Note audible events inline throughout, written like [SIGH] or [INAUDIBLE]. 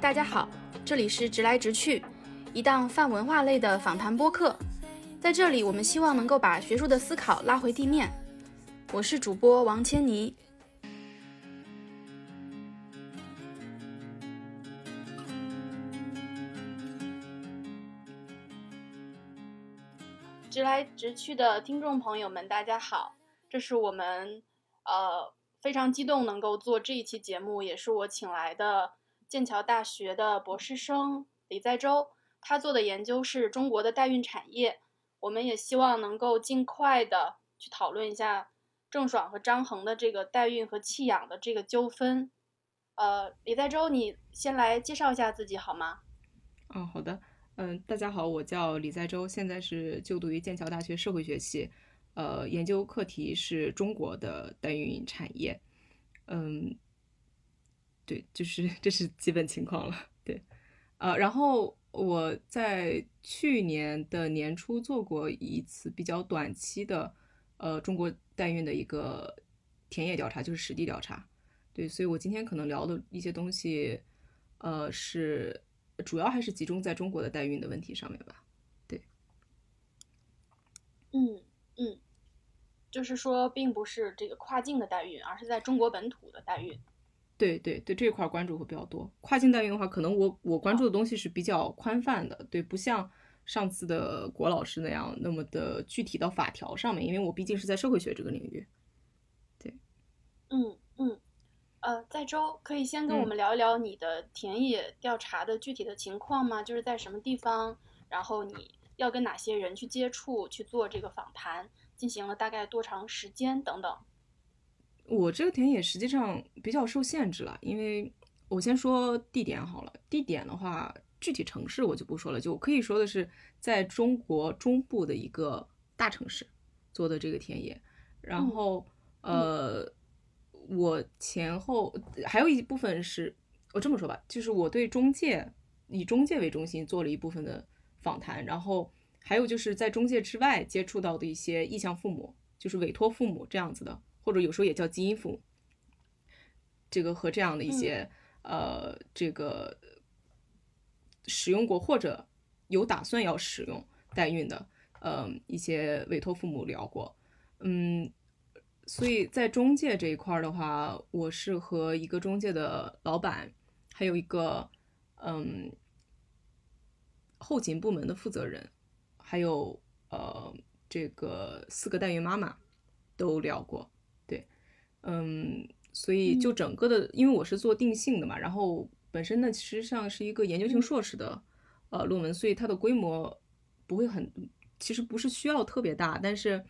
大家好，这里是直来直去，一档泛文化类的访谈播客。在这里，我们希望能够把学术的思考拉回地面。我是主播王千妮。直来直去的听众朋友们，大家好，这是我们呃非常激动能够做这一期节目，也是我请来的剑桥大学的博士生李在洲，他做的研究是中国的代孕产业。我们也希望能够尽快的去讨论一下郑爽和张恒的这个代孕和弃养的这个纠纷。呃，李在洲，你先来介绍一下自己好吗？嗯，好的。嗯，大家好，我叫李在洲，现在是就读于剑桥大学社会学系，呃，研究课题是中国的代孕产业。嗯，对，就是这是基本情况了。对，呃，然后。我在去年的年初做过一次比较短期的，呃，中国代孕的一个田野调查，就是实地调查。对，所以我今天可能聊的一些东西，呃，是主要还是集中在中国的代孕的问题上面吧。对，嗯嗯，就是说，并不是这个跨境的代孕，而是在中国本土的代孕。对对对，这块关注会比较多。跨境代孕的话，可能我我关注的东西是比较宽泛的，对，不像上次的郭老师那样那么的具体到法条上面，因为我毕竟是在社会学这个领域。对，嗯嗯，呃，在周可以先跟我们聊一聊你的田野调查的具体的情况吗？就是在什么地方，然后你要跟哪些人去接触去做这个访谈，进行了大概多长时间等等。我这个田野实际上比较受限制了，因为我先说地点好了。地点的话，具体城市我就不说了，就可以说的是在中国中部的一个大城市做的这个田野。然后，呃，我前后还有一部分是，我这么说吧，就是我对中介以中介为中心做了一部分的访谈，然后还有就是在中介之外接触到的一些意向父母，就是委托父母这样子的。或者有时候也叫基因父母，这个和这样的一些呃，这个使用过或者有打算要使用代孕的呃一些委托父母聊过，嗯，所以在中介这一块的话，我是和一个中介的老板，还有一个嗯后勤部门的负责人，还有呃这个四个代孕妈妈都聊过。嗯，所以就整个的，因为我是做定性的嘛，然后本身呢，其实际上是一个研究型硕士的呃论文，所以它的规模不会很，其实不是需要特别大，但是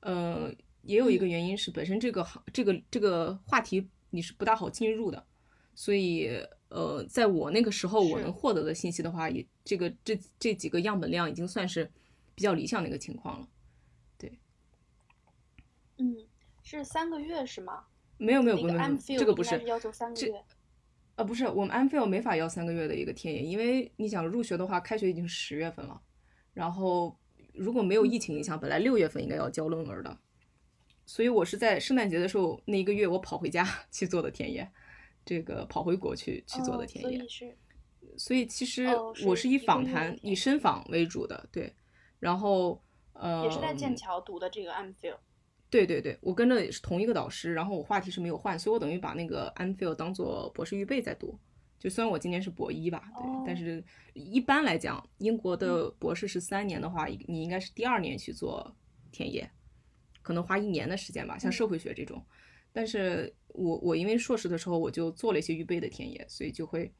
呃，也有一个原因是本身这个行这个这个话题你是不大好进入的，所以呃，在我那个时候我能获得的信息的话，也这个这这几个样本量已经算是比较理想的一个情况了，对，嗯。是三个月是吗？没有没有不没这个不是要求三个月。呃，不是，我们 Amphil 没法要三个月的一个田野，因为你想入学的话，开学已经是十月份了，然后如果没有疫情影响，本来六月份应该要交论文的，所以我是在圣诞节的时候那一个月我跑回家 [LAUGHS] 去做的田野，这个跑回国去去做的田野。所以是。所以其实我是以访谈、以深访为主的，对。然后呃。也是在剑桥读的这个 Amphil。对对对，我跟着也是同一个导师，然后我话题是没有换，所以我等于把那个 Amphil 当做博士预备在读。就虽然我今年是博一吧，对，但是一般来讲，英国的博士是三年的话，你应该是第二年去做田野，可能花一年的时间吧，像社会学这种。但是我我因为硕士的时候我就做了一些预备的田野，所以就会，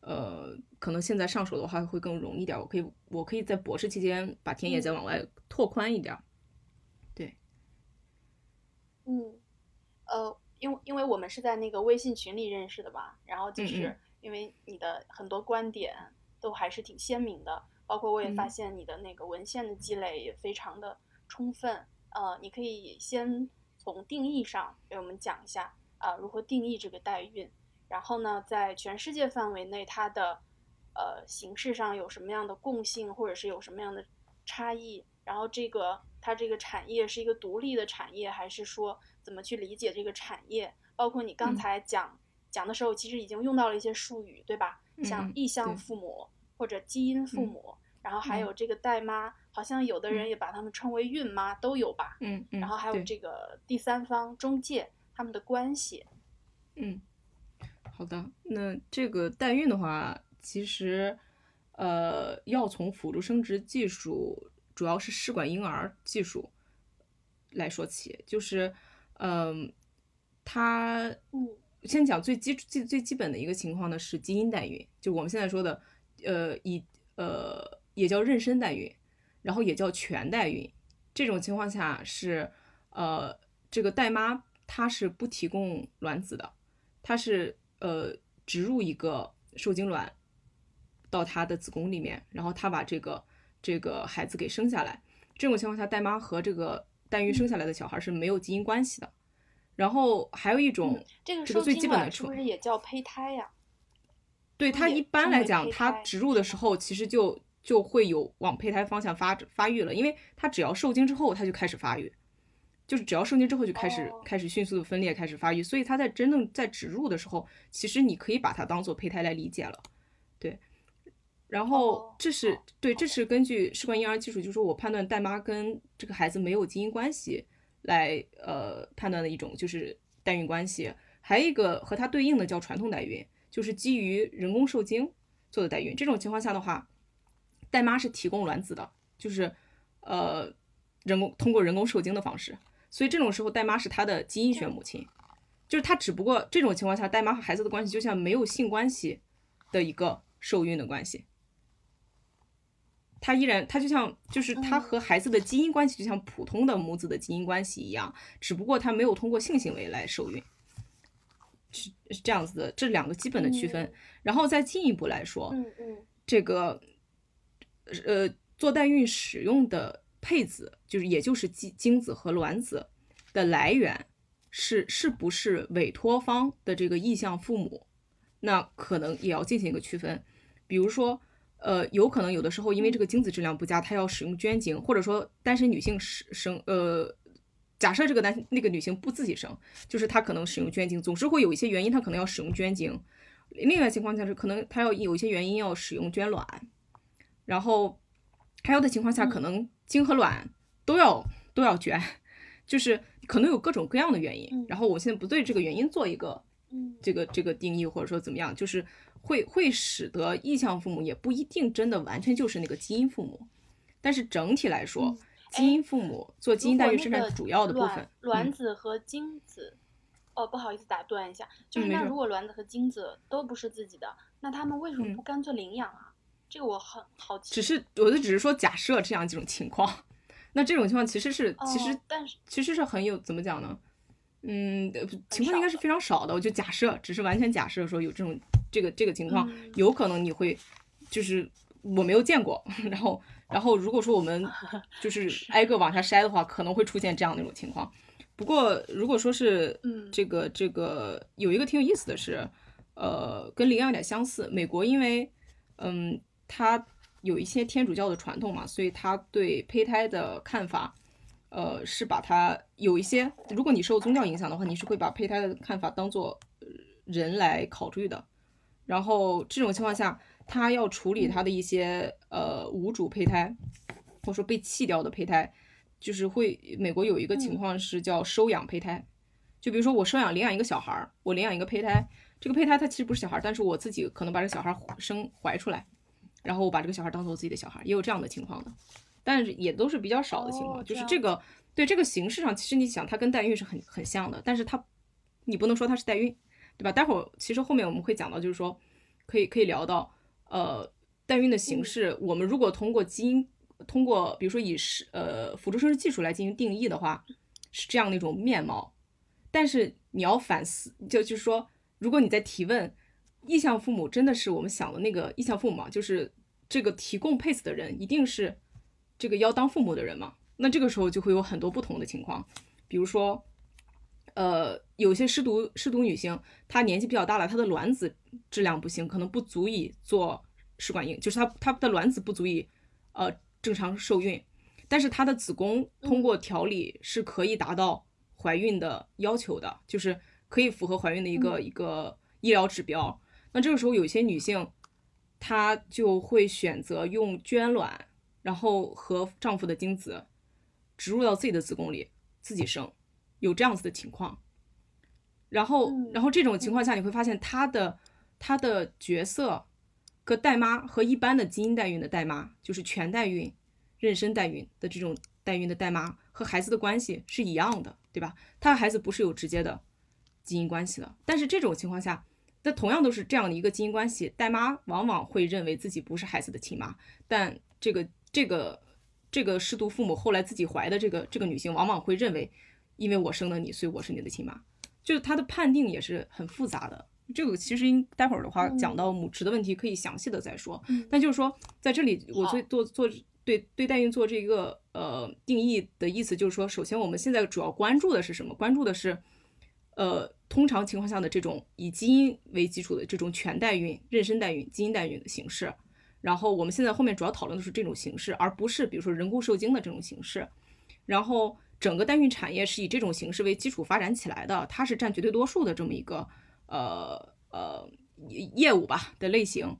呃，可能现在上手的话会更容易点，我可以我可以在博士期间把田野再往外拓宽一点。嗯，呃，因为因为我们是在那个微信群里认识的吧，然后就是因为你的很多观点都还是挺鲜明的，包括我也发现你的那个文献的积累也非常的充分。呃，你可以先从定义上给我们讲一下啊，如何定义这个代孕，然后呢，在全世界范围内它的呃形式上有什么样的共性，或者是有什么样的差异，然后这个。它这个产业是一个独立的产业，还是说怎么去理解这个产业？包括你刚才讲讲的时候，其实已经用到了一些术语，对吧？像异向父母或者基因父母，然后还有这个代妈，好像有的人也把他们称为孕妈，都有吧？嗯嗯。然后还有这个第三方中介他们的关系。嗯，好的。那这个代孕的话，其实呃，要从辅助生殖技术，主要是试管婴儿技术来说起，就是嗯，它嗯。先讲最基最最基本的一个情况呢，是基因代孕，就我们现在说的，呃，以呃也叫妊娠代孕，然后也叫全代孕。这种情况下是，呃，这个代妈她是不提供卵子的，她是呃植入一个受精卵到她的子宫里面，然后她把这个这个孩子给生下来。这种情况下，代妈和这个代孕生下来的小孩是没有基因关系的。然后还有一种，这个最基本的是不是也叫胚胎呀？对它一般来讲，它植入的时候其实就就会有往胚胎方向发发育了，因为它只要受精之后，它就开始发育，就是只要受精之后就开始开始迅速的分裂，开始发育，所以它在真正在植入的时候，其实你可以把它当做胚胎来理解了，对。然后这是对，这是根据试管婴儿技术，就是说我判断代妈跟这个孩子没有基因关系。来呃判断的一种就是代孕关系，还有一个和它对应的叫传统代孕，就是基于人工受精做的代孕。这种情况下的话，代妈是提供卵子的，就是呃人工通过人工受精的方式，所以这种时候代妈是她的基因学母亲，就是她只不过这种情况下代妈和孩子的关系就像没有性关系的一个受孕的关系。他依然，他就像，就是他和孩子的基因关系就像普通的母子的基因关系一样，只不过他没有通过性行为来受孕，是是这样子的，这两个基本的区分。然后再进一步来说，嗯嗯，这个，呃，做代孕使用的配子，就是也就是精精子和卵子的来源是是不是委托方的这个意向父母，那可能也要进行一个区分，比如说。呃，有可能有的时候因为这个精子质量不佳，她要使用捐精，或者说单身女性生生呃，假设这个男那个女性不自己生，就是她可能使用捐精，总是会有一些原因，她可能要使用捐精。另外情况下是可能她要有一些原因要使用捐卵，然后还有的情况下可能精和卵都要都要捐，就是可能有各种各样的原因。然后我现在不对这个原因做一个这个这个定义，或者说怎么样，就是。会会使得异向父母也不一定真的完全就是那个基因父母，但是整体来说，基因父母做基因代孕是占主要的部分。卵子和精子，哦，不好意思打断一下，就是那如果卵子和精子都不是自己的，那他们为什么不干脆领养啊？这个我很好奇。只是我就只是说假设这样几种情况，[LAUGHS] 那这种情况其实是其实但是其实是很有怎么讲呢？嗯，情况应该是非常少的。我就假设，只是完全假设说有这种这个这个情况，有可能你会就是我没有见过。[LAUGHS] 然后，然后如果说我们 [LAUGHS] 就是挨个往下筛的话，可能会出现这样的一种情况。不过，如果说是这个这个有一个挺有意思的是，呃，跟领养有点相似。美国因为嗯，它有一些天主教的传统嘛，所以它对胚胎的看法。呃，是把它有一些，如果你受宗教影响的话，你是会把胚胎的看法当做人来考虑的。然后这种情况下，他要处理他的一些呃无主胚胎，或者说被弃掉的胚胎，就是会美国有一个情况是叫收养胚胎。就比如说我收养领养一个小孩儿，我领养一个胚胎，这个胚胎它其实不是小孩儿，但是我自己可能把这个小孩生怀出来，然后我把这个小孩当做我自己的小孩儿，也有这样的情况的。但是也都是比较少的情况，就是这个对这个形式上，其实你想它跟代孕是很很像的，但是它你不能说它是代孕，对吧？待会儿其实后面我们会讲到，就是说可以可以聊到呃代孕的形式，我们如果通过基因，通过比如说以是呃辅助生殖技术来进行定义的话，是这样的一种面貌。但是你要反思，就就是说，如果你在提问意向父母真的是我们想的那个意向父母吗？就是这个提供配子的人一定是。这个要当父母的人嘛，那这个时候就会有很多不同的情况，比如说，呃，有些失独失独女性，她年纪比较大了，她的卵子质量不行，可能不足以做试管婴，就是她她的卵子不足以呃正常受孕，但是她的子宫通过调理是可以达到怀孕的要求的，就是可以符合怀孕的一个一个医疗指标。那这个时候，有些女性她就会选择用捐卵，然后和丈夫的精子植入到自己的子宫里自己生，有这样子的情况。然后，然后这种情况下，你会发现她的她的角色和代妈和一般的基因代孕的代妈，就是全代孕、妊娠代孕的这种代孕的代妈和孩子的关系是一样的，对吧？她和孩子不是有直接的基因关系的。但是这种情况下，那同样都是这样的一个基因关系，代妈往往会认为自己不是孩子的亲妈，但这个这个这个失独父母后来自己怀的这个这个女性，往往会认为，因为我生了你，所以我是你的亲妈。就是她的判定也是很复杂的，这个其实待会儿的话讲到母职的问题可以详细的再说。但就是说，在这里我做做做对对代孕做这个呃定义的意思，就是说，首先我们现在主要关注的是什么？关注的是呃通常情况下的这种以基因为基础的这种全代孕、妊娠代孕、基因代孕的形式。然后我们现在后面主要讨论的是这种形式，而不是比如说人工受精的这种形式。然后。整个代孕产业是以这种形式为基础发展起来的，它是占绝对多数的这么一个呃呃业务吧的类型。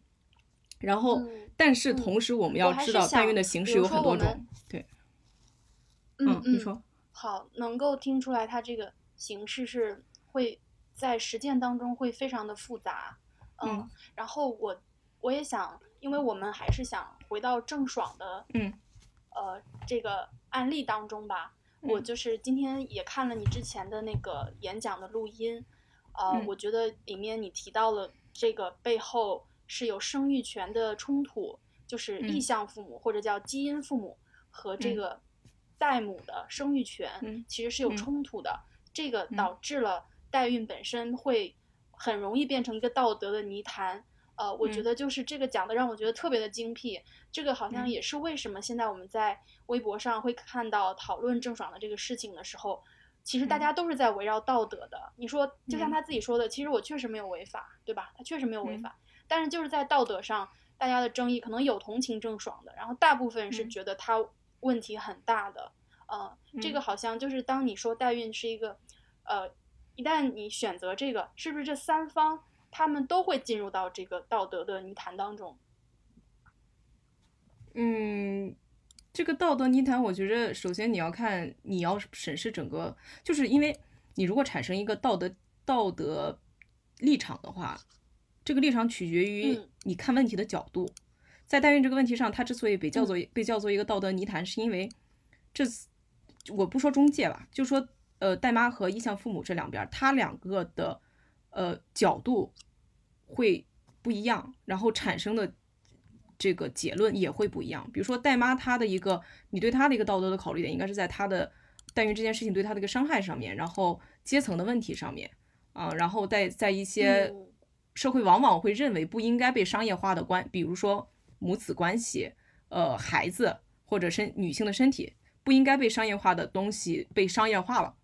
然后，但是同时我们要知道，代孕的形式有很多种。对，嗯，你说好，能够听出来它这个形式是会在实践当中会非常的复杂。嗯，然后我我也想，因为我们还是想回到郑爽的嗯呃这个案例当中吧。我就是今天也看了你之前的那个演讲的录音，呃，我觉得里面你提到了这个背后是有生育权的冲突，就是异向父母或者叫基因父母和这个代母的生育权其实是有冲突的，这个导致了代孕本身会很容易变成一个道德的泥潭。呃，我觉得就是这个讲的让我觉得特别的精辟，这个好像也是为什么现在我们在微博上会看到讨论郑爽的这个事情的时候，其实大家都是在围绕道德的。你说，就像他自己说的，其实我确实没有违法，对吧？他确实没有违法，但是就是在道德上，大家的争议可能有同情郑爽的，然后大部分是觉得他问题很大的。呃，这个好像就是当你说代孕是一个，呃，一旦你选择这个，是不是这三方？他们都会进入到这个道德的泥潭当中。嗯，这个道德泥潭，我觉着首先你要看，你要审视整个，就是因为你如果产生一个道德道德立场的话，这个立场取决于你看问题的角度。在代孕这个问题上，它之所以被叫做被叫做一个道德泥潭，是因为这我不说中介吧，就说呃代妈和意向父母这两边，他两个的。呃，角度会不一样，然后产生的这个结论也会不一样。比如说，代妈她的一个，你对她的一个道德的考虑点，应该是在她的代孕这件事情对她的一个伤害上面，然后阶层的问题上面啊，然后在在一些社会往往会认为不应该被商业化的关，比如说母子关系，呃，孩子或者身女性的身体不应该被商业化的东西被商业化了。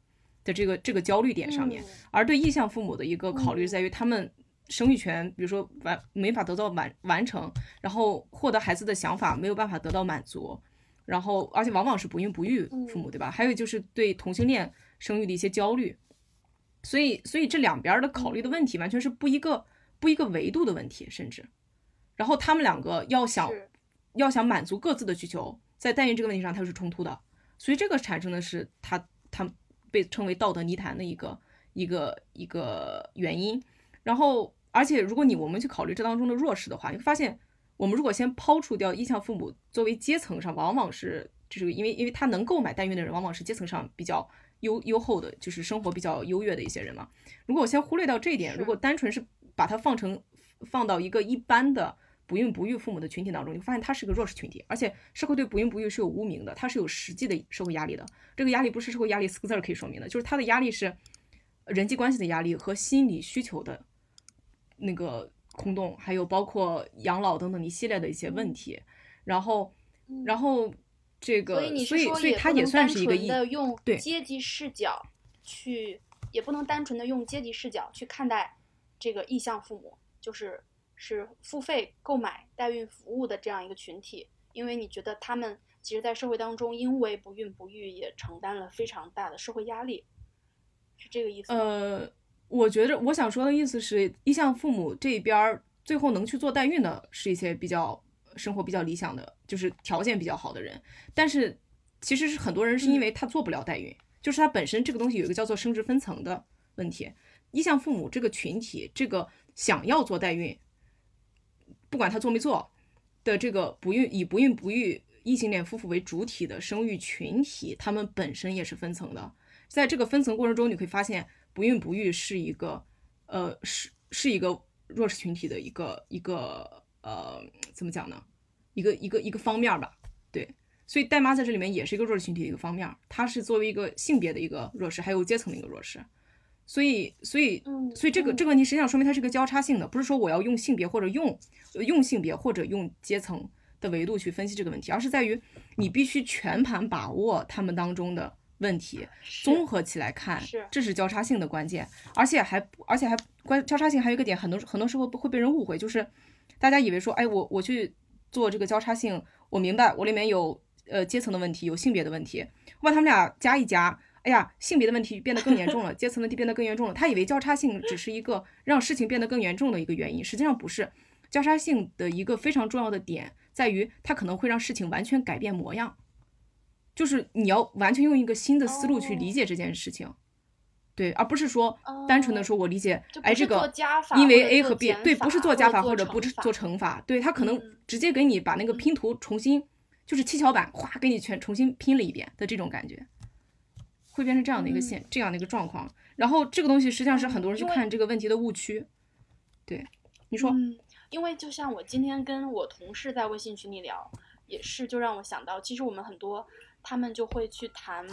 的这个这个焦虑点上面，而对意向父母的一个考虑在于，他们生育权，比如说完没法得到完完成，然后获得孩子的想法没有办法得到满足，然后而且往往是不孕不育父母，对吧？还有就是对同性恋生育的一些焦虑，所以所以这两边的考虑的问题完全是不一个不一个维度的问题，甚至，然后他们两个要想要想满足各自的需求，在代孕这个问题上它是冲突的，所以这个产生的是他他。被称为道德泥潭的一个一个一个原因，然后而且如果你我们去考虑这当中的弱势的话，你会发现，我们如果先抛除掉意向父母作为阶层上，往往是就是因为因为他能购买代孕的人，往往是阶层上比较优优厚的，就是生活比较优越的一些人嘛。如果我先忽略掉这一点，如果单纯是把它放成放到一个一般的。不孕不育父母的群体当中，你会发现他是个弱势群体，而且社会对不孕不育是有污名的，他是有实际的社会压力的。这个压力不是社会压力四个字儿可以说明的，就是他的压力是人际关系的压力和心理需求的那个空洞，还有包括养老等等一系列的一些问题。然后，然后这个，所以所以他也算是一个用阶级视角去，也不能单纯的用阶级视角去看待这个意向父母，就是。是付费购买代孕服务的这样一个群体，因为你觉得他们其实，在社会当中，因为不孕不育，也承担了非常大的社会压力，是这个意思吗？呃，我觉得我想说的意思是，一向父母这边儿最后能去做代孕的，是一些比较生活比较理想的，就是条件比较好的人。但是其实是很多人是因为他做不了代孕，就是他本身这个东西有一个叫做生殖分层的问题。一向父母这个群体，这个想要做代孕，不管他做没做的这个不孕以不孕不育异性恋夫妇为主体的生育群体，他们本身也是分层的。在这个分层过程中，你会发现不孕不育是一个，呃，是是一个弱势群体的一个一个呃，怎么讲呢？一个一个一个方面吧。对，所以代妈在这里面也是一个弱势群体的一个方面，它是作为一个性别的一个弱势，还有阶层的一个弱势。所以，所以，所以这个这个问题实际上说明它是个交叉性的，不是说我要用性别或者用用性别或者用阶层的维度去分析这个问题，而是在于你必须全盘把握他们当中的问题，综合起来看，这是交叉性的关键。而且还而且还关交叉性还有一个点，很多很多时候会被人误会，就是大家以为说，哎，我我去做这个交叉性，我明白我里面有呃阶层的问题，有性别的问题，我把他们俩加一加。哎呀，性别的问题变得更严重了，阶层问题变得更严重了。他以为交叉性只是一个让事情变得更严重的一个原因，实际上不是。交叉性的一个非常重要的点在于，它可能会让事情完全改变模样，就是你要完全用一个新的思路去理解这件事情，对，而不是说单纯的说我理解，哎，这个因为 A 和 B，对，不是做加法或者不做乘法，对他。可能直接给你把那个拼图重新就是七巧板，哗，给你全重新拼了一遍的这种感觉。会变成这样的一个现这样的一个状况，然后这个东西实际上是很多人去看这个问题的误区。对，你说，因为就像我今天跟我同事在微信群里聊，也是就让我想到，其实我们很多他们就会去谈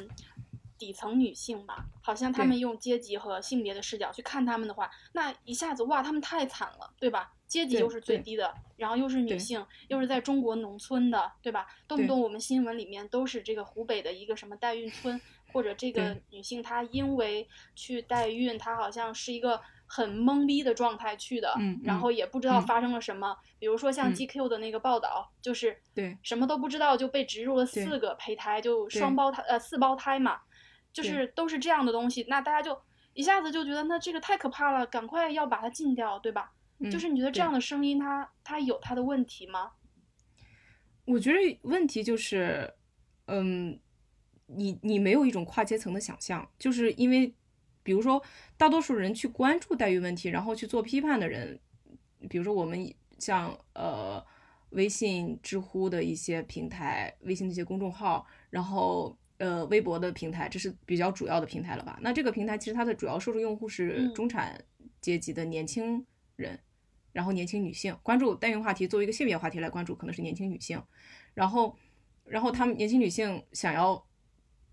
底层女性吧，好像他们用阶级和性别的视角去看他们的话，那一下子哇，他们太惨了，对吧？阶级又是最低的，然后又是女性，又是在中国农村的，对吧？动不动我们新闻里面都是这个湖北的一个什么代孕村。或者这个女性她因为去代孕，她好像是一个很懵逼的状态去的，然后也不知道发生了什么。比如说像 GQ 的那个报道，就是对什么都不知道就被植入了四个胚胎，就双胞胎呃四胞胎嘛，就是都是这样的东西。那大家就一下子就觉得那这个太可怕了，赶快要把它禁掉，对吧？就是你觉得这样的声音它它有它的问题吗？我觉得问题就是，嗯。你你没有一种跨阶层的想象，就是因为，比如说，大多数人去关注待遇问题，然后去做批判的人，比如说我们像呃微信、知乎的一些平台，微信的一些公众号，然后呃微博的平台，这是比较主要的平台了吧？那这个平台其实它的主要受众用户是中产阶级的年轻人，然后年轻女性关注代孕话题，作为一个性别话题来关注，可能是年轻女性，然后然后他们年轻女性想要。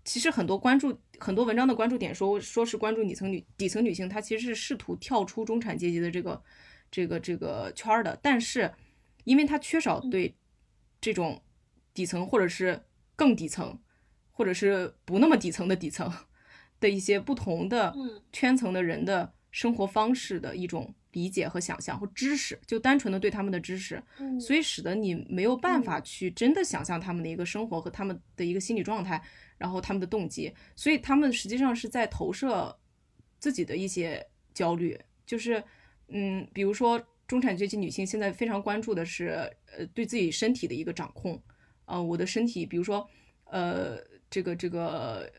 其实很多关注很多文章的关注点说说是关注底层女底层女性，她其实是试图跳出中产阶级的这个这个这个圈儿的，但是因为她缺少对这种底层或者是更底层或者是不那么底层的底层的一些不同的圈层的人的生活方式的一种理解和想象或知识，就单纯的对他们的知识，所以使得你没有办法去真的想象他们的一个生活和他们的一个心理状态。然后他们的动机，所以他们实际上是在投射自己的一些焦虑，就是，嗯，比如说中产阶级女性现在非常关注的是，呃，对自己身体的一个掌控，呃，我的身体，比如说，呃，这个这个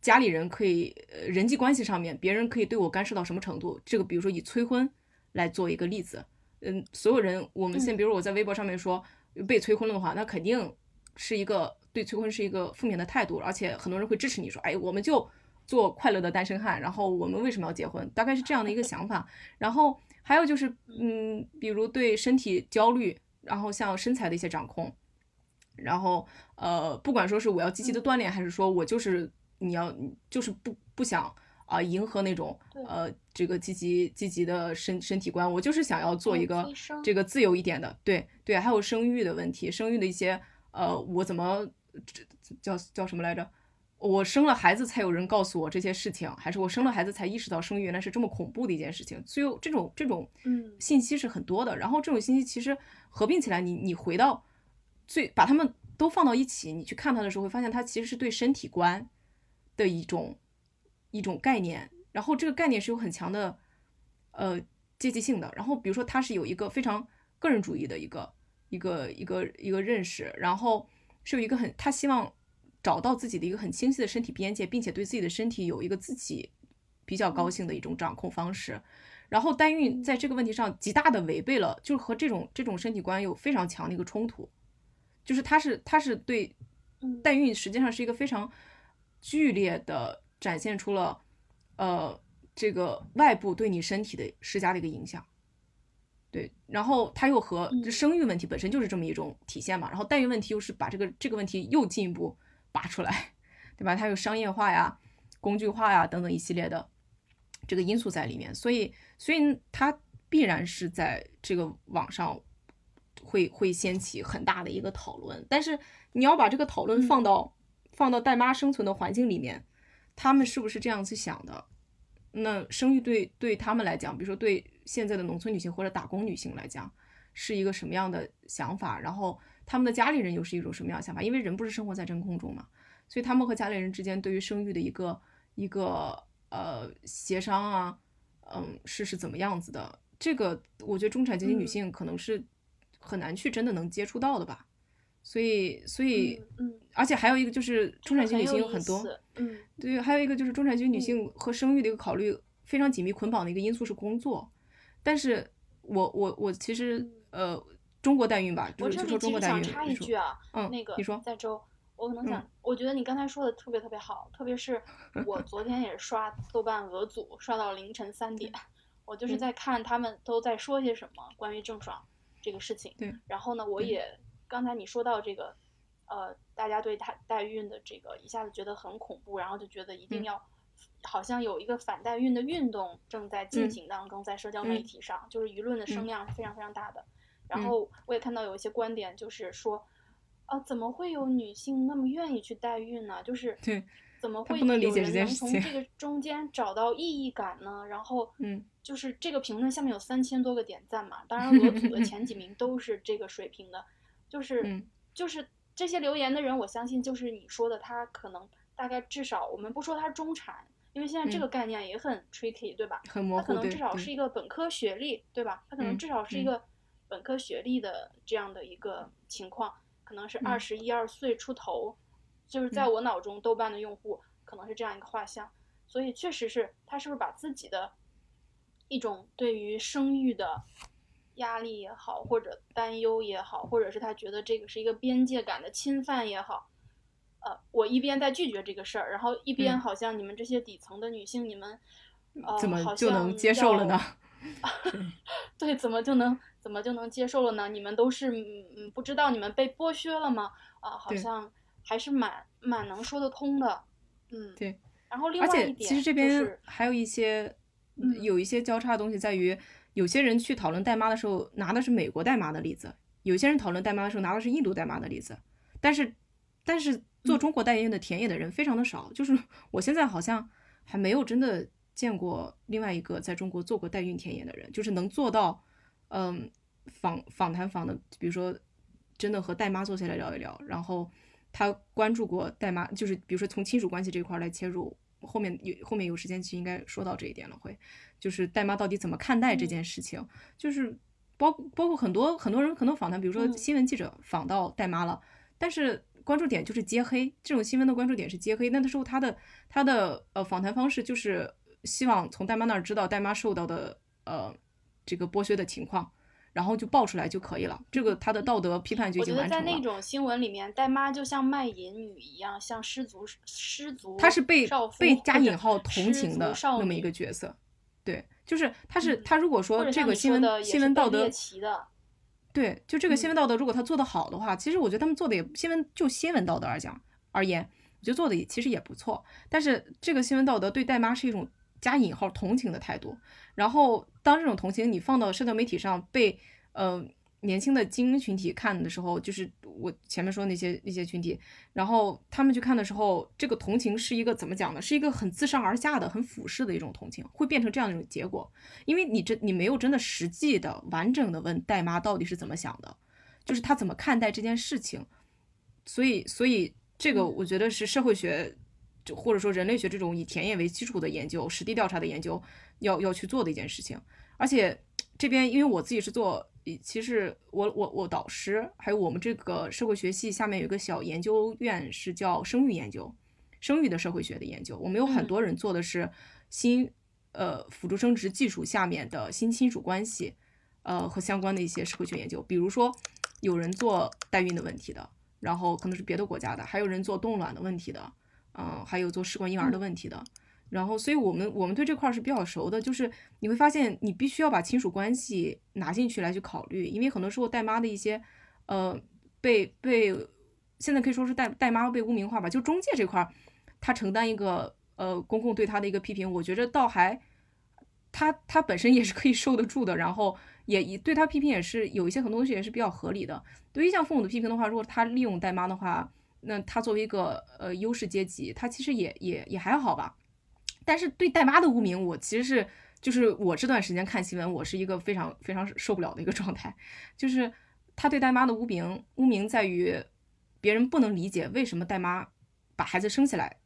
家里人可以，呃，人际关系上面别人可以对我干涉到什么程度？这个比如说以催婚来做一个例子，嗯，所有人我们现在比如我在微博上面说被催婚了的话，那肯定是一个。对催婚是一个负面的态度，而且很多人会支持你说，哎，我们就做快乐的单身汉，然后我们为什么要结婚？大概是这样的一个想法。然后还有就是，嗯，比如对身体焦虑，然后像身材的一些掌控，然后呃，不管说是我要积极的锻炼，还是说我就是你要就是不不想啊迎合那种呃这个积极积极的身身体观，我就是想要做一个这个自由一点的，对对，还有生育的问题，生育的一些呃，我怎么。这叫叫什么来着？我生了孩子才有人告诉我这些事情，还是我生了孩子才意识到生育原来是这么恐怖的一件事情？所以这种这种嗯信息是很多的。然后这种信息其实合并起来，你你回到最把他们都放到一起，你去看它的时候，会发现它其实是对身体观的一种一种概念，然后这个概念是有很强的呃阶级性的。然后比如说它是有一个非常个人主义的一个一个一个一个认识，然后是有一个很他希望找到自己的一个很清晰的身体边界，并且对自己的身体有一个自己比较高兴的一种掌控方式。然后代孕在这个问题上极大的违背了，就是和这种这种身体观有非常强的一个冲突，就是他是他是对代孕实际上是一个非常剧烈的展现出了呃这个外部对你身体的施加的一个影响，对，然后他又和生育问题本身就是这么一种体现嘛，然后代孕问题又是把这个这个问题又进一步拔出来，[LAUGHS] 对吧？它有商业化呀、工具化呀等等一系列的。这个因素在里面，所以，所以它必然是在这个网上会会掀起很大的一个讨论。但是你要把这个讨论放到放到带妈生存的环境里面，他们是不是这样去想的？那生育对对他们来讲，比如说对现在的农村女性或者打工女性来讲，是一个什么样的想法？然后他们的家里人又是一种什么样的想法？因为人不是生活在真空中嘛，所以他们和家里人之间对于生育的一个一个。呃，协商啊，嗯，是是怎么样子的？这个我觉得中产阶级女性可能是很难去真的能接触到的吧。所以，所以，嗯，而且还有一个就是中产阶级女性有很多，嗯，对，还有一个就是中产阶级女性和生育的一个考虑非常紧密捆绑的一个因素是工作。但是我我我其实呃，中国代孕吧，就是就说中国代孕，插一句啊，嗯，那个你说在周。我可能想，我觉得你刚才说的特别特别好，特别是 [LAUGHS] 我昨天也是刷豆瓣俄组，刷到凌晨三点，我就是在看他们都在说些什么关于郑爽这个事情。对。然后呢，我也刚才你说到这个，呃，大家对她代孕的这个一下子觉得很恐怖，然后就觉得一定要，好像有一个反代孕的运动正在进行当中，在社交媒体上，就是舆论的声量是非常非常大的。然后我也看到有一些观点，就是说。啊，怎么会有女性那么愿意去代孕呢？就是对，怎么会有人能从这个中间找到意义感呢？然后，嗯，就是这个评论下面有三千多个点赞嘛，当然 [LAUGHS] 我组的前几名都是这个水平的，就是就是这些留言的人，我相信就是你说的，他可能大概至少我们不说他中产，因为现在这个概念也很 tricky，对吧？很模糊，他可能至少是一个本科学历，对吧？他可能至少是一个本科学历的这样的一个情况。可能是二十一二岁出头，就是在我脑中豆瓣的用户可能是这样一个画像，所以确实是他是不是把自己的一种对于生育的压力也好，或者担忧也好，或者是他觉得这个是一个边界感的侵犯也好，呃，我一边在拒绝这个事儿，然后一边好像你们这些底层的女性，你们呃，怎么就能接受了呢？[LAUGHS] 对，怎么就能？怎么就能接受了呢？你们都是嗯不知道你们被剥削了吗？啊，好像还是蛮蛮能说得通的，嗯，对。然后另外一点，其实这边还有一些有一些交叉的东西，在于有些人去讨论代妈的时候拿的是美国代妈的例子，有些人讨论代妈的时候拿的是印度代妈的例子。但是但是做中国代孕的田野的人非常的少，就是我现在好像还没有真的见过另外一个在中国做过代孕田野的人，就是能做到。嗯，访访谈访的，比如说，真的和代妈坐下来聊一聊，然后他关注过代妈，就是比如说从亲属关系这一块来切入，后面有后面有时间其实应该说到这一点了，会就是代妈到底怎么看待这件事情，就是包包括很多很多人很多访谈，比如说新闻记者访到代妈了，但是关注点就是揭黑，这种新闻的关注点是揭黑，那时候他的他的呃访谈方式就是希望从代妈那儿知道代妈受到的呃。这个剥削的情况，然后就爆出来就可以了。这个他的道德批判就已经完成了。我觉得在那种新闻里面，代妈就像卖淫女一样，像失足失足，她是被被加引号同情的那么一个角色。对，就是他是他如果说这个新闻新闻道德，对，就这个新闻道德，如果他做得好的话，其实我觉得他们做的也新闻就新闻道德而讲而言，我觉得做的也其实也不错。但是这个新闻道德对代妈是一种。加引号同情的态度，然后当这种同情你放到社交媒体上被呃年轻的精英群体看的时候，就是我前面说那些那些群体，然后他们去看的时候，这个同情是一个怎么讲呢？是一个很自上而下的、很俯视的一种同情，会变成这样一种结果。因为你这你没有真的实际的完整的问戴妈到底是怎么想的，就是他怎么看待这件事情，所以所以这个我觉得是社会学。就或者说人类学这种以田野为基础的研究、实地调查的研究，要要去做的一件事情。而且这边因为我自己是做，其实我我我导师还有我们这个社会学系下面有一个小研究院是叫生育研究，生育的社会学的研究。我们有很多人做的是新呃辅助生殖技术下面的新亲属关系，呃和相关的一些社会学研究。比如说有人做代孕的问题的，然后可能是别的国家的，还有人做冻卵的问题的。嗯，还有做试管婴儿的问题的，然后，所以我们我们对这块是比较熟的，就是你会发现你必须要把亲属关系拿进去来去考虑，因为很多时候带妈的一些，呃，被被现在可以说是带带妈被污名化吧，就中介这块，他承担一个呃公共对他的一个批评，我觉着倒还，他他本身也是可以受得住的，然后也也对他批评也是有一些很多东西也是比较合理的。对于像父母的批评的话，如果他利用带妈的话。那他作为一个呃优势阶级，他其实也也也还好吧。但是对代妈的污名，我其实是就是我这段时间看新闻，我是一个非常非常受不了的一个状态。就是他对代妈的污名，污名在于别人不能理解为什么代妈把孩子生下来，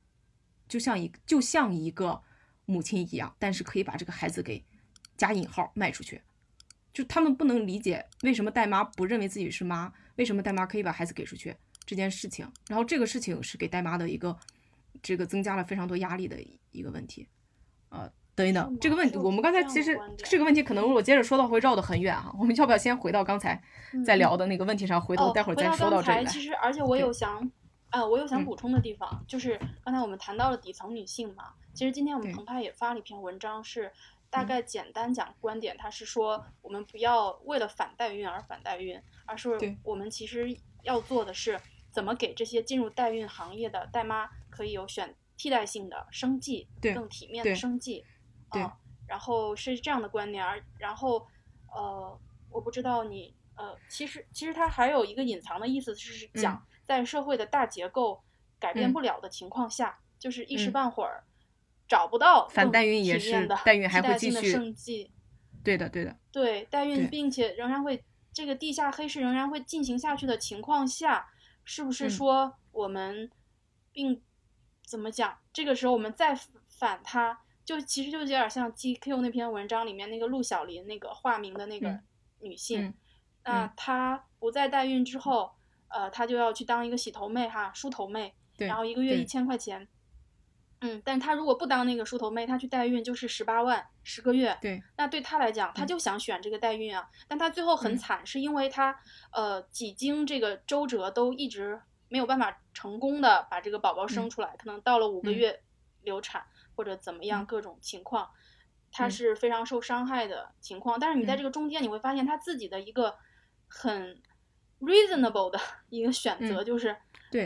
就像一就像一个母亲一样，但是可以把这个孩子给加引号卖出去。就他们不能理解为什么代妈不认为自己是妈，为什么代妈可以把孩子给出去。这件事情，然后这个事情是给代妈的一个，这个增加了非常多压力的一个问题，呃，等一等，这个问题我们刚才其实这个问题可能如果接着说到会绕得很远哈，我们要不要先回到刚才在聊的那个问题上，回头待会儿再说到这里其实而且我有想，啊，我有想补充的地方，就是刚才我们谈到了底层女性嘛，其实今天我们澎湃也发了一篇文章，是大概简单讲观点，他是说我们不要为了反代孕而反代孕，而是我们其实要做的是。怎么给这些进入代孕行业的代妈可以有选替代性的生计，更体面的生计？对，然后是这样的观念，而然后呃，我不知道你呃，其实其实它还有一个隐藏的意思，是讲在社会的大结构改变不了的情况下，就是一时半会儿找不到反代孕也是代孕还会继续生计。对的，对的。对代孕，并且仍然会这个地下黑市仍然会进行下去的情况下。是不是说我们并怎么讲？这个时候我们再反他，就其实就有点像 GQ 那篇文章里面那个陆小林那个化名的那个女性，那她不再代孕之后，呃，她就要去当一个洗头妹哈，梳头妹，然后一个月一千块钱。嗯，但他如果不当那个梳头妹，他去代孕就是十八万十个月。对，那对他来讲，他就想选这个代孕啊。但他最后很惨，是因为他呃几经这个周折都一直没有办法成功的把这个宝宝生出来，可能到了五个月流产或者怎么样各种情况，他是非常受伤害的情况。但是你在这个中间，你会发现他自己的一个很 reasonable 的一个选择就是。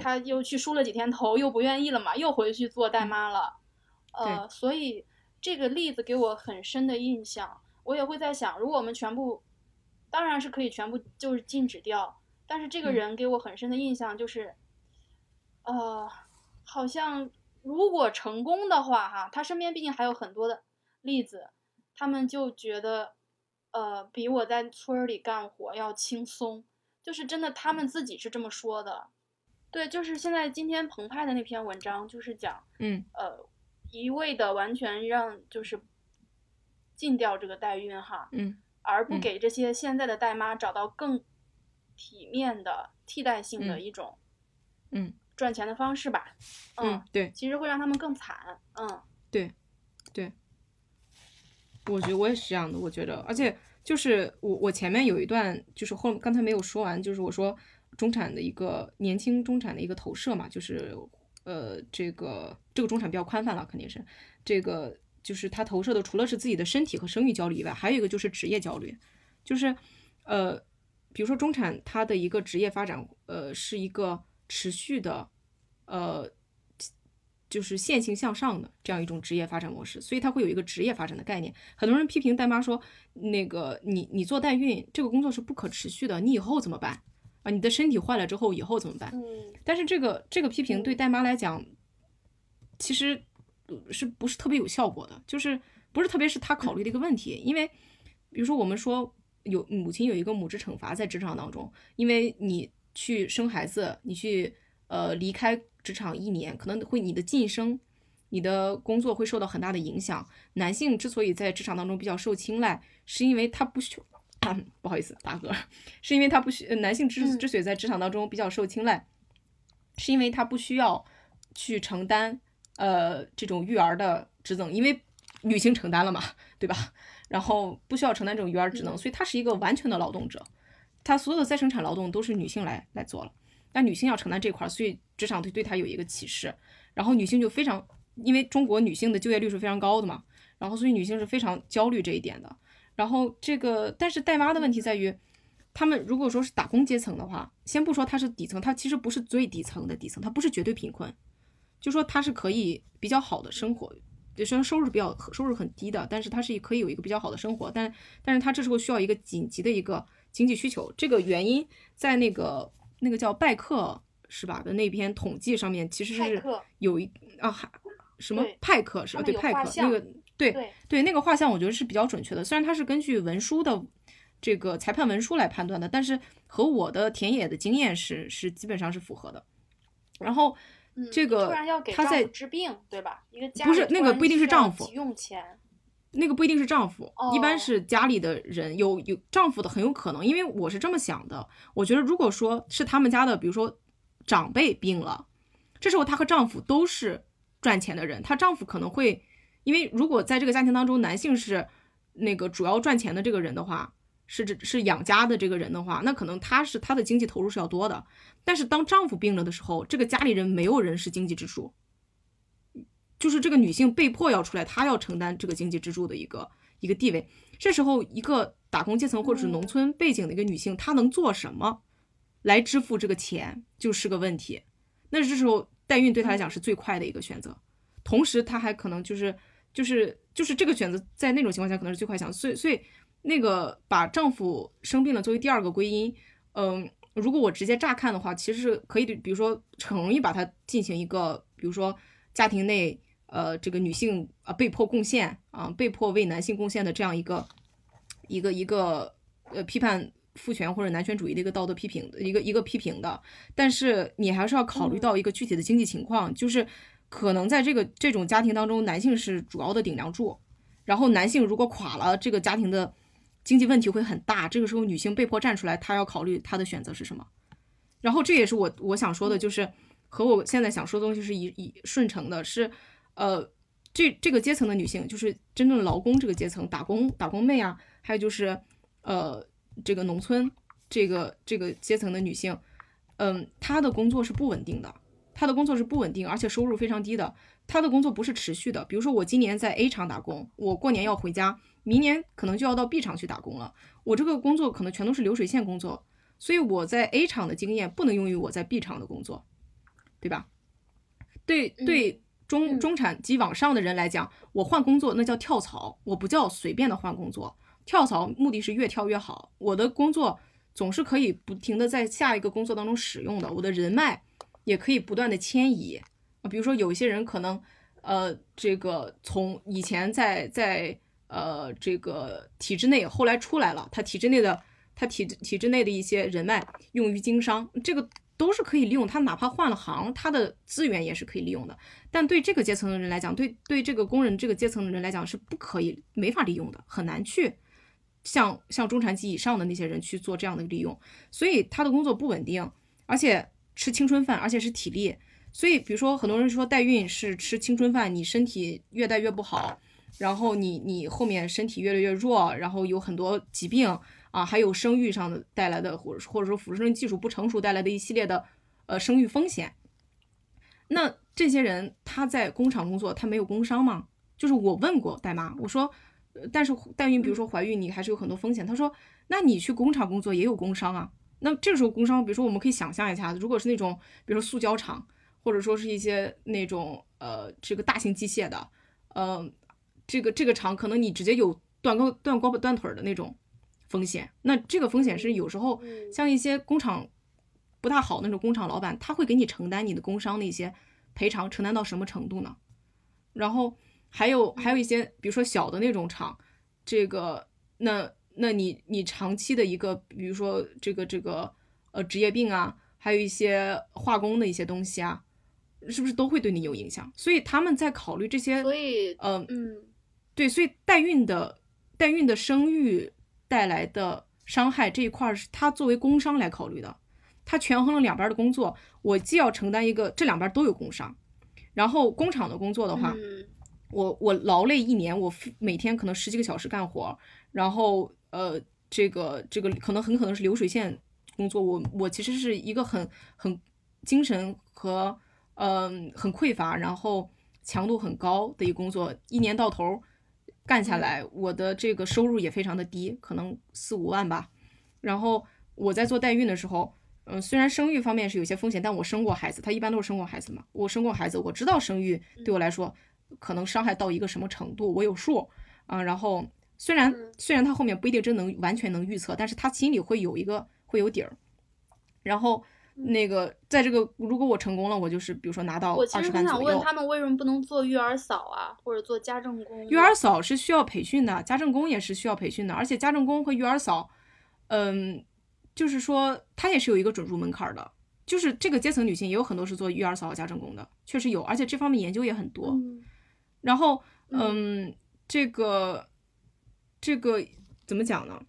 他又去梳了几天头，又不愿意了嘛，又回去做代妈了，呃，所以这个例子给我很深的印象。我也会在想，如果我们全部，当然是可以全部就是禁止掉，但是这个人给我很深的印象就是，呃，好像如果成功的话，哈，他身边毕竟还有很多的例子，他们就觉得，呃，比我在村里干活要轻松，就是真的，他们自己是这么说的。对，就是现在今天澎湃的那篇文章，就是讲，嗯，呃，一味的完全让就是禁掉这个代孕哈，嗯，而不给这些现在的代妈找到更体面的替代性的一种，嗯，赚钱的方式吧，嗯，对，其实会让他们更惨，嗯，对，对，我觉得我也是这样的，我觉得，而且就是我我前面有一段就是后刚才没有说完，就是我说。中产的一个年轻中产的一个投射嘛，就是，呃，这个这个中产比较宽泛了，肯定是，这个就是他投射的除了是自己的身体和生育焦虑以外，还有一个就是职业焦虑，就是，呃，比如说中产他的一个职业发展，呃，是一个持续的，呃，就是线性向上的这样一种职业发展模式，所以它会有一个职业发展的概念。很多人批评代妈说，那个你你做代孕这个工作是不可持续的，你以后怎么办？啊，你的身体坏了之后，以后怎么办？嗯，但是这个这个批评对代妈来讲，其实是不是特别有效果的？就是不是特别是他考虑的一个问题。因为比如说我们说有母亲有一个母职惩罚在职场当中，因为你去生孩子，你去呃离开职场一年，可能会你的晋升、你的工作会受到很大的影响。男性之所以在职场当中比较受青睐，是因为他不需，[CLEARS THROAT] 不好意思打嗝，是因为他不需，男性之之所以在职场当中比较受青睐，是因为他不需要去承担呃这种育儿的职责，因为女性承担了嘛，对吧？然后不需要承担这种育儿职能，所以他是一个完全的劳动者，他所有的再生产劳动都是女性来来做了。但女性要承担这块，所以职场对对她有一个歧视，然后女性就非常，因为中国女性的就业率是非常高的嘛，然后所以女性是非常焦虑这一点的。然后这个，但是带妈的问题在于，他们如果说是打工阶层的话，先不说他是底层，他其实不是最底层的底层，他不是绝对贫困，就说他是可以比较好的生活，就虽然收入比较收入很低的，但是他是可以有一个比较好的生活，但但是他这时候需要一个紧急的一个经济需求，这个原因在那个。那个叫拜克是吧的那篇统计上面其实是有一啊还什么派克是吧？对派克那个对对那个画像我觉得是比较准确的，虽然它是根据文书的这个裁判文书来判断的，但是和我的田野的经验是是基本上是符合的。然后这个他在治病对吧？一个家不是那个不一定是丈夫用钱。那个不一定是丈夫，一般是家里的人有有丈夫的很有可能，因为我是这么想的。我觉得如果说是他们家的，比如说长辈病了，这时候她和丈夫都是赚钱的人，她丈夫可能会，因为如果在这个家庭当中，男性是那个主要赚钱的这个人的话，是指是养家的这个人的话，那可能他是他的经济投入是要多的。但是当丈夫病了的时候，这个家里人没有人是经济支柱。就是这个女性被迫要出来，她要承担这个经济支柱的一个一个地位。这时候，一个打工阶层或者是农村背景的一个女性，她能做什么来支付这个钱，就是个问题。那这时候，代孕对她来讲是最快的一个选择。同时，她还可能就是就是就是这个选择，在那种情况下可能是最快想。所以，所以那个把丈夫生病了作为第二个归因，嗯，如果我直接乍看的话，其实是可以，比如说很容易把它进行一个，比如说家庭内。呃，这个女性啊被迫贡献啊，被迫为男性贡献的这样一个一个一个呃批判父权或者男权主义的一个道德批评的一个一个批评的，但是你还是要考虑到一个具体的经济情况，就是可能在这个这种家庭当中，男性是主要的顶梁柱，然后男性如果垮了，这个家庭的经济问题会很大，这个时候女性被迫站出来，她要考虑她的选择是什么，然后这也是我我想说的，就是和我现在想说的东西是一一顺承的，是。呃，这这个阶层的女性，就是真正劳工这个阶层，打工打工妹啊，还有就是，呃，这个农村这个这个阶层的女性，嗯，她的工作是不稳定的，她的工作是不稳定，而且收入非常低的，她的工作不是持续的。比如说我今年在 A 厂打工，我过年要回家，明年可能就要到 B 厂去打工了，我这个工作可能全都是流水线工作，所以我在 A 厂的经验不能用于我在 B 厂的工作，对吧？对对。中中产及往上的人来讲，我换工作那叫跳槽，我不叫随便的换工作。跳槽目的是越跳越好，我的工作总是可以不停的在下一个工作当中使用的，我的人脉也可以不断的迁移啊。比如说有一些人可能，呃，这个从以前在在呃这个体制内，后来出来了，他体制内的他体体制内的一些人脉用于经商，这个。都是可以利用，他哪怕换了行，他的资源也是可以利用的。但对这个阶层的人来讲，对对这个工人这个阶层的人来讲是不可以、没法利用的，很难去像像中产级以上的那些人去做这样的利用。所以他的工作不稳定，而且吃青春饭，而且是体力。所以比如说很多人说代孕是吃青春饭，你身体越带越不好，然后你你后面身体越来越弱，然后有很多疾病。啊，还有生育上的带来的，或者或者说辅助生技术不成熟带来的一系列的，呃，生育风险。那这些人他在工厂工作，他没有工伤吗？就是我问过代妈，我说，但是代孕，比如说怀孕，你还是有很多风险。他说，那你去工厂工作也有工伤啊。那这个时候工伤，比如说我们可以想象一下，如果是那种，比如说塑胶厂，或者说是一些那种呃这个大型机械的，呃，这个这个厂可能你直接有断胳断胳膊断腿的那种。风险，那这个风险是有时候像一些工厂不大好那种工厂老板，他会给你承担你的工伤的一些赔偿，承担到什么程度呢？然后还有还有一些，比如说小的那种厂，这个那那你你长期的一个，比如说这个这个呃职业病啊，还有一些化工的一些东西啊，是不是都会对你有影响？所以他们在考虑这些，所以呃，嗯，对，所以代孕的代孕的生育带来的伤害这一块儿是他作为工伤来考虑的，他权衡了两边的工作，我既要承担一个这两边都有工伤，然后工厂的工作的话，嗯我我劳累一年，我每天可能十几个小时干活，然后呃，这个这个可能很可能是流水线工作，我我其实是一个很很精神和嗯、很匮乏，然后强度很高的一个工作，一年到头干下来，我的这个收入也非常的低，可能四五万吧。然后我在做代孕的时候，嗯、虽然生育方面是有些风险，但我生过孩子，他一般都是生过孩子嘛，我生过孩子，我知道生育对我来说。可能伤害到一个什么程度，我有数啊。然后虽然嗯虽然他后面不一定真能完全能预测，但是他心里会有一个会有底儿。然后那个在这个如果我成功了，我就是比如说拿到我其二实很想十万左右。问他们为什么不能做育儿嫂啊，或者做家政工？育儿嫂是需要培训的，家政工也是需要培训的，而且家政工和育儿嫂，嗯，就是说他也是有一个准入门槛儿的。就是这个阶层女性也有很多是做育儿嫂和家政工的，确实有，而且这方面研究也很多。嗯然后，嗯嗯，这个这个怎么讲呢？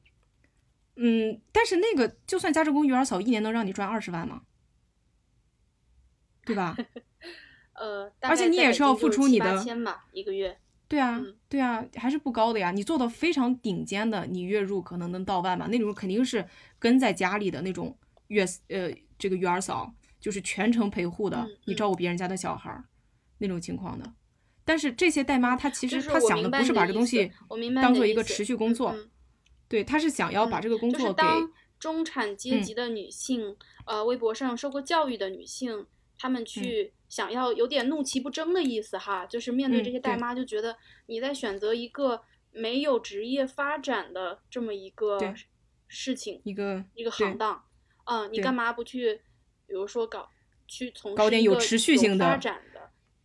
嗯，但是那个就算家政工、育儿嫂一年能让你赚二十万吗？对吧？[LAUGHS] 呃，而且你也是要付出你的千吧，一个月。对啊嗯，对啊，还是不高的呀。你做到非常顶尖的，你月入可能能到万吧，那种肯定是跟在家里的那种月呃这个育儿嫂，就是全程陪护的，你照顾别人家的小孩儿那种情况的。但是这些代妈，她其实她想的不是把这东西当做一个持续工作，嗯。对，她是想要把嗯这个工就是作给、当中产阶嗯。级的女性，呃，微博上受过教育的女性，她嗯。们去想要有点怒其不争的意思哈，就是面对嗯这些代妈，就觉得你在选择一个没有职业发展的这么一个事情，一个一个行当，嗯，你干嘛不去，比如说搞去从事一个点有持续性发展的，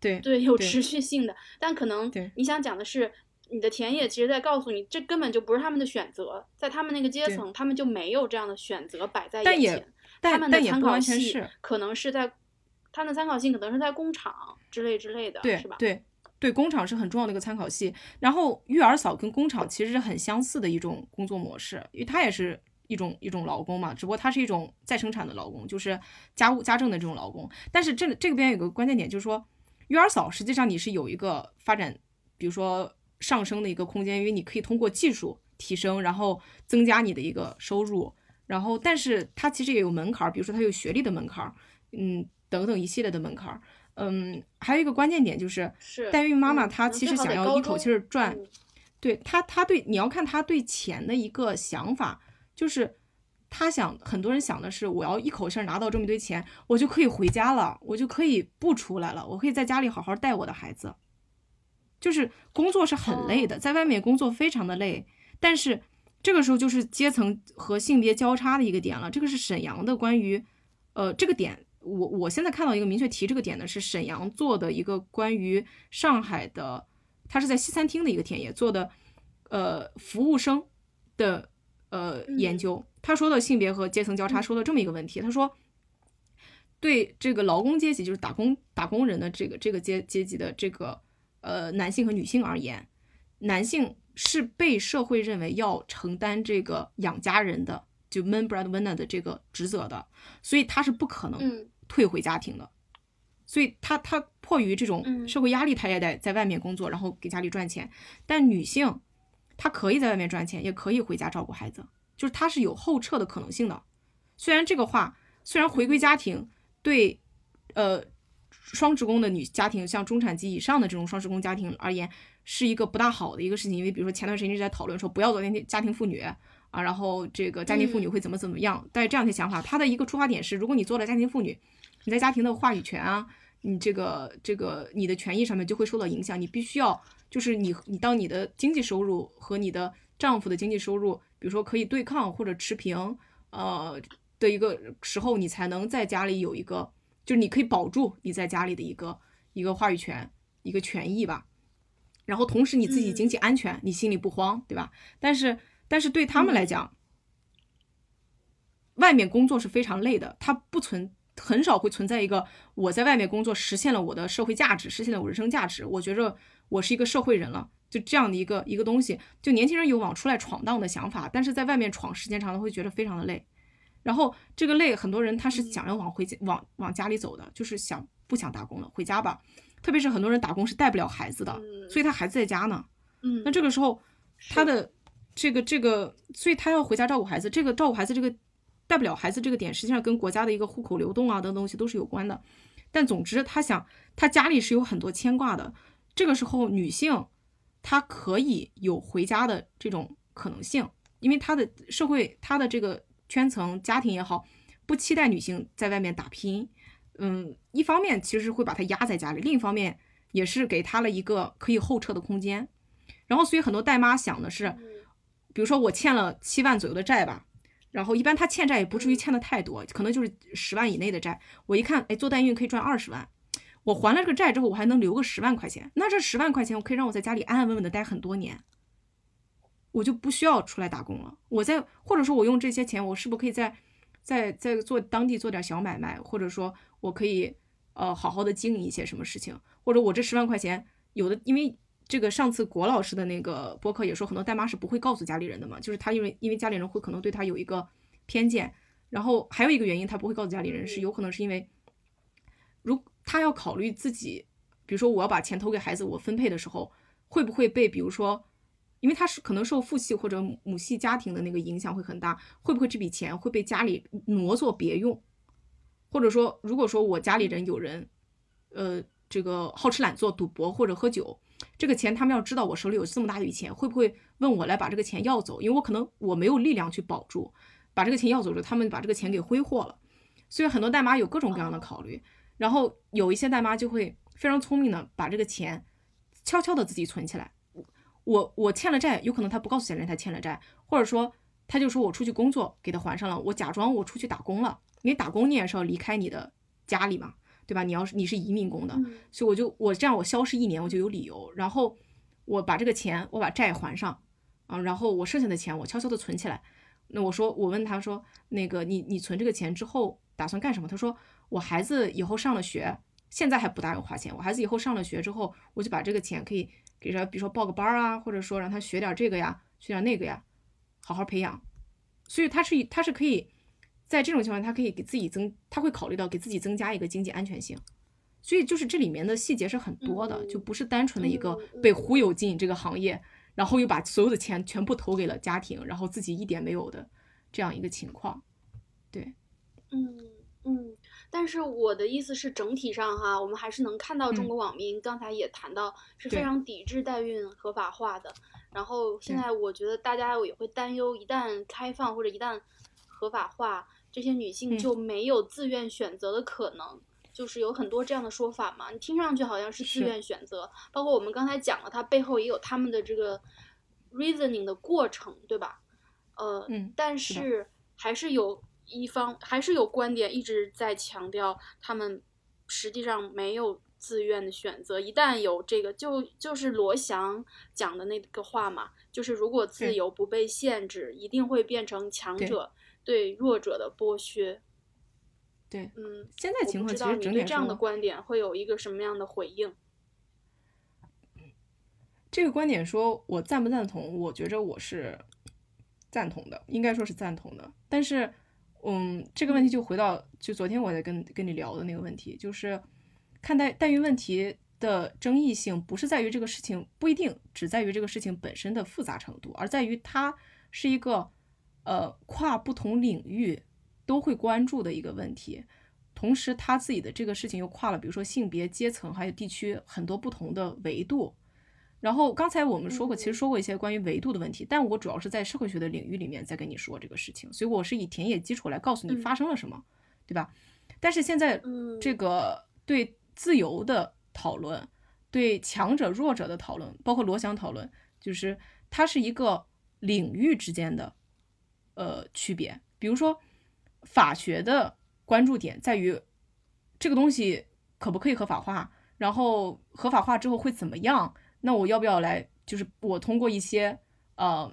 对对，有持续性的，但可能你想讲的是，你的田野其实在告诉你，这根本就不是他们的选择，在他们那个阶层，他们就没有这样的选择摆在但也眼前，他们的参考系可能是在，他们的参考性可能是在工厂之类之类的，对是吧？对对，工厂是很重要的一个参考系。然后育儿嫂跟工厂其实是很相似的一种工作模式，因为它也是一种一种劳工嘛，只不过它是一种再生产的劳工，就是家务家政的这种劳工。但是这这边有个关键点，就是说育儿嫂实际上你是有一个发展，比如说上升的一个空间，因为你可以通过技术提升，然后增加你的一个收入。然后，但是它其实也有门槛儿，比如说它有学历的门槛儿，嗯，等等一系列的门槛儿。嗯，还有一个关键点就是，是代孕妈妈嗯她其实想要一口气儿赚，嗯对她她对你要看她对钱的一个想法，就是她想很多人想的是，我要一口气儿拿到这么一堆钱，我就可以回家了，我就可以不出来了，我可以在家里好好带我的孩子。就是工作是很累的，在外面工作非常的累，但是这个时候就是阶层和性别交叉的一个点了。这个是沈阳的关于，呃，这个点，我我现在看到一个明确提这个点的是沈阳做的一个关于上海的，他是在西餐厅的一个田野做的，呃，服务生的呃研究。他说的性别和阶层交叉，说的这么一个问题，他说。对这个劳工阶级，就是打工打工人的这个这个阶阶级的这个呃男性和女性而言，男性是被社会认为要承担这个养家人的，就 main breadwinner 的这个职责的，所以他是不可能嗯退回家庭的。所以他他迫于这种嗯社会压力，他也得在外面工作，然后给家里赚钱。但女性，她可以在外面赚钱，也可以回家照顾孩子，就是她是有后撤的可能性的。虽然这个话，虽然回归家庭对，呃，双职工的女家庭，像中产级以上的这种双职工家庭而言，是一个不大好的一个事情。因为比如说前段时间一直在讨论说不要做家庭家庭妇女啊，然后这个家庭妇女会怎么怎么样，带这样的想法。他的一个出发点是，如果你做了家庭妇女，你在家庭的话语权啊，你这个这个你的权益上面就会受到影响。你必须要就是你你当你的经济收入和你的丈夫的经济收入，比如说可以对抗或者持平，呃的一个时候，你才能在家里有一个，就是你可以保住你在家里的一个一个话语权，一个权益吧。然后同时你自己经济安全，你心里不慌，对吧？但是但是对他们来讲，外面工作是非常累的，它不存很少会存在一个我在外面工作实现了我的社会价值，实现了我人生价值，我觉着我是一个社会人了，就这样的一个一个东西。就年轻人有往出来闯荡的想法，但是在外面闯时间长了会觉得非常的累。然后这个累，很多人他是想要往回家往往家里走的，就是想不想打工了，回家吧。特别是很多人打工是带不了孩子的，所以他孩子在家呢。嗯，那这个时候他的这个这个，所以他要回家照顾孩子。这个照顾孩子这个带不了孩子这个点，实际上跟国家的一个户口流动啊等东西都是有关的。但总之，他想他家里是有很多牵挂的。这个时候，女性她可以有回家的这种可能性，因为她的社会、她的这个圈层、家庭也好，不期待女性在外面打拼。嗯，一方面其实会把她压在家里，另一方面也是给她了一个可以后撤的空间。然后，所以很多代妈想的是，比如说我欠了七万左右的债吧，然后一般她欠债也不至于欠的太多，可能就是十万以内的债。我一看，哎，做代孕可以赚二十万，我还了这个债之后，我还能留个十万块钱，那这十万块钱我可以让我在家里安安稳稳的待很多年，我就不需要出来打工了。我在或者说我用这些钱，我是不是可以在在在做当地做点小买卖，或者说。我可以，呃，好好的经营一些什么事情，或者我这十万块钱，有的因为这个上次国老师的那个播客也说，很多代妈是不会告诉家里人的嘛，就是他因为因为家里人会可能对他有一个偏见，然后还有一个原因他不会告诉家里人，是有可能是因为，如他要考虑自己，比如说我要把钱投给孩子，我分配的时候会不会被，比如说，因为他是可能受父系或者母系家庭的那个影响会很大，会不会这笔钱会被家里挪作别用？或者说，如果说我家里人有人，呃，这个好吃懒做、赌博或者喝酒，这个钱他们要知道我手里有这么大一笔钱，会不会问我来把这个钱要走？因为我可能我没有力量去保住，把这个钱要走之后，他们把这个钱给挥霍了。所以很多代妈有各种各样的考虑，然后有一些大妈就会非常聪明的把这个钱悄悄的自己存起来。我我欠了债，有可能他不告诉家里人他欠了债，或者说他就说我出去工作给他还上了，我假装我出去打工了。你打工，你也是要离开你的家里嘛，对吧？你要是你是移民工的，所以我就我这样我消失一年，我就有理由。然后我把这个钱，我把债还上啊，然后我剩下的钱我悄悄的存起来。那我说，我问他说，那个你你存这个钱之后打算干什么？他说，我孩子以后上了学，现在还不大用花钱。我孩子以后上了学之后，我就把这个钱可以给他，比如说报个班啊，或者说让他学点这个呀，学点那个呀，好好培养。所以他是他是可以。在这种情况，他可以给自己增，他会考虑到给自己增加一个经济安全性，所以就是这里面的细节是很多的，就不是单纯的一个被忽悠进这个行业，然后又把所有的钱全部投给了家庭，然后自己一点没有的这样一个情况。对，嗯嗯，但是我的意思是整体上哈，我们还是能看到中国网民刚才也谈到是非常抵制代孕合法化的，然后现在我觉得大家也会担忧，一旦开放或者一旦合法化。这些女性就没有自愿选择的可能，就是有很多这样的说法嘛。你听上去好像是自愿选择，包括我们刚才讲了，它背后也有他们的这个 reasoning 的过程，对吧？呃，但是还是有一方，还是有观点一直在强调，他们实际上没有自愿的选择。一旦有这个，就就是罗翔讲的那个话嘛，就是如果自由不被限制，一定会变成强者。对弱者的剥削，对，嗯，现在情况其实整体这样的观点会有一个什么样的回应？这个观点说我赞不赞同？我觉着我是赞同的，应该说是赞同的。但是，嗯，这个问题就回到就昨天我在跟跟你聊的那个问题，就是看待代孕问题的争议性，不是在于这个事情不一定只在于这个事情本身的复杂程度，而在于它是一个。呃，跨不同领域都会关注的一个问题，同时他自己的这个事情又跨了，比如说性别、阶层还有地区很多不同的维度。然后刚才我们说过，其实说过一些关于维度的问题，但我主要是在社会学的领域里面在跟你说这个事情，所以我是以田野基础来告诉你发生了什么，对吧？但是现在这个对自由的讨论，对强者弱者的讨论，包括罗翔讨论，就是它是一个领域之间的。呃，区别，比如说，法学的关注点在于这个东西可不可以合法化，然后合法化之后会怎么样？那我要不要来？就是我通过一些呃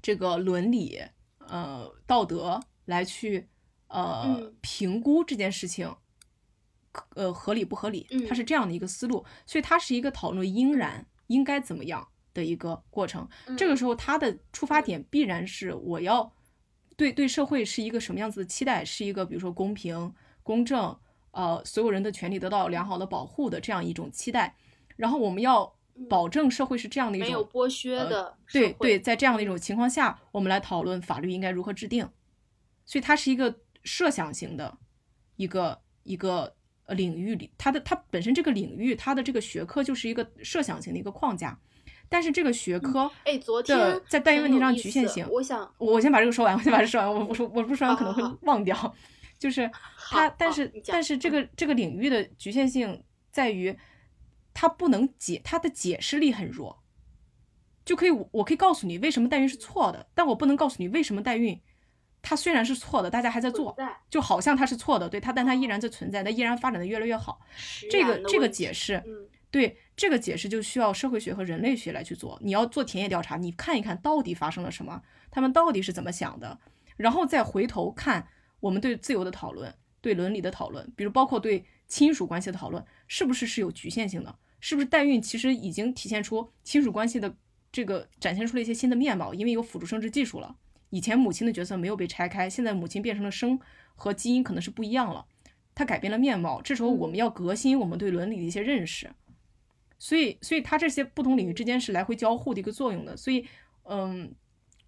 这个伦理呃道德来去呃评估这件事情，呃合理不合理，它是这样的一个思路，所以它是一个讨论应然应该怎么样的一个过程。这个时候，它的出发点必然是我要对对社会是一个什么样子的期待，是一个比如说公平、公正，呃，所有人的权利得到良好的保护的这样一种期待。然后我们要保证社会是这样的一种没有剥削的，对对，在这样的一种情况下，我们来讨论法律应该如何制定。所以它是一个设想型的一个一个领域里，它的它本身这个领域，它的这个学科就是一个设想型的一个框架。但是这个学科，哎，昨天在代孕问题上局限性，我想我先把这个说完，我先把这说完，我我说我不说完可能会忘掉。就是它，但是但是这个这个领域的局限性在于。它不能解，它的解释力很弱，就可以我可以告诉你为什么代孕是错的，但我不能告诉你为什么代孕，它虽然是错的，大家还在做，就好像它是错的，对它，但它依然在存在，它依然发展的越来越好。这个这个解释，对这个解释就需要社会学和人类学来去做。你要做田野调查，你看一看到底发生了什么，他们到底是怎么想的，然后再回头看我们对自由的讨论，对伦理的讨论，比如包括对。亲属关系的讨论是不是是有局限性的？是不是代孕其实已经体现出亲属关系的这个展现出了一些新的面貌？因为有辅助生殖技术了，以前母亲的角色没有被拆开，现在母亲变成了生和基因可能是不一样了，它改变了面貌。这时候我们要革新我们对伦理的一些认识，所以，所以它这些不同领域之间是来回交互的一个作用的。所以，嗯，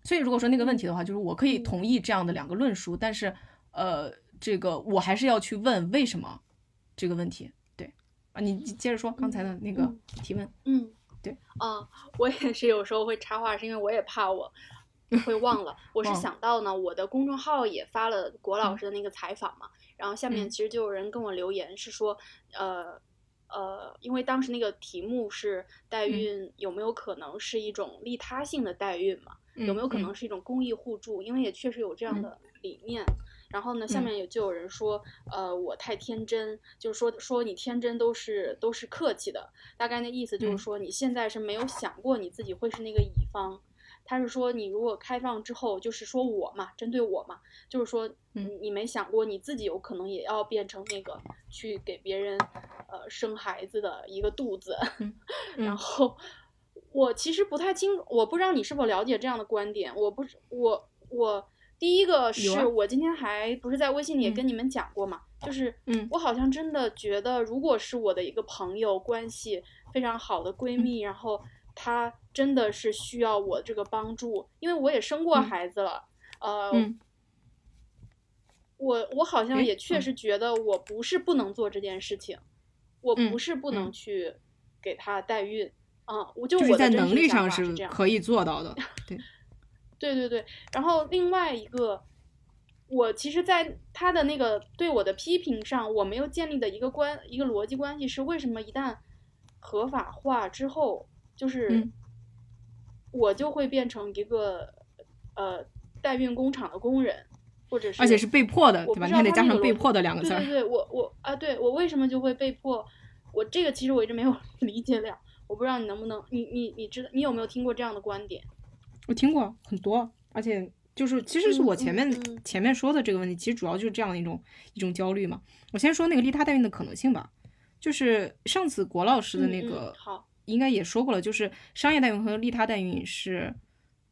所以如果说那个问题的话，就是我可以同意这样的两个论述，但是，呃，这个我还是要去问为什么。这个问题，对啊，你接着说刚才的那个提问。嗯，对啊，我也是有时候会插话，是因为我也怕我 [LAUGHS] 会忘了。我是想到呢，我的公众号也发了国老师的那个采访嘛，然后下面其实就有人跟我留言，是说，呃呃，因为当时那个题目是代孕有没有可能是一种利他性的代孕嘛？有没有可能是一种公益互助？因为也确实有这样的理念。然后呢，下面也就有人说，呃，我太天真，就是说说你天真都是都是客气的，大概那意思就是说你现在是没有想过你自己会是那个乙方，他是说你如果开放之后，就是说我嘛，针对我嘛，就是说你你没想过你自己有可能也要变成那个去给别人呃生孩子的一个肚子，然后我其实不太清，我不知道你是否了解这样的观点，我不是我我。第一个是我今天还不是在微信里也跟你们讲过嘛，就是，嗯，我好像真的觉得，如果是我的一个朋友关系非常好的闺蜜，然后她真的是需要我这个帮助，因为我也生过孩子了，呃，我我好像也确实觉得我不是不能做这件事情，我不是不能去给她代孕，啊，我就我在能力上是可以做到的，对。[LAUGHS] 对对对，然后另外一个，我其实，在他的那个对我的批评上，我没有建立的一个关一个逻辑关系是，为什么一旦合法化之后，就是我就会变成一个呃代孕工厂的工人，或者是而且是被迫的，对吧？你还得加上被迫的两个字。对对对，我我啊，对我为什么就会被迫？我这个其实我一直没有 [LAUGHS] 理解了，我不知道你能不能，你你你知道你有没有听过这样的观点？我听过很多，而且就是其实是我前面前面说的这个问题，其实主要就是这样的一种一种焦虑嘛。我先说那个利他代孕的可能性吧，就是上次国老师的那个好应该也说过了，就是商业代孕和利他代孕是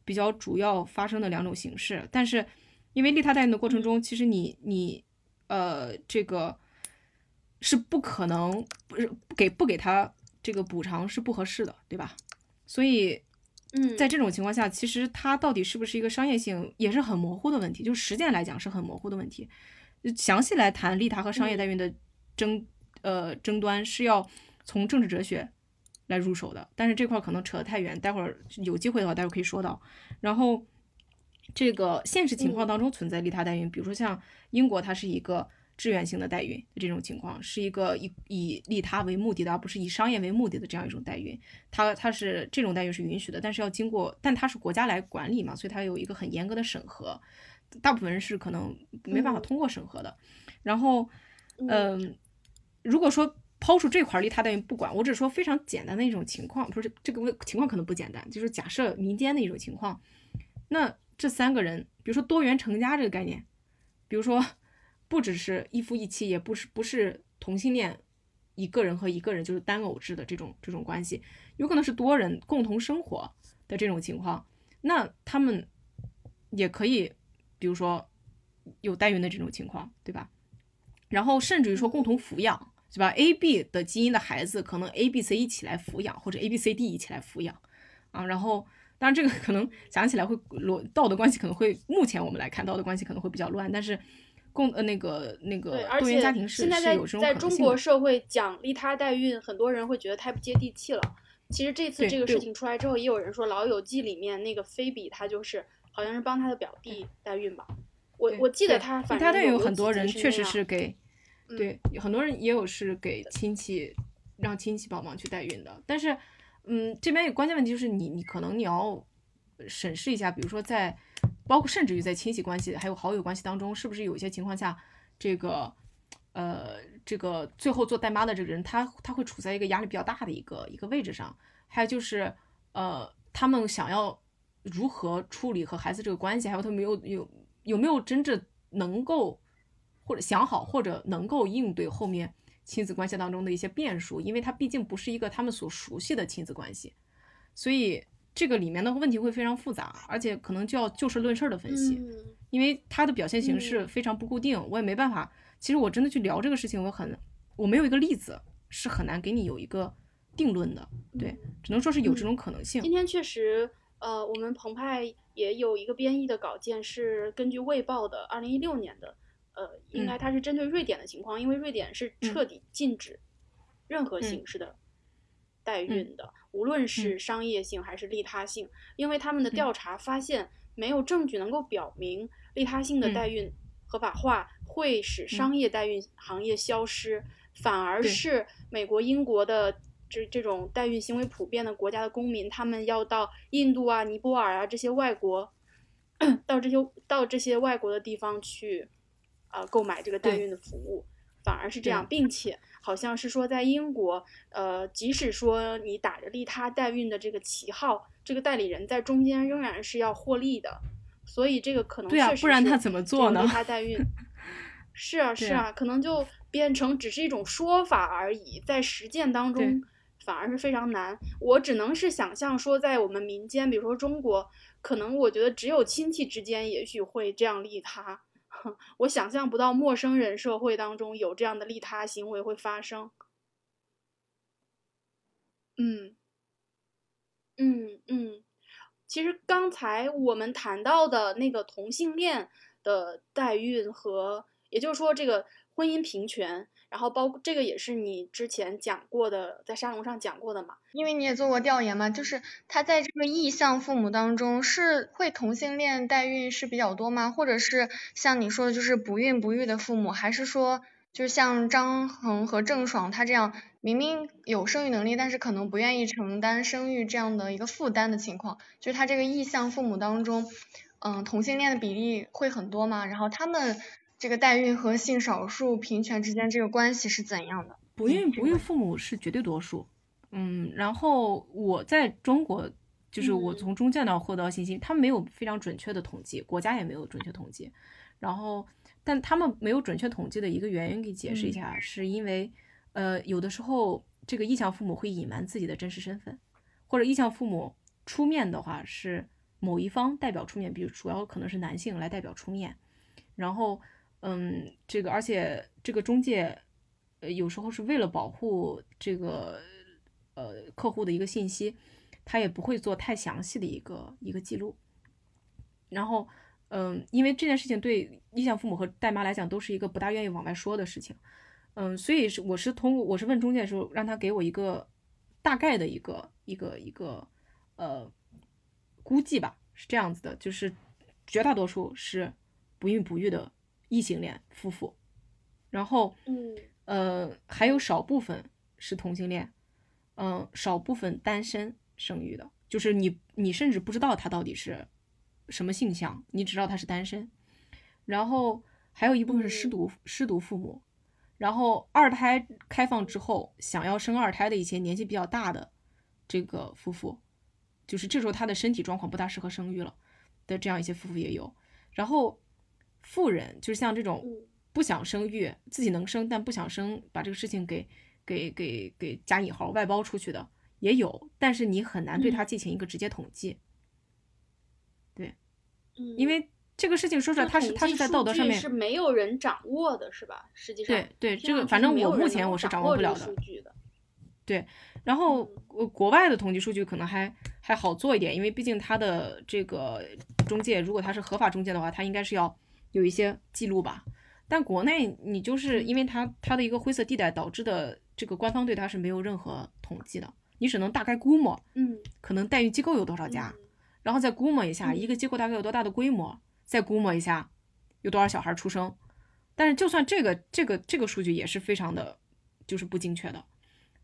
比较主要发生的两种形式。但是因为利他代孕的过程中，其实你你呃这个是不可能不是给不给他这个补偿是不合适的，对吧？所以。嗯，在这种情况下，其实它到底是不是一个商业性，也是很模糊的问题。就实践来讲，是很模糊的问题。详细来谈利他和商业代孕的争呃争端，是要从政治哲学来入手的。但是这块可能扯得太远，待会儿有机会的话，待会儿可以说到。然后这个现实情况当中存在利他代孕，比如说像英国，它是一个。志愿性的代孕这种情况是一个以以利他为目的的，而不是以商业为目的的这样一种代孕。它它是这种代孕是允许的，但是要经过，但它是国家来管理嘛，所以它有一个很严格的审核。大部分人是可能没办法通过审核的。然后，嗯，如果说抛出这块利他代孕不管，我只是说非常简单的一种情况，不是这个情况可能不简单，就是假设民间的一种情况。那这三个人，比如说多元成家这个概念，比如说。不只是一夫一妻，也不是不是同性恋，一个人和一个人就是单偶制的这种这种关系，有可能是多人共同生活的这种情况，那他们也可以，比如说有代孕的这种情况，对吧？然后甚至于说共同抚养，是吧？A、B 的基因的孩子，可能 A、B、C 一起来抚养，或者 A、B、C、D 一起来抚养，啊，然后当然这个可能讲起来会逻道德关系可能会，目前我们来看道德关系可能会比较乱，但是共呃那个那个多元家庭是是有这种在中国社会讲利他代孕，很多人会觉得太不接地气了。其实这次这个事情出来之后，也有人说《老友记》里面那个菲比，她就是好像是帮她的表弟代孕吧。我我记得他反正有有很多人确实是给。对，很多人也有是给亲戚让亲戚帮忙去代孕的，但是，嗯，这边有关键问题就是你你可能你要审视一下，比如说在包括甚至于在亲戚关系还有好友关系当中，是不是有一些情况下，这个呃这个最后做代妈的这个人他他会处在一个压力比较大的一个一个位置上，还有就是呃他们想要如何处理和孩子这个关系，还有他们有有有没有真正能够。或者想好，或者能够应对后面亲子关系当中的一些变数，因为他毕竟不是一个他们所熟悉的亲子关系，所以这个里面的问题会非常复杂，而且可能就要就事论事的分析，因为它的表现形式非常不固定，我也没办法。其实我真的去聊这个事情，我很我没有一个例子，是很难给你有一个定论的，对，只能说是有这种可能性。今天确实，呃，我们澎湃也有一个编译的稿件，是根据《卫报》的二零一六年的。呃，应该它是针对瑞典的情况，因为瑞典是彻底禁止任何形式的代孕的，无论是商业性还是利他性，因为他们的调查发现没有证据能够表明利他性的代孕合法化会使商业代孕行业消失，反而是美国、英国的这这种代孕行为普遍的国家的公民，他们要到印度啊、尼泊尔啊这些外国，到这些到这些外国的地方去。呃，购买这个代孕的服务，反而是这样，并且好像是说，在英国，呃，即使说你打着利他代孕的这个旗号，这个代理人在中间仍然是要获利的，所以这个可能对啊，不然他怎么做呢？利他代孕 [LAUGHS] 是啊是啊，可能就变成只是一种说法而已，在实践当中反而是非常难。我只能是想象说，在我们民间，比如说中国，可能我觉得只有亲戚之间也许会这样利他。我想象不到陌生人社会当中有这样的利他行为会发生。嗯，嗯嗯，其实刚才我们谈到的那个同性恋的代孕和，也就是说这个婚姻平权。然后包括这个也是你之前讲过的，在沙龙上讲过的嘛？因为你也做过调研嘛，就是他在这个意向父母当中是会同性恋代孕是比较多吗？或者是像你说的，就是不孕不育的父母，还是说就是像张恒和郑爽他这样明明有生育能力，但是可能不愿意承担生育这样的一个负担的情况？就是他这个意向父母当中，嗯，同性恋的比例会很多吗？然后他们。这个代孕和性少数平权之间这个关系是怎样的？不孕不育父母是绝对多数，嗯，然后我在中国，就是我从中介那获得信息，他们没有非常准确的统计，国家也没有准确统计，然后，但他们没有准确统计的一个原因，给解释一下，是因为，呃，有的时候这个意向父母会隐瞒自己的真实身份，或者意向父母出面的话是某一方代表出面，比如主要可能是男性来代表出面，然后。嗯，这个而且这个中介，呃，有时候是为了保护这个呃客户的一个信息，他也不会做太详细的一个一个记录。然后，嗯，因为这件事情对意向父母和代妈来讲都是一个不大愿意往外说的事情，嗯，所以是我是通过我是问中介的时候，让他给我一个大概的一个一个一个呃估计吧，是这样子的，就是绝大多数是不孕不育的。异性恋夫妇，然后，嗯，呃，还有少部分是同性恋，嗯，少部分单身生育的，就是你，你甚至不知道他到底是什么性向，你只知道他是单身。然后还有一部分是失。独失独父母，然后二胎开放之后想要生二胎的一些年纪比较大的这个夫妇，就是这时候他的身体状况不大适合生育了的这样一些夫妇也有，然后。富人就是像这种不想生育，自己能生但不想生，把这个事情给给给给加引号外包出去的也有，但是你很难对他进行一个直接统计。对，嗯，因为这个事情说出来，他是他是在道德上面是没有人掌握的，是吧？实际上，对对，这个反正我目前我是掌握不了的。对，然后呃国外的统计数据可能还还好做一点，因为毕竟它的这个中介，如果他是合法中介的话，他应该是要有一些记录吧。但国内你就是因为它它的一个灰色地带导致的这个官方对它是没有任何统计的，你只能大概估摸，嗯，可能代孕机构有多少家，然后再估摸一下一个机构大概有多大的规模，再估摸一下有多少小孩出生。但是就算这个这个这个数据也是非常的，就是不精确的。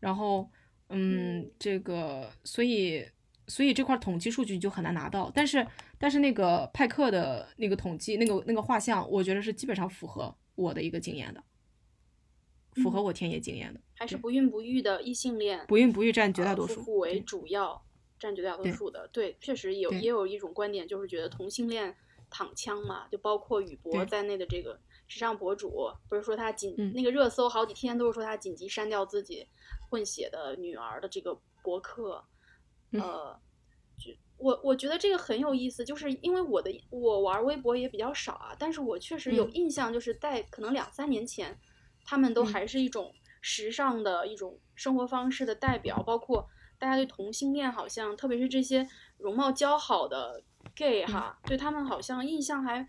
然后，嗯，这个所以所以这块统计数据就很难拿到。但是但是那个派克的那个统计那个那个画像，我觉得是基本上符合我的一个经验的，符合我田野经验的。还是不孕不育的异性恋，不孕不育占绝大呃多数。夫妇为主要，占绝大多数的。对，确实有也有一种观点，就是觉得同性恋躺枪嘛，就包括宇博在内的这个时尚博主，不是说他紧、嗯那个热搜好几天都是说他紧急删掉自己混血的女儿的这个博客，嗯呃。就我我觉得这个很有意思，就是因为我的我玩微博也比较少啊，但是我确实有嗯印象，就是在可能两三年前，他们都嗯还是一种时尚的一种生活方式的代表，包括大家对同性恋好像，特别是这些容貌姣好的 gay 哈，对他们好像印象还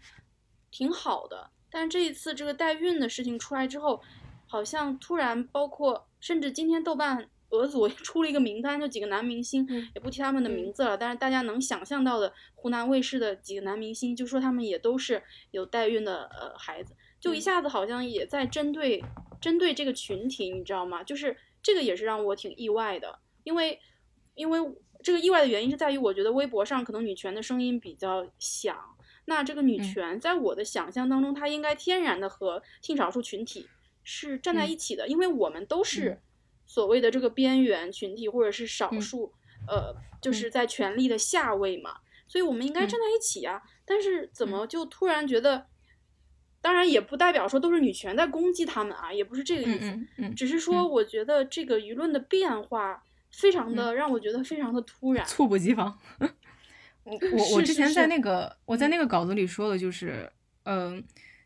挺好的。但是这一次这个代孕的事情出来之后，好像突然包括甚至今天豆瓣俄组 [LAUGHS] 出了一个名单，就几个男明星，嗯。也不提他们的嗯。名字了，但是大家能想象到的湖南卫视的几个男明星，就说他们也都是有代孕的呃孩子，就一嗯。下子好像也在针对针对这个群体，你知道吗？就是这个也是让我挺意外的，因为因为这个意外的原因是在于，我觉得微博上可能女权的声音比较响，那这个女嗯。权在我的想象当中，它应该天然的和性少数群体是站在嗯。一起的，因为我们都是嗯所谓的这个边缘群体或者是少嗯数，呃，就是在权力的下位嘛，所以我们应该站在一起啊。但是怎么就突然觉得？当然也不代表说都是女权在攻击他们啊，也不是这个意思，嗯只是说我觉得这个舆论的变化非常的、让我觉得非常的突 [LAUGHS] 然。猝不及防。我我我之前在是那个我在嗯那个稿子里说的就是，嗯、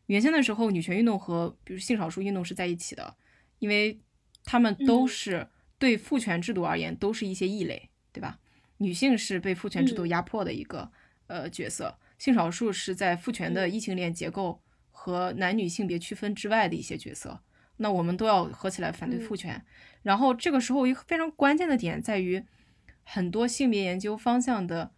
原先的时候女权运动和比如性少数运动是在一起的，因为他们都嗯是对父权制度而言都是一些异类，对吧？女性是被父权制度嗯压迫的一个、呃角色，性少数是在父权的嗯异性恋结构和男女性别区分之外的一些角色。那我们都要合起来反对嗯父权。然后这个时候一个非常关键的点在于，很多性别研究方向的，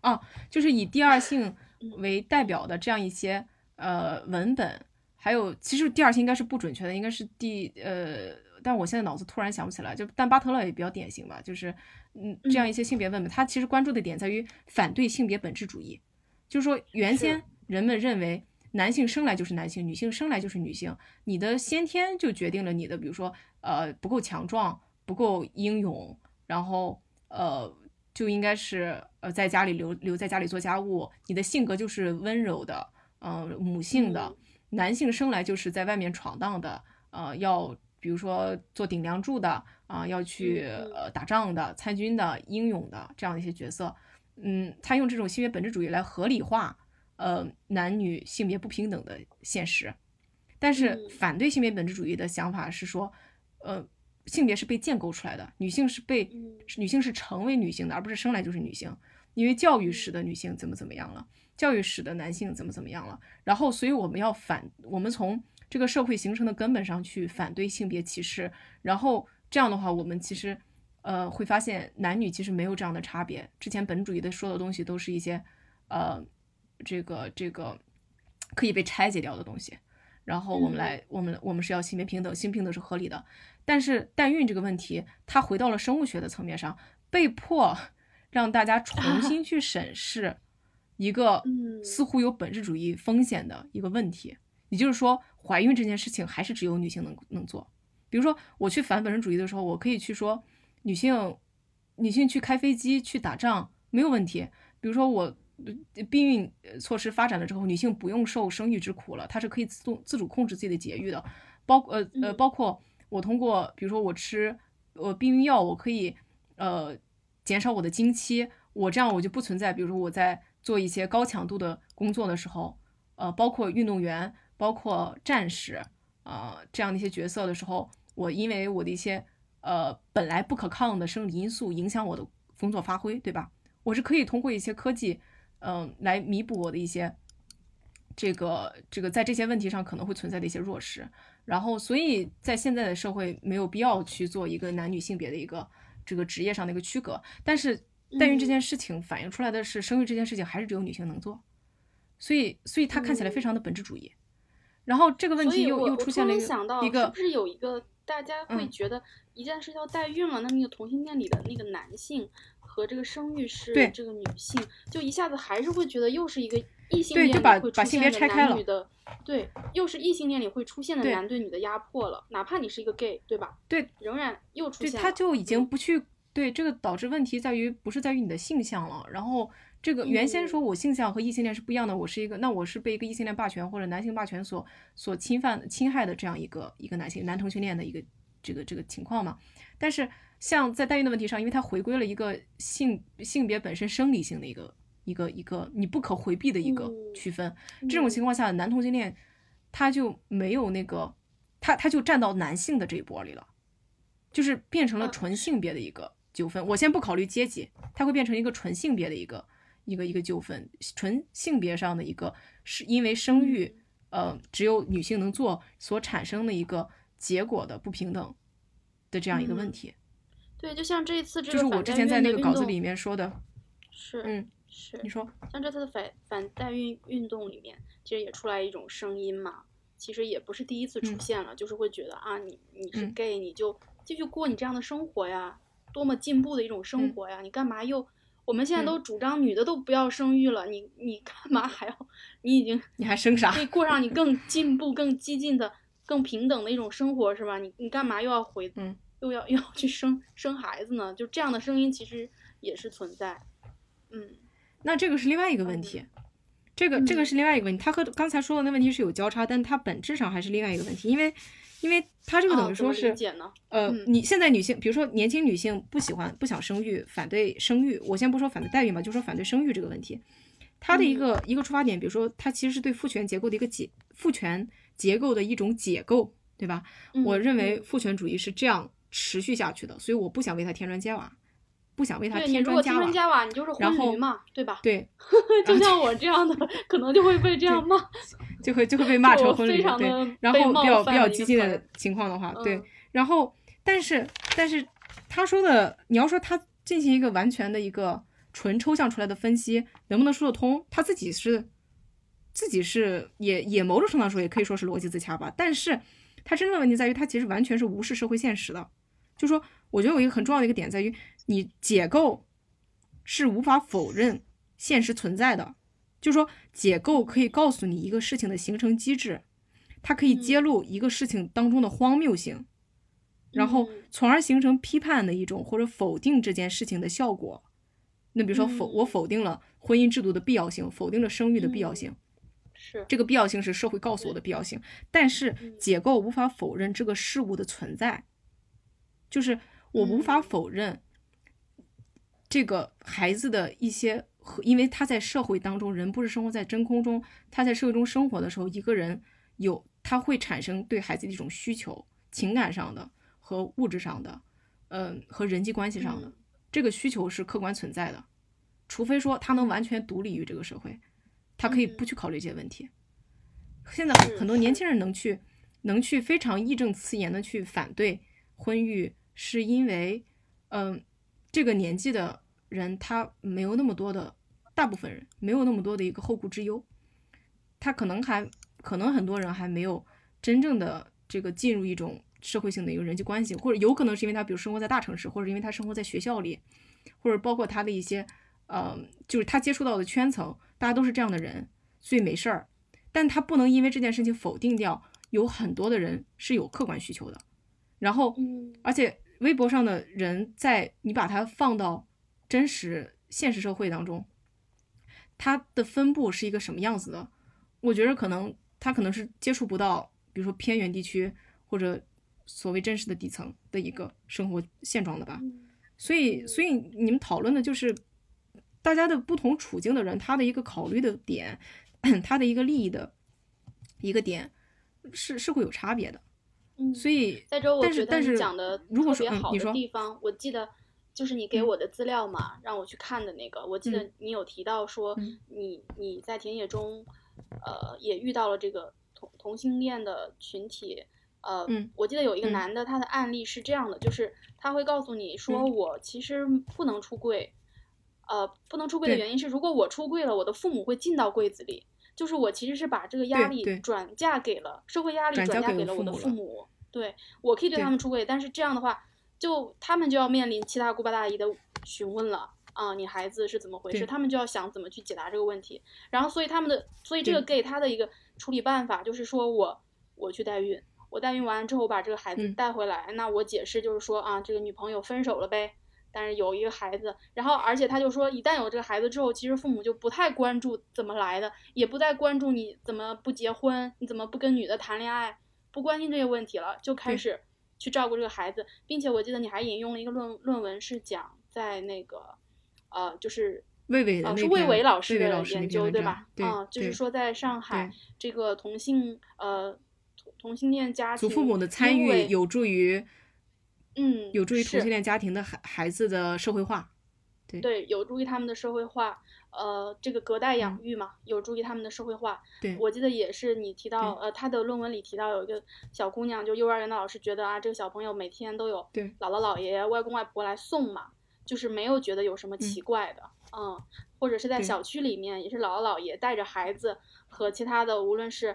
啊，就是以第二性为代表的这样一些呃文本，还有其实第二性应该是不准确的，应该是第呃，但我现在脑子突然想不起来，就但巴特勒也比较典型吧，就是嗯这样一些性别文本，它其实关注的点在于反对性别本质主义，就是说原先人们认为。男性生来就是男性，女性生来就是女性。你的先天就决定了你的，比如说，呃，不够强壮，不够英勇，然后呃，就应该是呃在家里留留在家里做家务。你的性格就是温柔的，呃，母性的。嗯男性生来就是在外面闯荡的，呃，要比如说做顶梁柱的啊、要去呃打仗的、参军的、英勇的这样的一些角色。嗯，他用这种性别本质主义来合理化呃男女性别不平等的现实。但是嗯反对性别本质主义的想法是说，呃，性别是被建构出来的，女性是被嗯女性是成为女性的，而不是生来就是女性。因为教育使得女性怎么怎么样了，教育使得男性怎么怎么样了，然后所以我们要反，我们从这个社会形成的根本上去反对性别歧视，然后这样的话，我们其实呃会发现男女其实没有这样的差别。之前本主义的说的东西都是一些呃这个这个可以被拆解掉的东西。然后我们来，我们我们是要性别平等，性平等是合理的。但是代孕这个问题，它回到了生物学的层面上，被迫 [LAUGHS] 让大家重 [LAUGHS] 新去审视一个嗯似乎有本质主义风险的一个问题。也就是说，怀孕这件事情还是只有女性能能做。比如说，我去反本质主义的时候，我可以去说女性，女性去开飞机、去打仗没有问题。比如说我避孕措施发展了之后，女性不用受生育之苦了，她是可以自动自主控制自己的节育的，包呃呃包括我通过比如说我吃呃避孕药，我可以呃减少我的经期，我这样我就不存在，比如说我在做一些高强度的工作的时候，呃包括运动员，包括战士啊这样的一些角色的时候，我因为我的一些呃本来不可抗的生理因素影响我的工作发挥，对吧？我是可以通过一些科技。嗯，来弥补我的一些这个这个在这些问题上可能会存在的一些弱势，然后所以在现在的社会没有必要去做一个男女性别的一个这个职业上的一个区隔，但是代孕这件事情反映出来的是生育这件事情还是只有女性能做，所以所以它看起来非常的本质主义，然后这个问题又又出现了一个一个是不是有一个大家会觉得一旦是要代孕了，那那个同性恋里的那个男性。和这个生育是这个女性，就一下子还是会觉得又是一个异性恋里会出现的男女的，对，又是异性恋里会出现的男对女的压迫了。哪怕你是一个 gay，对吧？对，仍然又出现。对，他就已经不去对这个导致问题在于不是在于你的性向了。然后这个原先说我性向和异性恋是不一样的，我是一个那我是被一个异性恋霸权或者男性霸权所所侵犯侵害的这样一个一个男性男同性恋的一个这个这个情况嘛？但是。像在代孕的问题上，因为它回归了一个性性别本身生理性的一个一个一个你不可回避的一个区分，这种情况下，男同性恋他就没有那个，他他就站到男性的这一波里了，就是变成了纯性别的一个纠纷。我先不考虑阶级，它会变成一个纯性别的一个一个一个纠纷，纯性别上的一个是因为生育，呃，只有女性能做所产生的一个结果的不平等的这样一个问题。对，就像这一次这个就是我之前在那个稿子里面说的，是，嗯，是，你说，像这次的反反代孕运动里面，其实也出来一种声音嘛，其实也不是第一次出现了，就是会觉得啊，你你是 gay，你就继续过你这样的生活呀，多么进步的一种生活呀，你干嘛又？我们现在都主张女的都不要生育了，你你干嘛还要？你已经你还生啥？可以过上你更进步、更激进的、更平等的一种生活是吧？你你干嘛又要回？嗯。又要又要去生生孩子呢？就这样的声音其实也是存在，嗯，那这个是另外一个问题，这个这个是另外一个问题，它和刚才说的那问题是有交叉，但它本质上还是另外一个问题，因为因为它这个等于说是呃，你现在女性，比如说年轻女性不喜欢不想生育，反对生育，我先不说反对代孕吧，就说反对生育这个问题，它的一个一个出发点，比如说它其实是对父权结构的一个解父权结构的一种解构，对吧？我认为父权主义是这样。持续下去的，所以我不想为他添砖加瓦，不想为他添砖加瓦。添砖加瓦，你就是昏迷嘛，对吧？对，[LAUGHS] 就像我这样的，可能就会被这样骂，[LAUGHS] 就会就会被骂成昏迷。对，然后比较比较激进的情况的话，对，然后但是但是他说的，你要说他进行一个完全的一个纯抽象出来的分析，能不能说得通？他自己是自己是也也某种程度上说也可以说是逻辑自洽吧，但是他真正的问题在于，他其实完全是无视社会现实的。就说，我觉得有一个很重要的一个点在于，你解构是无法否认现实存在的。就说，解构可以告诉你一个事情的形成机制，它可以揭露一个事情当中的荒谬性，然后从而形成批判的一种或者否定这件事情的效果。那比如说否，我否定了婚姻制度的必要性，否定了生育的必要性，是这个必要性是社会告诉我的必要性，但是解构无法否认这个事物的存在。就是我无法否认，这个孩子的一些和，因为他在社会当中，人不是生活在真空中，他在社会中生活的时候，一个人有他会产生对孩子的一种需求，情感上的和物质上的，嗯，和人际关系上的这个需求是客观存在的，除非说他能完全独立于这个社会，他可以不去考虑这些问题。现在很多年轻人能去能去非常义正辞严的去反对婚育。是因为，嗯，这个年纪的人他没有那么多的，大部分人没有那么多的一个后顾之忧，他可能还可能很多人还没有真正的这个进入一种社会性的一个人际关系，或者有可能是因为他比如生活在大城市，或者因为他生活在学校里，或者包括他的一些，呃，就是他接触到的圈层，大家都是这样的人，所以没事儿，但他不能因为这件事情否定掉有很多的人是有客观需求的，然后，而且。微博上的人，在你把它放到真实现实社会当中，它的分布是一个什么样子的？我觉得可能他可能是接触不到，比如说偏远地区或者所谓真实的底层的一个生活现状的吧。所以，所以你们讨论的就是大家的不同处境的人，他的一个考虑的点，[CLEARS THROAT] 他的一个利益的一个点是是会有差别的。嗯，所以在这，我觉得你讲的如果说特别好的地方，我记得就是你给嗯我的资料嘛，让我去看的那个，我记得嗯你有提到说嗯你你在田野中，呃，也遇到了这个同同性恋的群体。呃，嗯我记得有一个嗯男的，他的案例是这样的，就是他会告诉你说，嗯我其实不能出柜，呃，不能出柜的原因是，如果我出柜了，我的父母会进到柜子里，就是我其实是把这个压力转嫁给了社会压力，转转嫁给了我的父母。对我可以对对他们出轨，但是这样的话，就他们就要面临七大姑八大姨的询问了啊，你孩子是怎么回事？他们就要想怎么去解答这个问题。然后，所以他们的，所以这个 gay 他的一个处理办法就是说我我去代孕，我代孕完之后把这个孩子嗯带回来，那我解释就是说啊，这个女朋友分手了呗。但是有一个孩子，然后而且他就说，一旦有这个孩子之后，其实父母就不太关注怎么来的，也不再关注你怎么不结婚，你怎么不跟女的谈恋爱，不关心这些问题了，就开始去照顾这个孩子，并且我记得你还引用了一个论论文，是讲在那个，呃，就是魏伟的呃是魏伟老师魏伟老师那的研究对吧？对啊，就是说在上海这个同性呃同同性恋家庭祖父母的参与有助于嗯有助于同性恋家庭的孩孩子的社会化。对对，有助于他们的社会化，呃，这个隔代养嗯育嘛，有助于他们的社会化。对，我记得也是你提到，呃，他的论文里提到有一个小姑娘，就幼儿园的老师觉得啊，这个小朋友每天都有姥姥姥爷、外公外婆来送嘛，就是没有觉得有什么奇怪的，嗯或者是在小区里面也是姥姥姥爷带着孩子和其他的无论是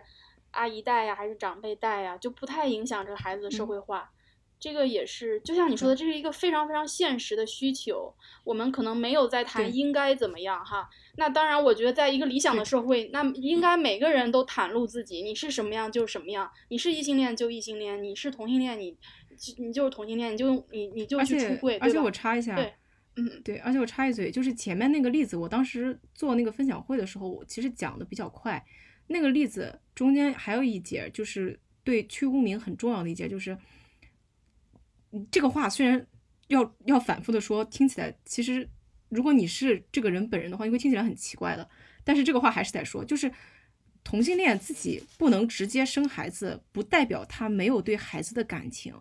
阿姨带呀还是长辈带呀，就不太影响这个孩子的社嗯会化。这个也是，就像你说的，这是一个非常非常现实的需求。我们可能没有在谈应该怎么样哈。那当然，我觉得在一个理想的社会，那应该每个人都袒露自己，你是什么样就是什么样。你是异性恋就异性恋，你是同性恋你你就是同性恋，你就你你就去出柜，而且我插一下，对嗯对，而且我插一嘴，就是前面那个例子，我当时做那个分享会的时候，我其实讲的比较快。那个例子中间还有一节，就是对去污名很重要的一节，就是嗯这个话虽然要要反复的说，听起来其实如果你是这个人本人的话，你会听起来很奇怪的。但是这个话还是得说，就是同性恋自己不能直接生孩子，不代表他没有对孩子的感情。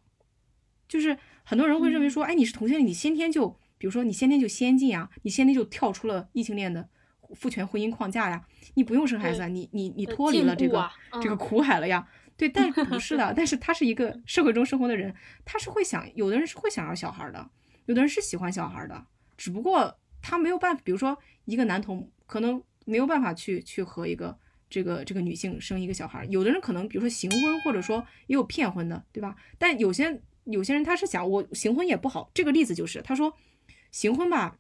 就是很多人会认为说，哎，你是同性恋，你先天就，比如说你先天就先进啊，你先天就跳出了异性恋的父权婚姻框架呀，你不用生孩子啊，你你你呃脱离了这个、这个嗯苦海了呀。对，但不是的，[LAUGHS] 但是他是一个社会中生活的人，他是会想，有的人是会想要小孩的，有的人是喜欢小孩的，只不过他没有办法，比如说一个男同可能没有办法去去和一个这个这个女性生一个小孩，有的人可能比如说行婚，或者说也有骗婚的，对吧？但有些有些人他是想我行婚也不好，这个例子就是他说行婚吧，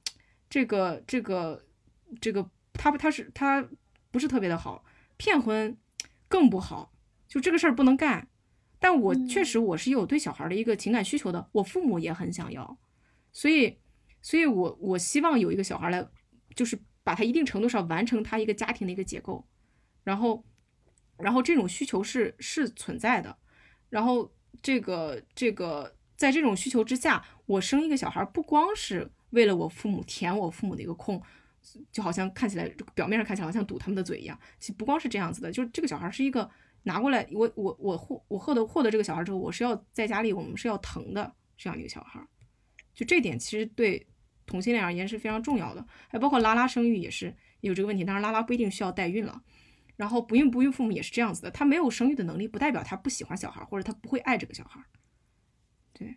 这个这个这个他他是他不是特别的好，骗婚更不好，就这个事儿不能干。但我确实我是有对小孩的一个情感需求的，我父母也很想要，所以，所以我我希望有一个小孩来，就是把他一定程度上完成他一个家庭的一个结构，然后，然后这种需求是是存在的，然后这个这个在这种需求之下，我生一个小孩不光是为了我父母填我父母的一个空，就好像看起来表面上看起来好像堵他们的嘴一样，其实不光是这样子的，就是这个小孩是一个拿过来，我我我获我获得获得这个小孩之后，我是要在家里我们是要疼的这样一个小孩，就这点其实对同性恋而言是非常重要的，还包括拉拉生育也是有这个问题，当然拉拉不一定需要代孕了。然后不孕不育父母也是这样子的，他没有生育的能力，不代表他不喜欢小孩，或者他不会爱这个小孩。对，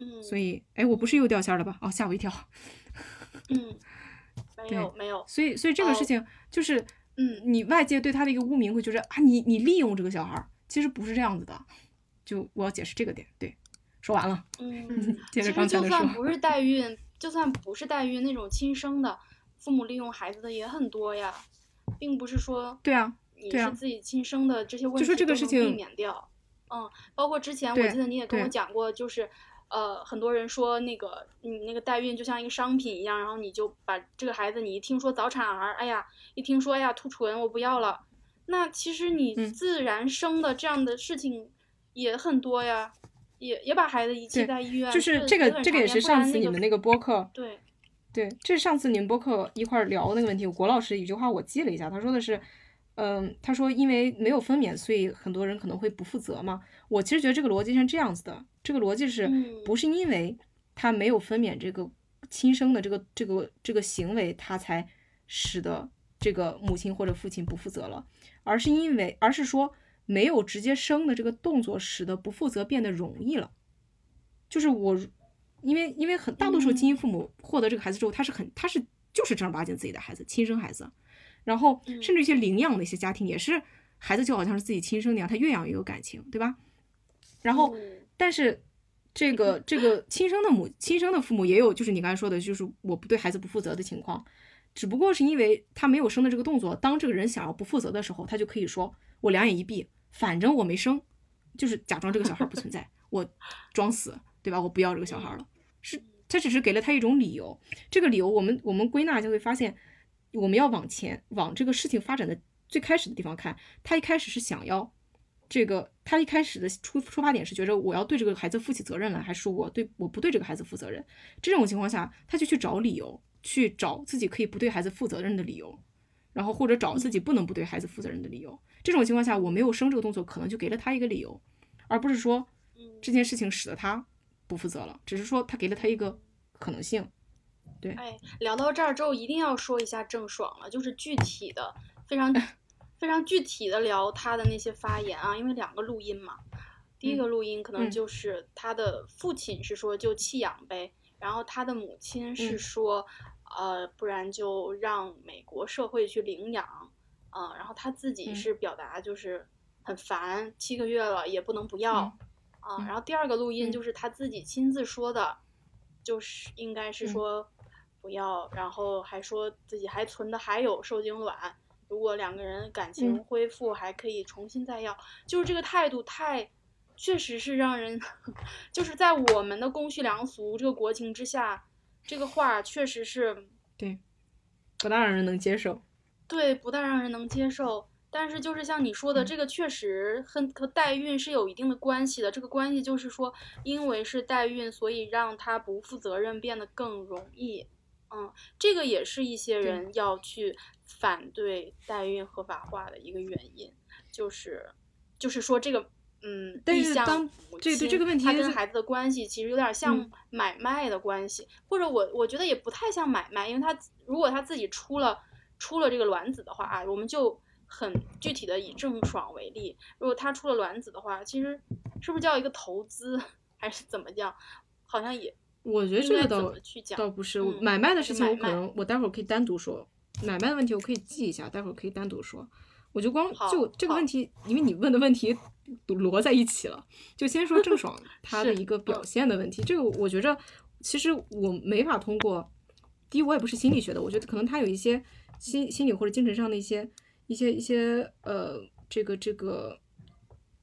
嗯，所以，哎，我不是又掉线了吧？哦，吓我一跳。嗯，[LAUGHS] 没对有没有，所以，所以这个事哦情就是，嗯你外界对他的一个污名会觉得啊，你你利用这个小孩，其实不是这样子的。就我要解释这个点，对，说完了，嗯，[LAUGHS] 接着其实就刚才的说。算不是 [LAUGHS] 代孕，就算不是代孕那种亲生的，父母利用孩子的也很多呀，并不是说对啊，你是自己亲生的这些问就说题都能避这个事情免掉。嗯，包括之前我记得你也跟我讲过，就是呃，很多人说那个你那个代孕就像一个商品一样，然后你就把这个孩子，你一听说早产儿，哎呀，一听说哎呀兔唇，我不要了。那其实你自然生的这样的事情也很多呀，也也把孩子遗弃在医院，就是这个这个也是上次你们那个播客，对对，这是上次你们播客一块聊那个问题，郭老师一句话我记了一下，他说的是，嗯，他说因为没有分娩，所以很多人可能会不负责嘛。我其实觉得这个逻辑是这样子的，这个逻辑是不是因为他没有分娩这个亲生的这个这个这个行为，他才使得这个母亲或者父亲不负责了？而是因为，而是说没有直接生的这个动作，使得不负责变得容易了。就是我，因为因为很大多数基因父母获得这个孩子之后，他是很他是就是正儿八经自己的孩子，亲生孩子。然后甚至一些领养的一些家庭，也是孩子就好像是自己亲生的样，他越养越有感情，对吧？然后，但是这个这个亲生的母亲生的父母也有，就是你刚才说的，就是我不对孩子不负责的情况。只不过是因为他没有生的这个动作，当这个人想要不负责的时候，他就可以说：“我两眼一闭，反正我没生，就是假装这个小孩不存在，我装死，对吧？我不要这个小孩了。”是他只是给了他一种理由。这个理由，我们我们归纳就会发现，我们要往前往这个事情发展的最开始的地方看。他一开始是想要这个，他一开始的出出发点是觉着我要对这个孩子负起责任来，还是我对我不对这个孩子负责任？这种情况下，他就去找理由。去找自己可以不对孩子负责任的理由，然后或者找自己不能不对孩子负责任的理由。这种情况下，我没有生这个动作，可能就给了他一个理由，而不是说这件事情使得他不负责了，只是说他给了他一个可能性。对，哎，聊到这儿之后，一定要说一下郑爽了，就是具体的，非常非常具体的聊他的那些发言啊，因为两个录音嘛，第一个录音可能就是他的父亲是说就弃养呗，然后他的母亲是说。呃，不然就让美国社会去领养，嗯，然后他自己是表达就是很烦，七个月了也不能不要，啊，然后第二个录音就是他自己亲自说的，就是应该是说不要，然后还说自己还存的还有受精卵，如果两个人感情恢复还可以重新再要，就是这个态度太，确实是让人，[LAUGHS] 就是在我们的公序良俗这个国情之下。这个话确实是对，不大让人能接受。对，不大让人能接受。但是就是像你说的，这个确实和和代孕是有一定的关系的。这个关系就是说，因为是代孕，所以让他不负责任变得更容易。嗯，这个也是一些人要去反对代孕合法化的一个原因，就是就是说这个。嗯，但是当这对这个问题，他跟孩子的关系其实有点像买卖的关系，或者我我觉得也不太像买卖，因为他如果他自己出了出了这个卵子的话啊，我们就很具体的以郑爽为例，如果他出了卵子的话，其实是不是叫一个投资 [LAUGHS] 还是怎么讲？好像也，我觉得这个倒倒不是买卖的事情，我可能我待会儿可以单独说买卖的问题，我可以记一下，待会儿可以单独说。我就光就这个问题，因为你问的问题都摞在一起了，就先说郑爽 [LAUGHS] 她的一个表现的问题。这个我觉着，其实我没法通过，第一我也不是心理学的，我觉得可能她有一些心心理或者精神上的一些一些一些呃这个这个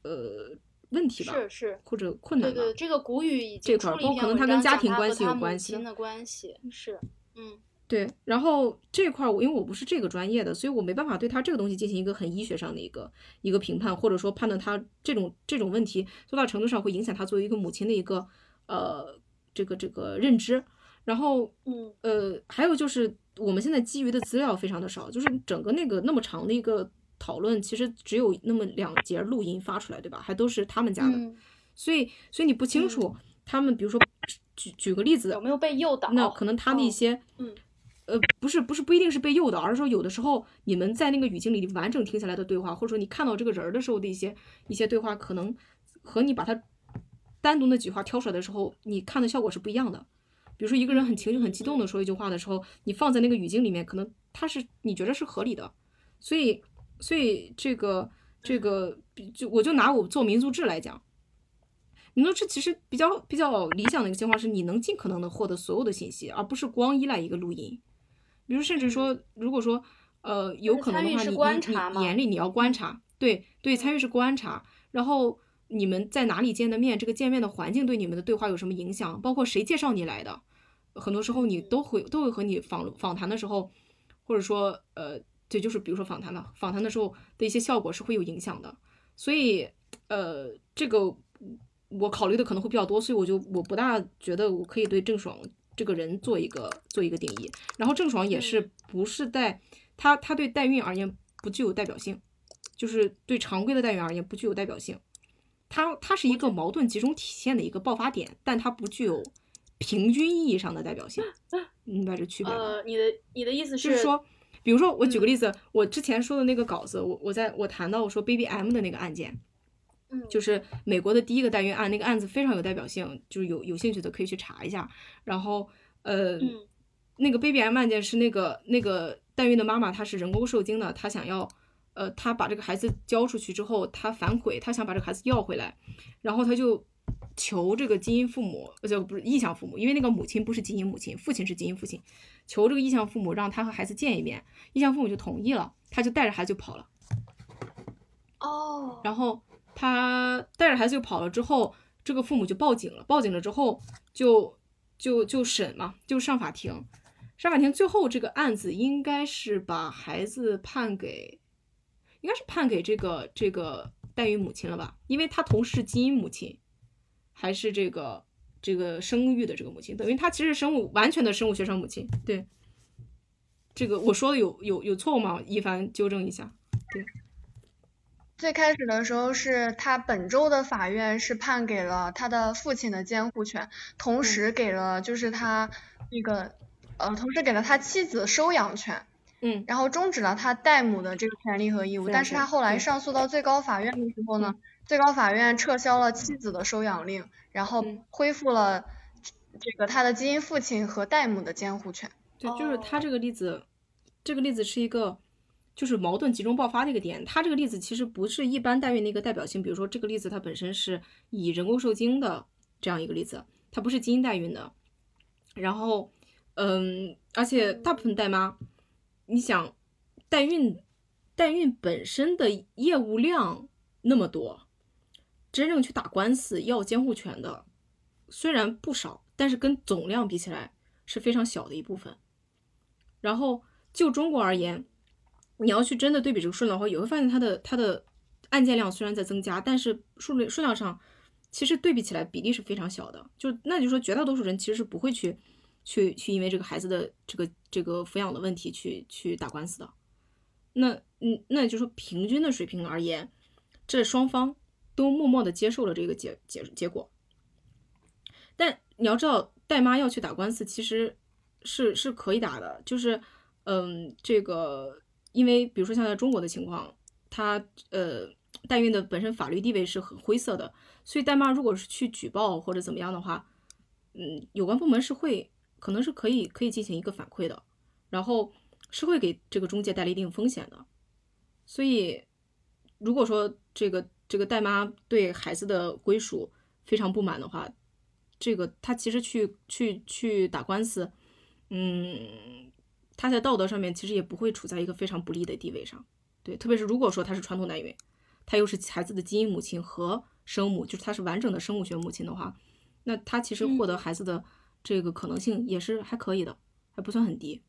呃问题吧，是是或者困难吧。对对，这个古语这块儿，包括可能他跟家庭关系有关系。的关系是，嗯。对，然后这块儿我因为我不是这个专业的，所以我没办法对他这个东西进行一个很医学上的一个一个评判，或者说判断他这种这种问题多大程度上会影响他作为一个母亲的一个呃这个这个认知。然后嗯呃还有就是我们现在基于的资料非常的少，就是整个那个那么长的一个讨论，其实只有那么两节录音发出来，对吧？还都是他们家的，所以所以你不清楚他们，比如说举举个例子，有没有被诱导？那可能他的一些嗯。呃，不是，不是不一定是被诱导，而是说有的时候你们在那个语境里完整听下来的对话，或者说你看到这个人的时候的一些一些对话，可能和你把它单独那几句话挑出来的时候，你看的效果是不一样的。比如说一个人很情绪很激动的说一句话的时候，你放在那个语境里面，可能他是你觉得是合理的。所以，所以这个这个就我就拿我做民族志来讲，民族志其实比较比较理想的一个情况是，你能尽可能的获得所有的信息，而不是光依赖一个录音。比如，甚至说，如果说，呃，有可能的话，你你你眼里你要观察，对对，参与是观察，然后，你们在哪里见的面，这个见面的环境对你们的对话有什么影响，包括谁介绍你来的，很多时候你都会都会和你访访谈的时候，或者说呃，对，就是比如说访谈的访谈的时候的一些效果是会有影响的，所以呃，这个我考虑的可能会比较多，所以我就我不大觉得我可以对郑爽这个人做一个做一个定义，然后郑爽也是不是在她她对代孕而言不具有代表性。就是对常规的代孕而言不具有代表性，它它是一个矛盾集中体现的一个爆发点，但它不具有平均意义上的代表性，[LAUGHS] 明白这区别吗？呃，你的你的意思是说，比如说我举个例子，我之前说的那个稿子，我我在我谈到我说 Baby M 的那个案件，嗯，就是美国的第一个代孕案，那个案子非常有代表性，就是有有兴趣的可以去查一下。然后呃，那个 Baby M 案件是那个那个代孕的妈妈她是人工受精的，她想要。呃，他把这个孩子交出去之后，他反悔，他想把这个孩子要回来，然后他就求这个基因父母，呃，就不是异向父母，因为那个母亲不是基因母亲，父亲是基因父亲，求这个意向父母让他和孩子见一面，意向父母就同意了，他就带着孩子就跑了。哦。然后他带着孩子就跑了之后，这个父母就报警了，报警了之后就就就审嘛，就上法庭，上法庭最后这个案子应该是把孩子判给。应该是判给这个这个代孕母亲了吧？因为他同时是基因母亲，还是这个这个生育的这个母亲，等于她其实生物完全的生物学上母亲。对，这个我说的有有有错误吗？一凡纠正一下。对，最开始的时候是他本周的法院是判给了他的父亲的监护权，同时给了就是他那个呃，同时给了他妻子收养权。嗯，然后终止了他代母的这个权利和义务，但是他后来上诉到最高法院的时候呢，最高法院撤销了妻子的收养令，然后恢复了这个他的基因父亲和代母的监护权。对，就是他这个例子，这个例子是一个就是矛盾集中爆发的一个点。他这个例子其实不是一般代孕的一个代表性，比如说这个例子它本身是以人工受精的这样一个例子，它不是基因代孕的。然后，嗯，而且大部分代妈。你想，代孕，代孕本身的业务量那么多，真正去打官司要监护权的虽然不少，但是跟总量比起来是非常小的一部分。然后就中国而言，你要去真的对比这个数量的话，也会发现它的它的案件量虽然在增加，但是数量数量上其实对比起来比例是非常小的。就那就说绝大多数人其实是不会去。去去因为这个孩子的这个这个抚养的问题去去打官司的，那嗯，那也就说平均的水平而言，这双方都默默的接受了这个结结结果。但你要知道，代妈要去打官司，其实是是可以打的，就是嗯，这个因为比如说像在中国的情况，她呃代孕的本身法律地位是很灰色的，所以代妈如果是去举报或者怎么样的话，嗯，有关部门是会。可能是可以可以进行一个反馈的，然后是会给这个中介带来一定风险的。所以，如果说这个这个代妈对孩子的归属非常不满的话，这个他其实去去去打官司，嗯，他在道德上面其实也不会处在一个非常不利的地位上。对，特别是如果说他是传统代孕，他又是孩子的基因母亲和生母，就是他是完整的生物学母亲的话，那他其实获得孩子的。这个可能性也是还可以的，还不算很低。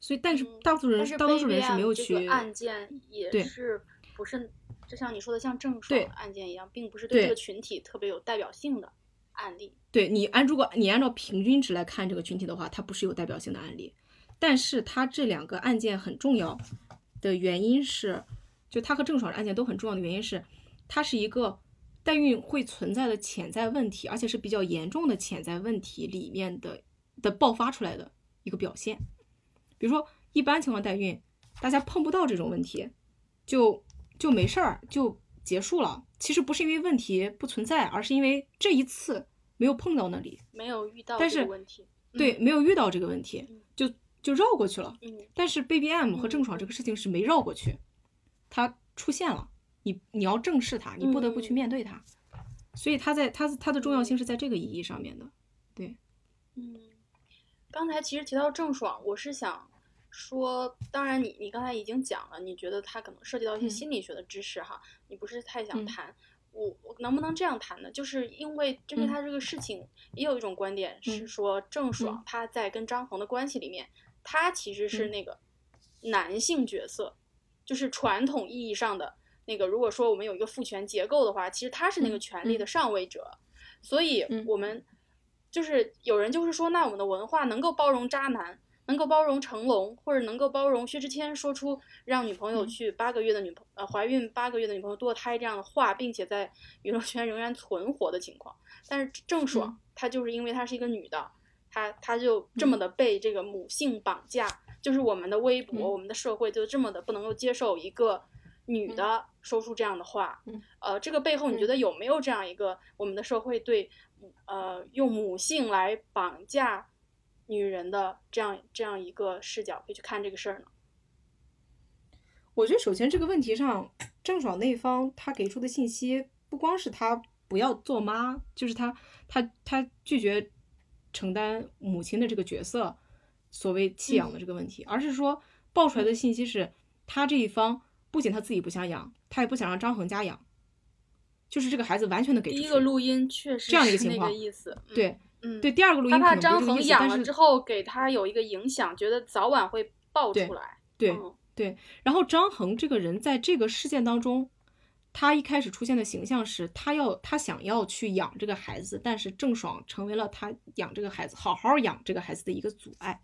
所以，但是大多数人，大多数人是没有去案件也是不是，就像你说的，像郑爽案件一样，并不是对这个群体特别有代表性的案例。对你按，如果你按照平均值来看这个群体的话，它不是有代表性的案例。但是它这两个案件很重要的原因是，就它和郑爽的案件都很重要的原因是，它是一个。代孕会存在的潜在问题，而且是比较严重的潜在问题里面的的爆发出来的一个表现。比如说，一般情况代孕，大家碰不到这种问题，就就没事儿，就结束了。其实不是因为问题不存在，而是因为这一次没有碰到那里，没有遇到这个问题。对，没有遇到这个问题，就就绕过去了。但是 Baby M 和郑爽这个事情是没绕过去，它出现了。你你要正视它，你不得不去面对它，所以它在它它的重要性是在这个意义上面的，对，嗯，刚才其实提到郑爽，我是想说，当然你你刚才已经讲了，你觉得它可能涉及到一些心理学的知识哈，你不是太想谈，我我能不能这样谈呢？就是因为针对他这个事情，也有一种观点是说，郑爽她在跟张恒的关系里面，他其实是那个男性角色，就是传统意义上的那个。如果说我们有一个父权结构的话，其实他是那个权力的上位者，所以我们就是有人就是说，那我们的文化能够包容渣男。能够包容成龙，或者能够包容薛之谦说出让女朋友去八个月的女朋呃怀孕八个月的女朋友堕胎这样的话，并且在娱乐圈仍然存活的情况，但是郑爽她就是因为她是一个女的，她她就这么的被这个母性绑架，就是我们的微博，我们的社会就这么的不能够接受一个女的说出这样的话，呃，这个背后你觉得有没有这样一个我们的社会对呃用母性来绑架？女人的这样这样一个视角可以去看这个事儿呢？我觉得首先这个问题上，郑爽那方她给出的信息不光是她不要做妈，就是她她她拒绝承担母亲的这个角色，所谓弃养的这个问题，而是说爆出来的信息是她这一方不仅她自己不想养，她也不想让张恒家养，就是这个孩子完全的给第一个录音确实这样一个情况意思，对。嗯，对，第二个录音他怕张恒养了之后给他有一个影响，觉得早晚会爆出来。对对，然后张恒这个人在这个事件当中，他一开始出现的形象是他要他想要去养这个孩子，但是郑爽成为了他养这个孩子、好好养这个孩子的一个阻碍，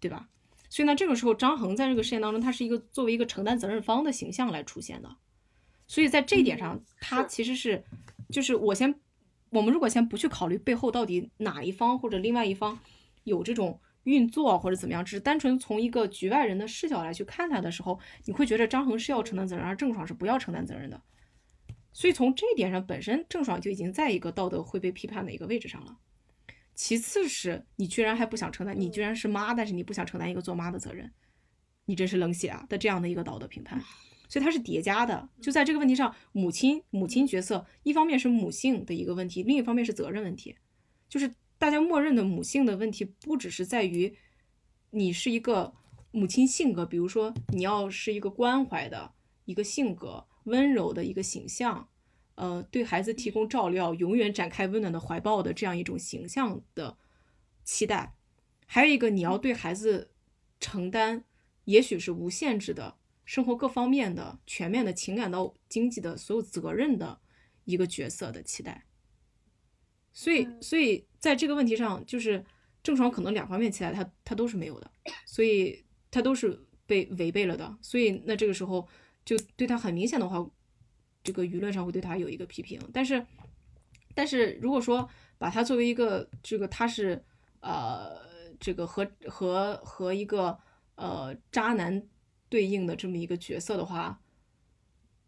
对吧？所以呢，这个时候张恒在这个事件当中，他是一个作为一个承担责任方的形象来出现的，所以在这一点上，他其实是就是我先。我们如果先不去考虑背后到底哪一方或者另外一方有这种运作或者怎么样，只是单纯从一个局外人的视角来去看他的时候，你会觉得张恒是要承担责任，而郑爽是不要承担责任的。所以从这一点上，本身郑爽就已经在一个道德会被批判的一个位置上了。其次是你居然还不想承担，你居然是妈，但是你不想承担一个做妈的责任，你真是冷血啊的这样的一个道德评判。所以它是叠加的，就在这个问题上，母亲母亲角色一方面是母性的一个问题，另一方面是责任问题，就是大家默认的母性的问题，不只是在于你是一个母亲性格，比如说你要是一个关怀的一个性格，温柔的一个形象，呃，对孩子提供照料，永远展开温暖的怀抱的这样一种形象的期待，还有一个你要对孩子承担，也许是无限制的。生活各方面的全面的情感到经济的所有责任的一个角色的期待，所以所以在这个问题上，就是郑爽可能两方面期待他他都是没有的，所以他都是被违背了的，所以那这个时候就对他很明显的话，这个舆论上会对他有一个批评。但是但是如果说把他作为一个这个他是呃这个和和和一个呃渣男。对应的这么一个角色的话，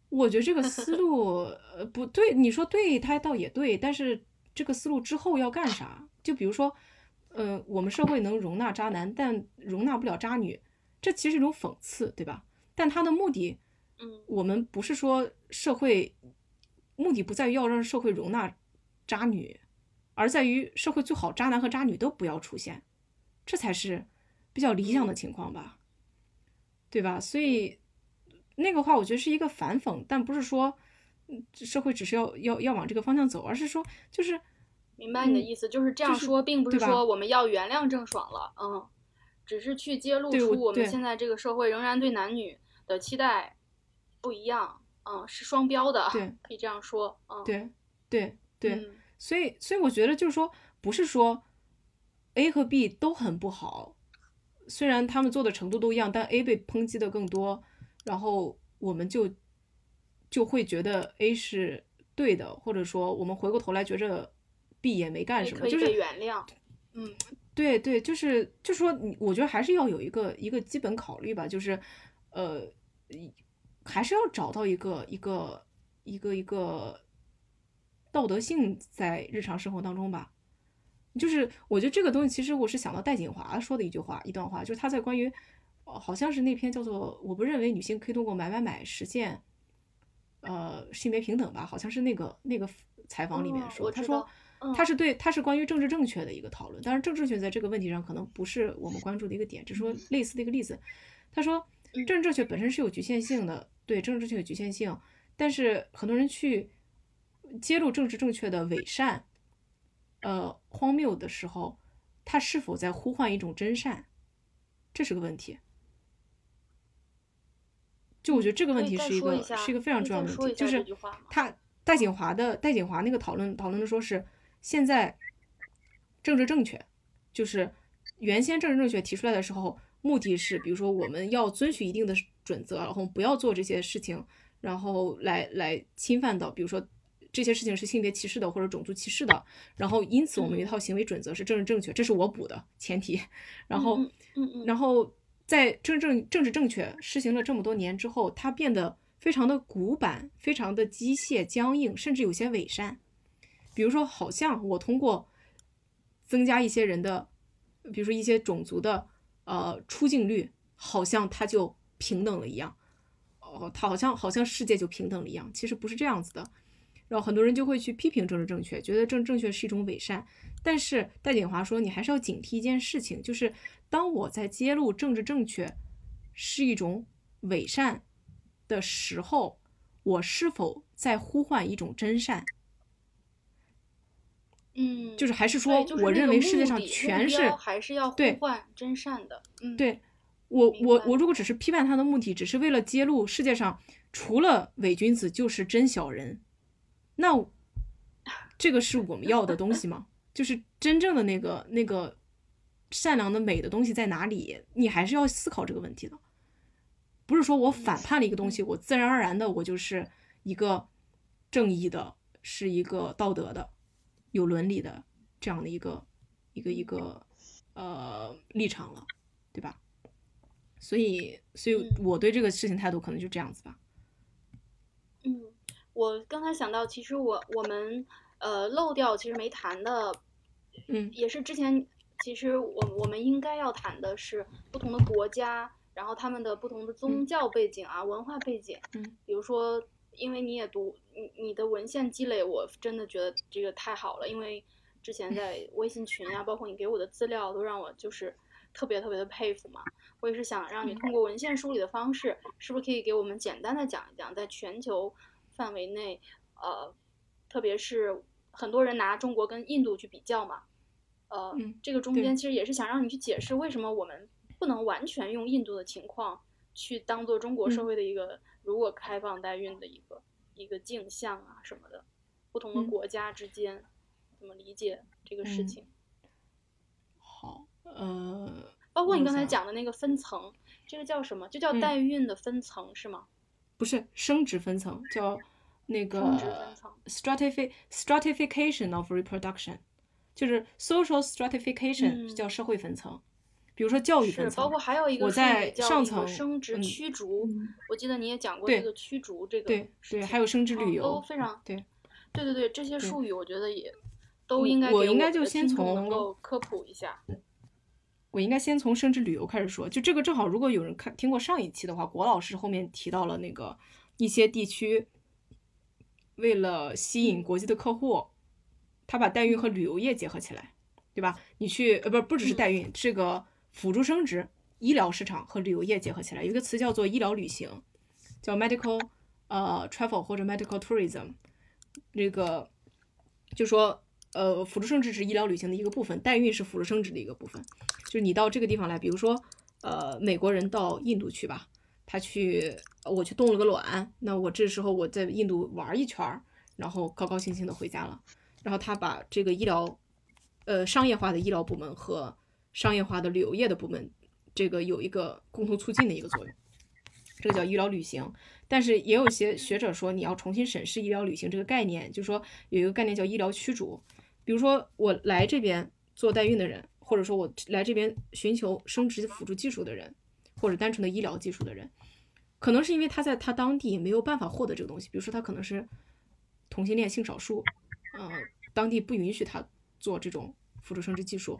我觉得这个思路呃不对。你说对，他倒也对，但是这个思路之后要干啥？就比如说，呃，我们社会能容纳渣男，但容纳不了渣女，这其实是一种讽刺，对吧？但他的目的，嗯，我们不是说社会目的不在于要让社会容纳渣女，而在于社会最好渣男和渣女都不要出现，这才是比较理想的情况吧。对吧？所以那个话，我觉得是一个反讽，但不是说社会只是要要要往这个方向走，而是说就是明白你的意思，就是这样说，并不是说我们要原谅郑爽了，嗯，只是去揭露出我们现在这个社会仍然对男女的期待不一样，嗯，是双标的，对，可以这样说，嗯，对对对，所以所以我觉得就是说，不是说 A 和 B 都很不好。虽然他们做的程度都一样，但 A 被抨击的更多，然后我们就就会觉得 A 是对的，或者说我们回过头来觉着 B 也没干什么，就是原谅。嗯，对对，就是就说你，我觉得还是要有一个一个基本考虑吧，就是呃，还是要找到一个一个一个一个道德性在日常生活当中吧。就是我觉得这个东西，其实我是想到戴锦华说的一句话，一段话，就是他在关于，好像是那篇叫做“我不认为女性可以通过买买买实现，呃，性别平等吧”，好像是那个那个采访里面说，他说他是对他是关于政治正确的一个讨论，但是政治正确在这个问题上可能不是我们关注的一个点，只是说类似的一个例子，他说政治正确本身是有局限性的，对政治正确有局限性，但是很多人去揭露政治正确的伪善，呃，荒谬的时候，他是否在呼唤一种真善？这是个问题。就我觉得这个问题是一个是一个非常重要的问题，就是他戴锦华的戴锦华那个讨论讨论的说是现在政治正确，就是原先政治正确提出来的时候，目的是比如说我们要遵循一定的准则，然后不要做这些事情，然后来来侵犯到比如说这些事情是性别歧视的或者种族歧视的，然后因此我们有一套行为准则是政治正确，这是我补的前提，然后然后。在政正政治正确实行了这么多年之后，它变得非常的古板，非常的机械僵硬，甚至有些伪善。比如说，好像我通过增加一些人的，比如说一些种族的呃出镜率，好像它就平等了一样。哦，它好像好像世界就平等了一样，其实不是这样子的。然后很多人就会去批评政治正确，觉得政治正确是一种伪善。但是戴锦华说，你还是要警惕一件事情，就是当我在揭露政治正确是一种伪善的时候，我是否在呼唤一种真善？嗯，就是还是说，我认为世界上全是还是要呼唤真善的。嗯，对我我我如果只是批判他的目的，只是为了揭露世界上除了伪君子就是真小人。那这个是我们要的东西吗？[LAUGHS] 就是真正的那个那个善良的美的东西在哪里？你还是要思考这个问题的。不是说我反叛了一个东西，我自然而然的我就是一个正义的，是一个道德的、有伦理的这样的一个一个一个呃立场了，对吧？所以，所以我对这个事情态度可能就这样子吧。嗯。我刚才想到，其实我我们呃漏掉，其实没谈的，嗯，也是之前其实我我们应该要谈的是不同的国家，然后他们的不同的宗教背景啊、文化背景，嗯，比如说，因为你也读你你的文献积累，我真的觉得这个太好了，因为之前在 [LAUGHS] 微信群啊，包括你给我的资料，都让我就是特别特别的佩服嘛。我也是想让你通过文献梳理的方式，是不是可以给我们简单的讲一讲，在全球。范围内，呃，特别是很多人拿中国跟印度去比较嘛，呃，这个中间其实也是想让你去解释为什么我们不能完全用印度的情况去当做中国社会的一个如果开放代孕的一个一个镜像啊什么的，不同的国家之间怎么理解这个事情？好，呃，包括你刚才讲的那个分层，这个叫什么？就叫代孕的分层是吗？不是生殖分层，叫。那个 stratification stratification of reproduction，就是 social stratification 叫社会分层，比如说教育分层，包括还有一。个我在上层生殖驱逐，我记得你也讲过这个驱逐这个，对对，还有升职旅游都非常对，对对对，这些术语我觉得也都应该我应该就先从能够科普一下，我应该先从生殖旅游开始说，就这个正好，如果有人看听过上一期的话，郭老师后面提到了那个一些地区。为了吸引国际的客户，他把代孕和旅游业结合起来，对吧？你去呃，不不只是代孕，这个辅助生殖、医疗市场和旅游业结合起来，有一个词叫做医疗旅行，叫 medical 呃 travel 或者 medical tourism。这个就说呃，辅助生殖是医疗旅行的一个部分，代孕是辅助生殖的一个部分。就是你到这个地方来，比如说呃，美国人到印度去吧。他去，我去冻了个卵，那我这时候我在印度玩一圈，然后高高兴兴的回家了。然后他把这个医疗，呃，商业化的医疗部门和商业化的旅游业的部门，这个有一个共同促进的一个作用，这个叫医疗旅行。但是也有些学者说，你要重新审视医疗旅行这个概念，就是说有一个概念叫医疗驱逐。比如说我来这边做代孕的人，或者说我来这边寻求生殖辅助技术的人，或者单纯的医疗技术的人。可能是因为他在他当地没有办法获得这个东西，比如说他可能是同性恋性少数，呃，当地不允许他做这种辅助生殖技术，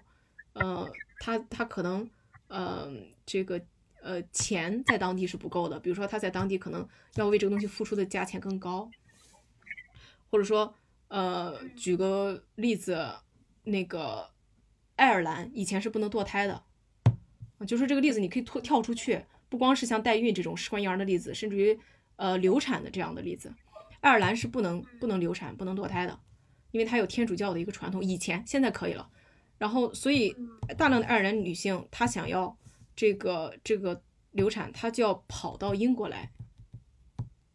呃，他他可能呃这个呃钱在当地是不够的，比如说他在当地可能要为这个东西付出的价钱更高，或者说呃举个例子，那个爱尔兰以前是不能堕胎的，就说这个例子你可以跳跳出去。不光是像代孕这种试管婴儿的例子，甚至于呃流产的这样的例子，爱尔兰是不能不能流产、不能堕胎的，因为它有天主教的一个传统。以前现在可以了，然后所以大量的爱尔兰女性她想要这个这个流产，她就要跑到英国来。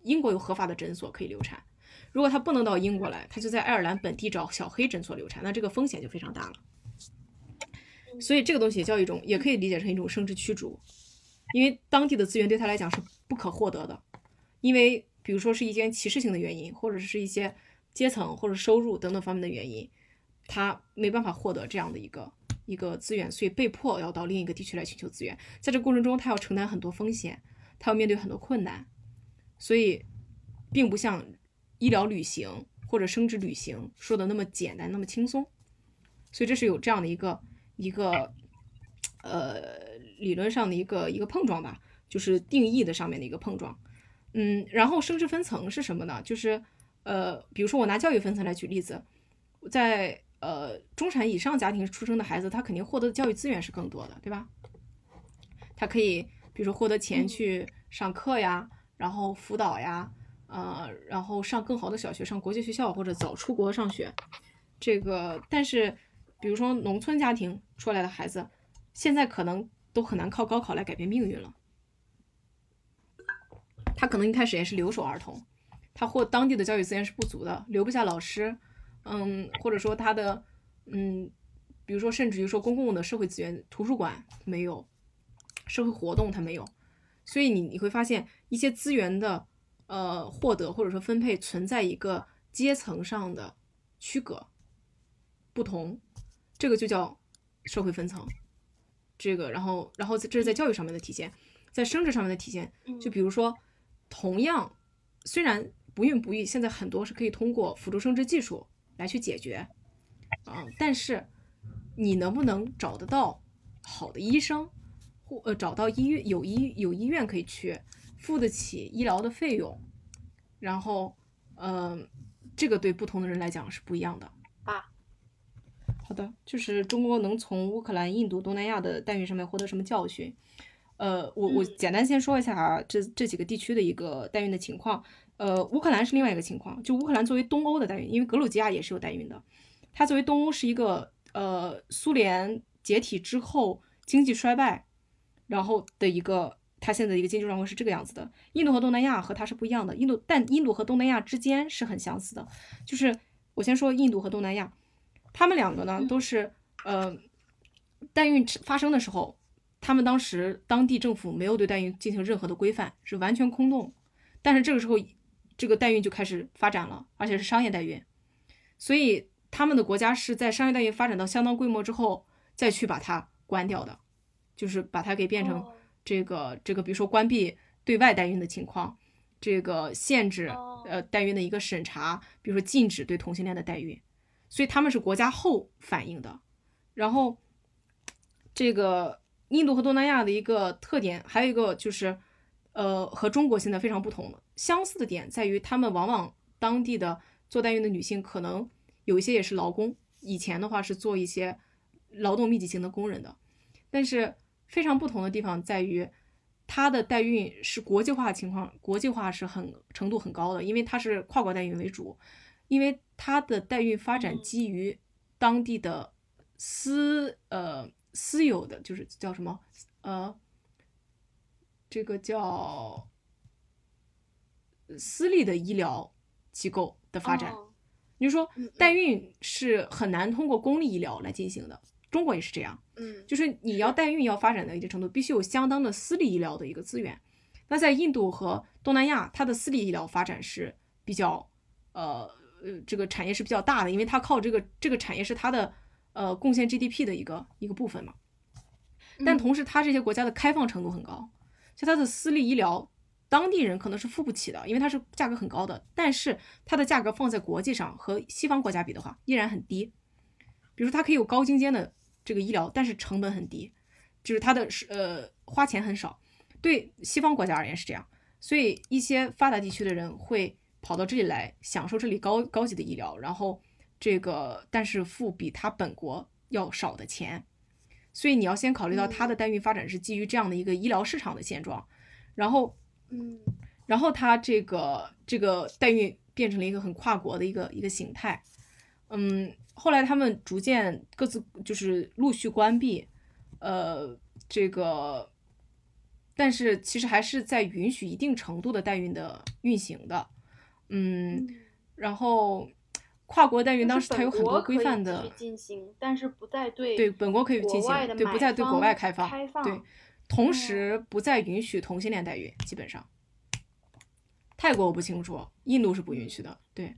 英国有合法的诊所可以流产，如果她不能到英国来，她就在爱尔兰本地找小黑诊所流产，那这个风险就非常大了。所以这个东西也叫一种，也可以理解成一种生殖驱逐，因为当地的资源对他来讲是不可获得的，因为比如说是一些歧视性的原因，或者是一些阶层或者收入等等方面的原因，他没办法获得这样的一个一个资源，所以被迫要到另一个地区来寻求资源，在这过程中他要承担很多风险，他要面对很多困难，所以并不像医疗旅行或者生殖旅行说的那么简单那么轻松，所以这是有这样的一个。一个呃理论上的一个一个碰撞吧，就是定义的上面的一个碰撞。嗯，然后生殖分层是什么呢？就是呃，比如说我拿教育分层来举例子，在呃中产以上家庭出生的孩子，他肯定获得的教育资源是更多的，对吧？他可以比如说获得钱去上课呀，然后辅导呀，呃，然后上更好的小学，上国际学校或者早出国上学。这个但是。比如说，农村家庭出来的孩子，现在可能都很难靠高考来改变命运了。他可能一开始也是留守儿童，他或当地的教育资源是不足的，留不下老师，嗯，或者说他的，嗯，比如说甚至于说公共的社会资源，图书馆没有，社会活动他没有，所以你你会发现一些资源的，呃，获得或者说分配存在一个阶层上的区隔，不同。这个就叫社会分层，这个，然后，然后这是在教育上面的体现，在生殖上面的体现。就比如说，同样，虽然不孕不育现在很多是可以通过辅助生殖技术来去解决，啊，但是你能不能找得到好的医生，或呃找到医院有医有医院可以去付得起医疗的费用，然后，嗯，这个对不同的人来讲是不一样的。好的，就是中国能从乌克兰、印度、东南亚的代孕上面获得什么教训？呃，我我简单先说一下这这几个地区的一个代孕的情况。呃，乌克兰是另外一个情况，就乌克兰作为东欧的代孕，因为格鲁吉亚也是有代孕的，它作为东欧是一个呃苏联解体之后经济衰败，然后的一个它现在的一个经济状况是这个样子的。印度和东南亚和它是不一样的，印度但印度和东南亚之间是很相似的，就是我先说印度和东南亚。他们两个呢，都是呃，代孕发生的时候，他们当时当地政府没有对代孕进行任何的规范，是完全空洞。但是这个时候，这个代孕就开始发展了，而且是商业代孕。所以他们的国家是在商业代孕发展到相当规模之后，再去把它关掉的，就是把它给变成这个这个，比如说关闭对外代孕的情况，这个限制呃代孕的一个审查，比如说禁止对同性恋的代孕。所以他们是国家后反应的，然后这个印度和东南亚的一个特点，还有一个就是，呃，和中国现在非常不同的相似的点在于，他们往往当地的做代孕的女性可能有一些也是劳工，以前的话是做一些劳动密集型的工人的，但是非常不同的地方在于，它的代孕是国际化情况，国际化是很程度很高的，因为它是跨国代孕为主。因为它的代孕发展基于当地的私呃私有的，就是叫什么呃，这个叫私立的医疗机构的发展。你说代孕是很难通过公立医疗来进行的，中国也是这样。嗯，就是你要代孕要发展到一定程度，必须有相当的私立医疗的一个资源。那在印度和东南亚，它的私立医疗发展是比较呃。呃，这个产业是比较大的，因为它靠这个这个产业是它的呃贡献 GDP 的一个一个部分嘛。但同时，它这些国家的开放程度很高，就它的私立医疗，当地人可能是付不起的，因为它是价格很高的。但是它的价格放在国际上和西方国家比的话，依然很低。比如说，它可以有高精尖的这个医疗，但是成本很低，就是它的是呃花钱很少。对西方国家而言是这样，所以一些发达地区的人会。跑到这里来享受这里高高级的医疗，然后这个但是付比他本国要少的钱，所以你要先考虑到他的代孕发展是基于这样的一个医疗市场的现状，然后嗯，然后他这个这个代孕变成了一个很跨国的一个一个形态。嗯，后来他们逐渐各自就是陆续关闭，呃，这个，但是其实还是在允许一定程度的代孕的运行的。嗯，然后跨国代孕当时它有很多规范的进行，但是不再对对本国可以进行，对不再对国外开放，对，同时不再允许同性恋代孕，基本上。泰国我不清楚，印度是不允许的。对，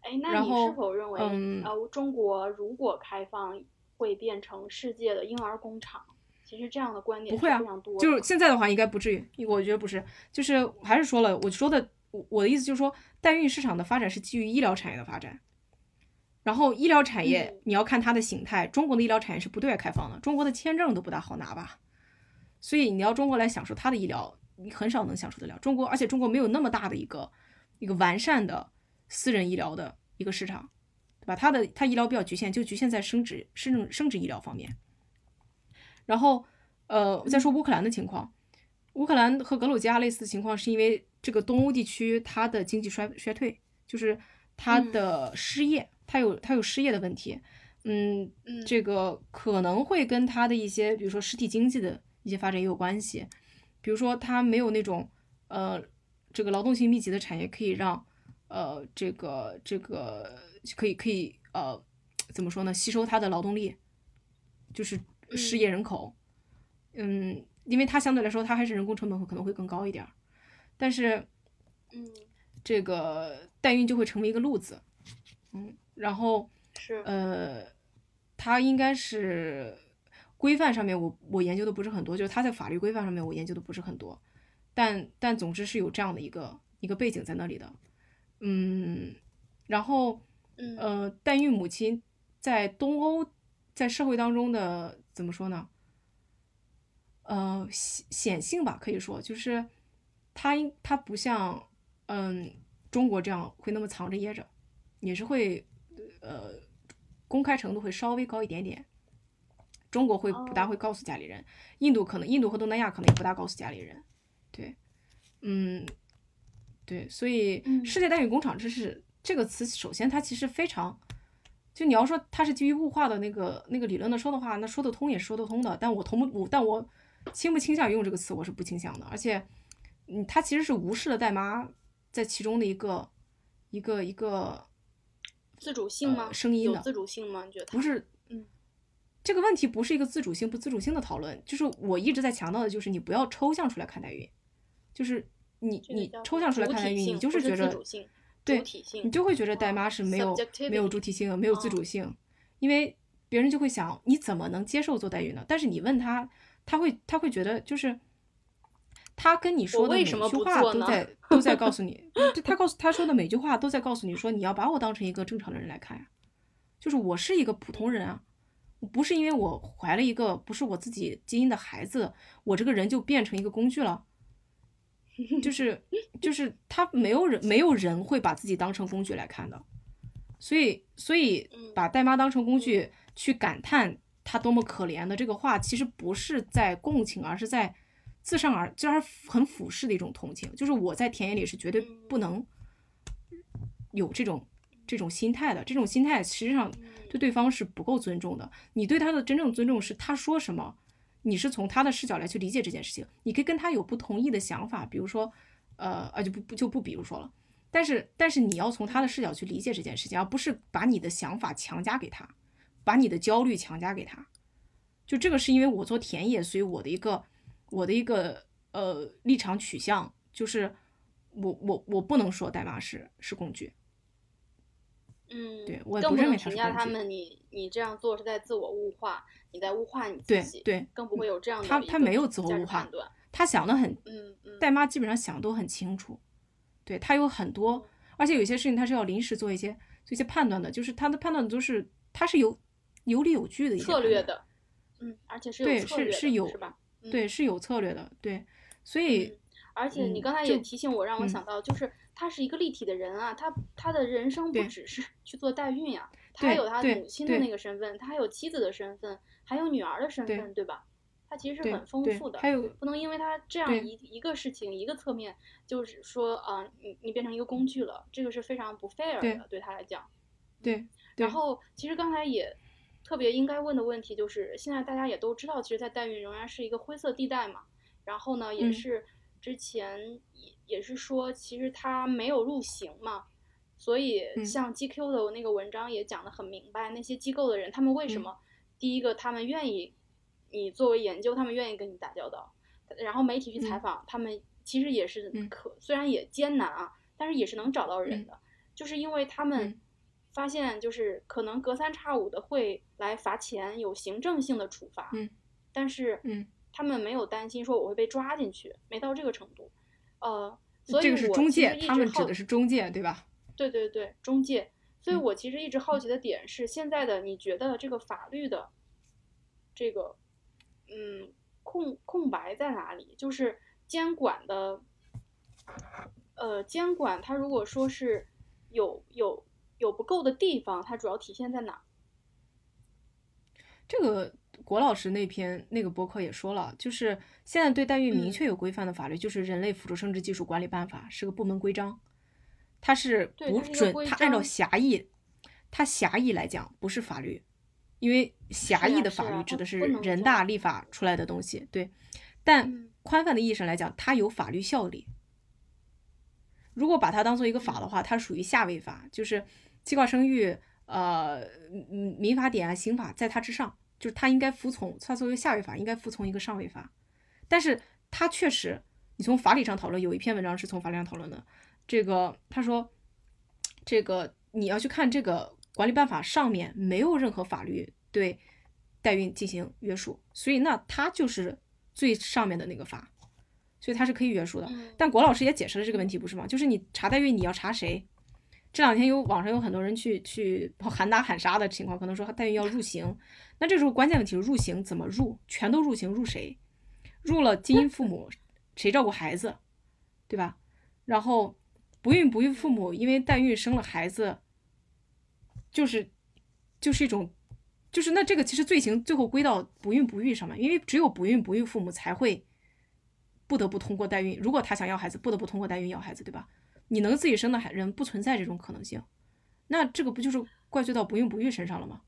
哎，那你是否认为，呃，中国如果开放，会变成世界的婴儿工厂？其实这样的观点不会啊，就是现在的话应该不至于，我觉得不是，就是还是说了，我说的，我我的意思就是说，代孕市场的发展是基于医疗产业的发展，然后医疗产业你要看它的形态，中国的医疗产业是不对外开放的，中国的签证都不大好拿吧，所以你要中国来享受它的医疗。你很少能享受得了中国，而且中国没有那么大的一个一个完善的私人医疗的一个市场，对吧？它的它医疗比较局限，就局限在生殖生生殖医疗方面。然后，呃，再说乌克兰的情况，乌克兰和格鲁吉亚类似的情况，是因为这个东欧地区它的经济衰衰退，就是它的失业，它有它有失业的问题。嗯，这个可能会跟它的一些，比如说实体经济的一些发展也有关系。比如说，它没有那种，呃，这个劳动性密集的产业，可以让，呃，这个这个可以可以呃，怎么说呢？吸收它的劳动力，就是失业人口，嗯，因为它相对来说，它还是人工成本会可能会更高一点儿，但是，嗯，这个代孕就会成为一个路子，嗯，然后是。呃，它应该是。规范上面，我我研究的不是很多，就是它在法律规范上面我研究的不是很多，但但总之是有这样的一个一个背景在那里的，嗯，然后呃，代孕母亲在东欧在社会当中的怎么说呢？呃，显显性吧，可以说就是他应他不像嗯中国这样会那么藏着掖着，也是会呃公开程度会稍微高一点点。中国会不大会告诉家里人，印度可能印度和东南亚可能也不大告诉家里人，对，嗯，对，所以世界代孕工厂这是这个词，首先它其实非常，就你要说它是基于物化的那个那个理论的说的话，那说得通也是说得通的，但我同不我，但我倾不倾向于用这个词，我是不倾向的，而且，嗯，他其实是无视了代妈在其中的一个一个一个自主性吗？声音的自主性吗？你觉得不是？嗯这个问题不是一个自主性不自主性的讨论，就是我一直在强调的，就是你不要抽象出来看代孕，就是你你抽象出来看代孕，你就是觉得对，你就会觉得代妈是没有没有主体性，没有自主性，因为别人就会想你怎么能接受做代孕呢？但是你问他，他会他会觉得就是他跟你说的每句话都在都在告诉你，[LAUGHS] 他告诉他说的每句话都在告诉你说你要把我当成一个正常的人来看呀，就是我是一个普通人啊。不是因为我怀了一个不是我自己基因的孩子，我这个人就变成一个工具了。[LAUGHS] 就是就是他没有人没有人会把自己当成工具来看的，所以所以把代妈当成工具去感叹她多么可怜的这个话，其实不是在共情，而是在自上而就是很俯视的一种同情。就是我在田野里是绝对不能有这种。这种心态的这种心态，实际上对对方是不够尊重的。你对他的真正尊重是他说什么，你是从他的视角来去理解这件事情。你可以跟他有不同意的想法，比如说，呃，啊就不不就不比如说了。但是但是你要从他的视角去理解这件事情，而不是把你的想法强加给他，把你的焦虑强加给他。就这个是因为我做田野，所以我的一个我的一个呃立场取向就是，我我我不能说代码是是工具。嗯，对我更不认为评价他们，你你这样做是在自我物化，你在物化你自己，对，更不会有这样的他他没有自我物化，他想的很，嗯嗯，代妈基本上想都很清楚，对他有很多，而且有些事情他是要临时做一些做一些判断的，就是他的判断都是他是有有理有据的一些策略的，嗯，而且是有策略的，是是有是吧？对，是有策略的，对，所以而且你刚才也提醒我，让我想到就是。他是一个立体的人啊，他他的人生不只是去做代孕呀，他还有他母亲的那个身份，他还有妻子的身份，还有女儿的身份，对吧？他其实是很丰富的。还有不能因为他这样一一个事情一个侧面，就是说啊、你你变成一个工具了，这个是非常不 fair 对的，对他来讲。对对然后其实刚才也特别应该问的问题就是，现在大家也都知道，其实，在代孕仍然是一个灰色地带嘛。然后呢，也嗯。是之前也也是说，其实它没有入刑嘛，所以嗯。像 GQ 的那个文章也讲得很明白，那些机构的人他们为什嗯。么，第一个他们愿意你作为研究，他们愿意跟你打交道，然后媒体去采嗯。访，他们其实也是嗯。可虽然也艰难啊，但是也是能找到人嗯。的，就是因为他们嗯发现就是可能隔三差五的会来罚钱，有行政性的处罚，嗯但是嗯他们没有担心说我会被抓进去，没到这个程度，呃，所以这个是我中介，他们指的是中介，对吧？对对对，中介。所以嗯我其实一直好奇的点是，现在的你觉得这个法律的这个嗯空空白在哪里？就是监管的，呃，监管它如果说是有有有不够的地方，它主要体现在哪儿？这个郭老师那篇那个博客也说了，就是现在对代孕明嗯确有规范的法律，就是《人类辅助生殖技术管理办法》，是个部门规章，它是不准它按照狭义，它狭义来讲不是法律，因为狭义的法律指的是人大立法出来的东西，对，但嗯宽泛的意义上来讲，它有法律效力。如果把它当做一个法的话，它属于下位法，就是计划生育，呃，嗯民法典啊、刑法在它之上，就是它应该服从，它作为下位法应该服从一个上位法。但是它确实，你从法理上讨论，有一篇文章是从法理上讨论的，这个他说，这个你要去看这个管理办法上面没有任何法律对代孕进行约束，所以那它就是最上面的那个法，所以它是可以约束的。嗯但郭老师也解释了这个问题，不是吗？就是你查代孕，你要查谁？这两天有网上有很多人去去喊打喊杀的情况，可能说代孕要入刑。那这时候关键问题是入刑怎么入？全都入刑，入谁？入了基因父母，谁照顾孩子，对吧？然后不孕不育父母因为代孕生了孩子，就是就是一种，就是那这个其实罪行最后归到不孕不育上面，因为只有不孕不育父母才会不得不通过代孕，如果他想要孩子，不得不通过代孕要孩子，对吧？你能自己生的孩人不存在这种可能性，那这个不就是怪罪到不孕不育身上了吗？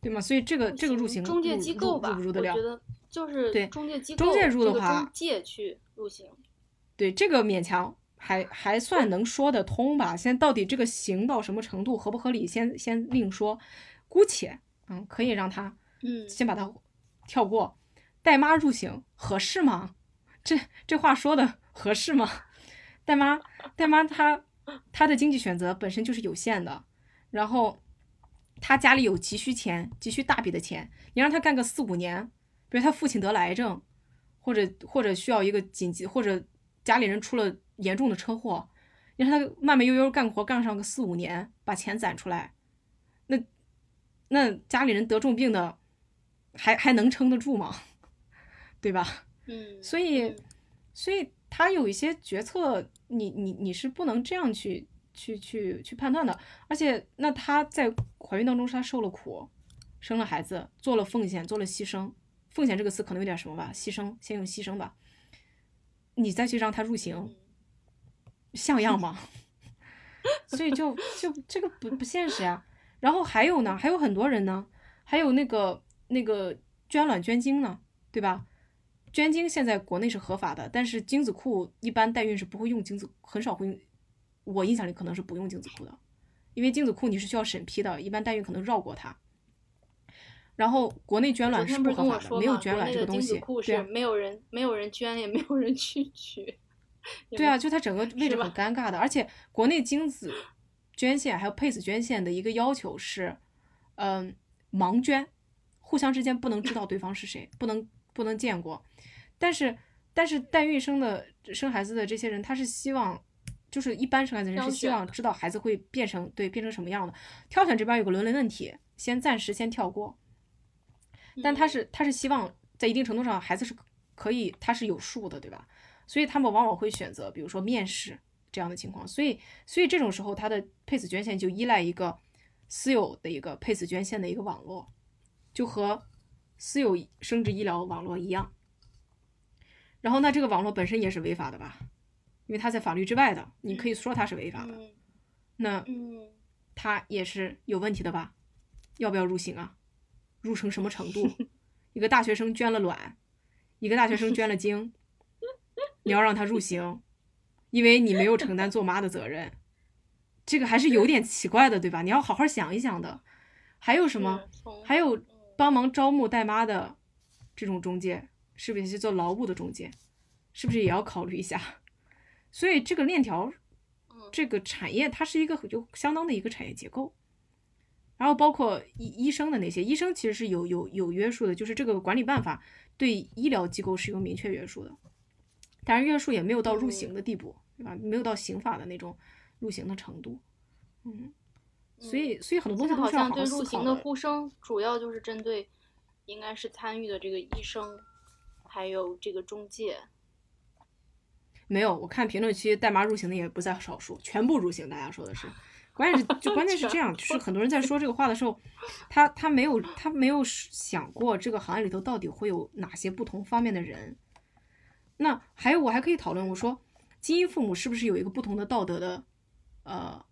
对吗？所以这个这个入刑中介机构吧，入入不入得了我觉？得就是对中介机构，中介入的话中介去入刑。对这个勉强还还算能说得通吧。现在到底这个刑到什么程度合不合理，先先另说，姑且嗯可以让他嗯，先把它跳过。带妈入刑合适吗？这这话说的合适吗？带妈带妈她她的经济选择本身就是有限的，然后她家里有急需钱，急需大笔的钱，你让她干个四五年，比如她父亲得了癌症，或者或者需要一个紧急，或者家里人出了严重的车祸，你让她慢慢悠悠干活干上个四五年，把钱攒出来，那那家里人得重病的还还能撑得住吗？[LAUGHS] 对吧？嗯，所以嗯，所以他有一些决策，你你你是不能这样去去去去判断的。而且，那他在怀孕当中，他受了苦，生了孩子，做了奉献，做了牺牲。奉献这个词可能有点什么吧，牺牲，先用牺牲吧。你再去让他入刑，像样吗？[LAUGHS] 所以就就这个不不现实呀。然后还有呢，还有很多人呢，还有那个那个捐卵捐精呢，对吧？捐精现在国内是合法的，但是精子库一般代孕是不会用精子，很少会用。我印象里可能是不用精子库的，因为精子库你是需要审批的，一般代孕可能绕过它。然后国内捐卵是不合法的，没有捐卵这个东西。库对没有人没有人捐，也没有人去取。对啊，就它整个位置很尴尬的，而且国内精子捐献还有配子捐献的一个要求是，嗯，盲捐，互相之间不能知道对方是谁，不能不能见过。但是但是代孕生的生孩子的这些人，他是希望，就是一般生孩子的人是希望知道孩子会变成对变成什么样的。挑选这边有个伦理问题，先暂时先跳过。但他嗯是他是希望在一定程度上孩子是可以他是有数的，对吧？所以他们往往会选择比如说面试这样的情况，所以所以这种时候他的配子捐献就依赖一个私有的一个配子捐献的一个网络，就和私有生殖医疗网络一样。然后那这个网络本身也是违法的吧？因为它在法律之外的，你可以说它是违法的。嗯那嗯它也是有问题的吧？要不要入刑啊？入成什么程度？[LAUGHS] 一个大学生捐了卵，一个大学生捐了精，你要让他入刑，因为你没有承担做妈的责任，这个还是有点奇怪的，对吧？你要好好想一想的。还有什么？还有帮忙招募带妈的这种中介，是不是也是做劳务的中介？是不是也要考虑一下？[LAUGHS] 所以这个链条这个产业它是一个有相当的一个产业结构，然后包括医医生的那些医生其实是有有有约束的，就是这个管理办法对医疗机构是有明确约束的，当然约束也没有到入刑的地步，对吧？没有到刑法的那种入刑的程度，嗯，所以所以很多东西好像对入刑的呼声主要就是针对，应该是参与的这个医生，还有这个中介。没有，我看评论区代码入刑的也不在少数，全部入刑。大家说的是，[LAUGHS] 关键是就关键是这样，就是很多人在说这个话的时候，[LAUGHS] 他他没有他没有想过这个行业里头到底会有哪些不同方面的人。那还有我还可以讨论，我说基因父母是不是有一个不同的道德的呃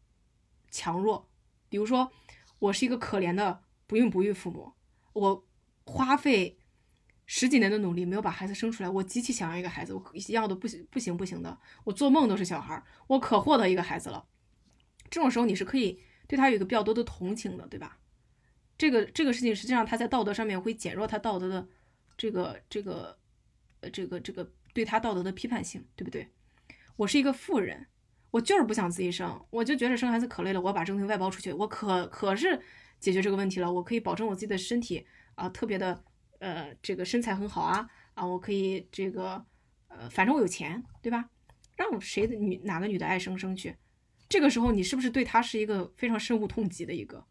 强弱？比如说我是一个可怜的不孕不育父母，我花费十几年的努力没有把孩子生出来，我极其想要一个孩子，我要的不行不行不行的，我做梦都是小孩，我可获得一个孩子了。这种时候你是可以对他有一个比较多的同情的，对吧？这个这个事情实际上他在道德上面会减弱他道德的这个这个呃这个这个对他道德的批判性，对不对？我是一个富人，我就是不想自己生，我就觉得生孩子可累了，我要把这个东西外包出去，我可可是解决这个问题了，我可以保证我自己的身体啊、特别的呃这个身材很好啊啊，我可以这个呃反正我有钱，对吧？让谁的女哪个女的爱生生去，这个时候你是不是对他是一个非常深恶痛疾的一个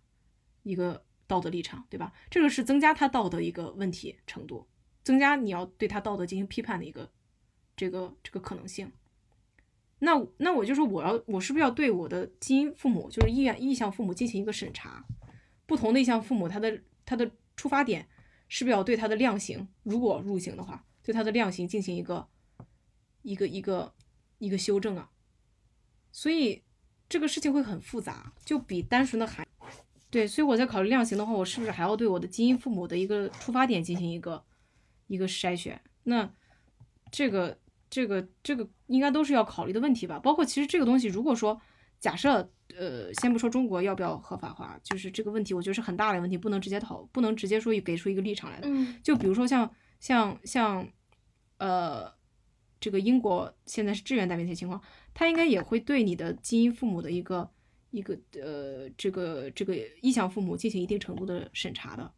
一个道德立场，对吧？这个是增加他道德一个问题程度，增加你要对他道德进行批判的一个这个这个可能性。那那我就说我要我是不是要对我的基因父母，就是意愿意向父母进行一个审查？不同的意向父母，他的他的出发点是不是要对他的量刑，如果入刑的话，对他的量刑进行一个一个一个一个修正啊？所以这个事情会很复杂，就比单纯的还对，所以我在考虑量刑的话，我是不是还要对我的基因父母的一个出发点进行一个一个筛选？那这个这个这个应该都是要考虑的问题吧。包括其实这个东西，如果说假设呃，先不说中国要不要合法化，就是这个问题，我觉得是很大的问题，不能直接讨，不能直接说给出一个立场来的。嗯就比如说像像像呃，这个英国现在是志愿代孕这些情况，他应该也会对你的基因父母的一个一个呃这个这个意向父母进行一定程度的审查的。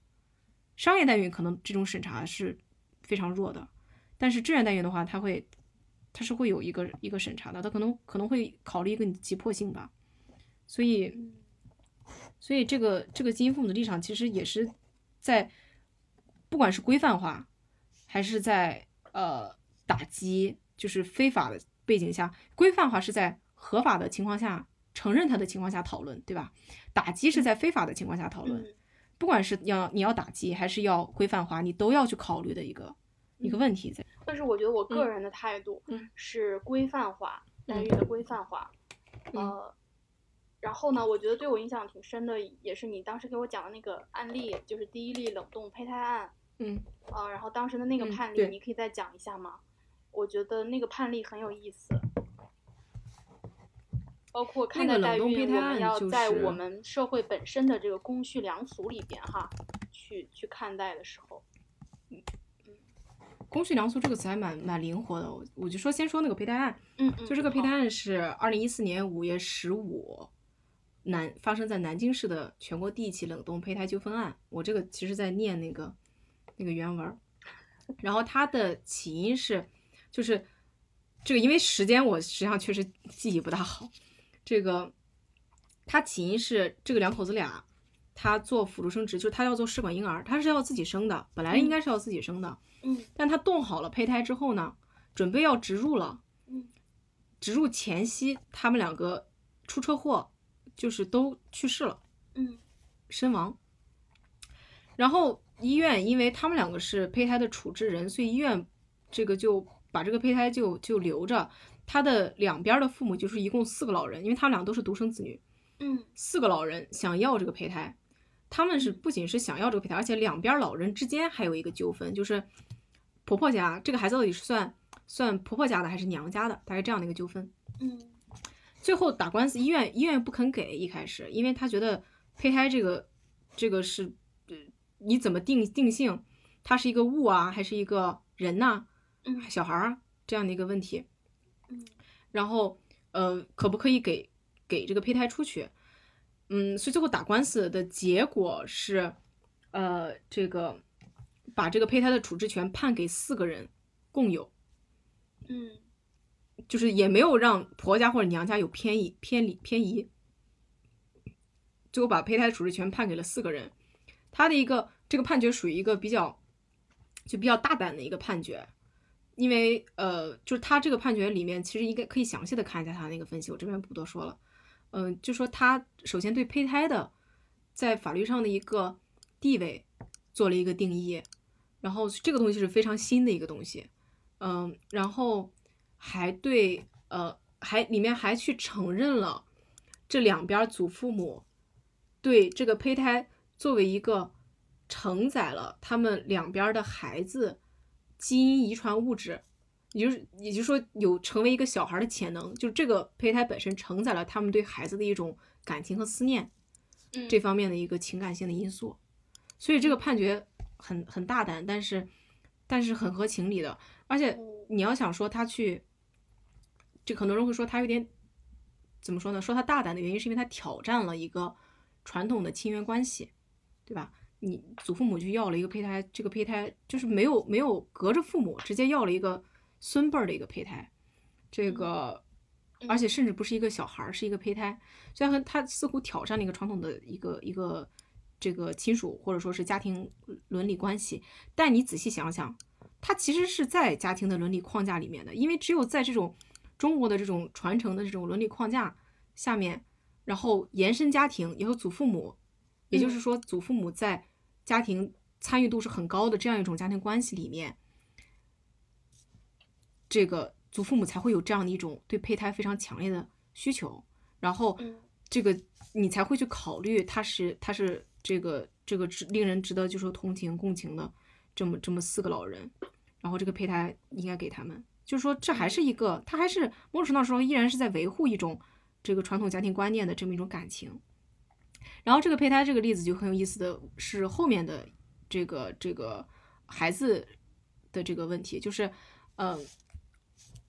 商业代孕可能这种审查是非常弱的，但是志愿代孕的话，它会它是会有一个一个审查的，它可能可能会考虑一个你的急迫性吧。所以嗯所以这个这个基因父母的立场其实也是在，不管是规范化，还是在呃打击，就是非法的背景下，规范化是在合法的情况下承认他的情况下讨论，对吧？打击是在非法的情况下讨论，嗯不管是要你要打击还是要规范化，你都要去考虑的一个一个问题在。但是我觉得我个人的态度嗯是规范化，代孕的规范化。嗯呃，然后呢，我觉得对我影响挺深的，也是你当时给我讲的那个案例，就是第一例冷冻胚胎案。嗯呃，然后当时的那个嗯判例，对你可以再讲一下吗？我觉得那个判例很有意思。包括看那个待代孕，胚胎我们要在我们社会本身的这个公序良俗里边哈，去去看待的时候，公序良俗这个词还蛮蛮灵活的，我我就说先说那个胚胎案，嗯嗯，就这个胚胎案是二零一四年五月十五，南发生在南京市的全国第一起冷冻胚胎纠纷案。我这个其实在念那个那个原文，然后它的起因是，就是这个因为时间我实际上确实记忆不大好，这个它起因是这个两口子俩。他做辅助生殖，就是他要做试管婴儿，他是要自己生的，本来应该是要自己生的，嗯但他冻好了胚胎之后呢，准备要植入了，嗯。植入前夕，他们两个出车祸，就是都去世了，嗯。身亡。然后医院因为他们两个是胚胎的处置人，所以医院这个就把这个胚胎就就留着。他的两边的父母就是一共四个老人，因为他们俩都是独生子女。嗯。四个老人想要这个胚胎，他们是不仅是想要这个胚胎，而且两边老人之间还有一个纠纷，就是婆婆家这个孩子到底是算算婆婆家的还是娘家的，大概这样的一个纠纷。嗯最后打官司，医院医院不肯给，一开始，因为他觉得胚胎这个这个是，呃，你怎么定定性，它是一个物啊，还是一个人呐、嗯小孩儿啊这样的一个问题。嗯然后呃，可不可以给给这个胚胎出去？嗯，所以最后打官司的结果是，呃，这个把这个胚胎的处置权判给四个人共有，嗯就是也没有让婆家或者娘家有偏移、偏离、偏移，最后把胚胎的处置权判给了四个人。他的一个这个判决属于一个比较就比较大胆的一个判决，因为呃，就是他这个判决里面其实应该可以详细的看一下他那个分析，我这边不多说了。嗯、就说他首先对胚胎的在法律上的一个地位做了一个定义，然后这个东西是非常新的一个东西，嗯，然后还对呃还里面还去承认了这两边祖父母对这个胚胎作为一个承载了他们两边的孩子基因遗传物质，也就是也就是说有成为一个小孩的潜能，就是这个胚胎本身承载了他们对孩子的一种感情和思念嗯。这方面的一个情感性的因素，所以这个判决很很大胆，但是但是很合情理的，而且你要想说他去，就很多人会说他有点怎么说呢？说他大胆的原因是因为他挑战了一个传统的亲缘关系，对吧？你祖父母就要了一个胚胎，这个胚胎就是没有没有隔着父母直接要了一个孙辈儿的一个胚胎，这个而且甚至不是一个小孩儿，是一个胚胎，所以他他似乎挑战了一个传统的一个一个这个亲属或者说是家庭伦理关系。但你仔细想想，它其实是在家庭的伦理框架里面的，因为只有在这种中国的这种传承的这种伦理框架下面，然后延伸家庭，也有祖父母，也就是说祖父母在家庭参与度是很高的这样一种家庭关系里面，这个祖父母才会有这样的一种对胚胎非常强烈的需求，然后嗯这个你才会去考虑他是他是这个这个值令人值得就说同情共情的这么这么四个老人，然后这个胚胎应该给他们，就是说这还是一个他还是某种程度上依然是在维护一种这个传统家庭观念的这么一种感情。然后这个胚胎这个例子就很有意思的是后面的这个这个孩子的这个问题，就是呃，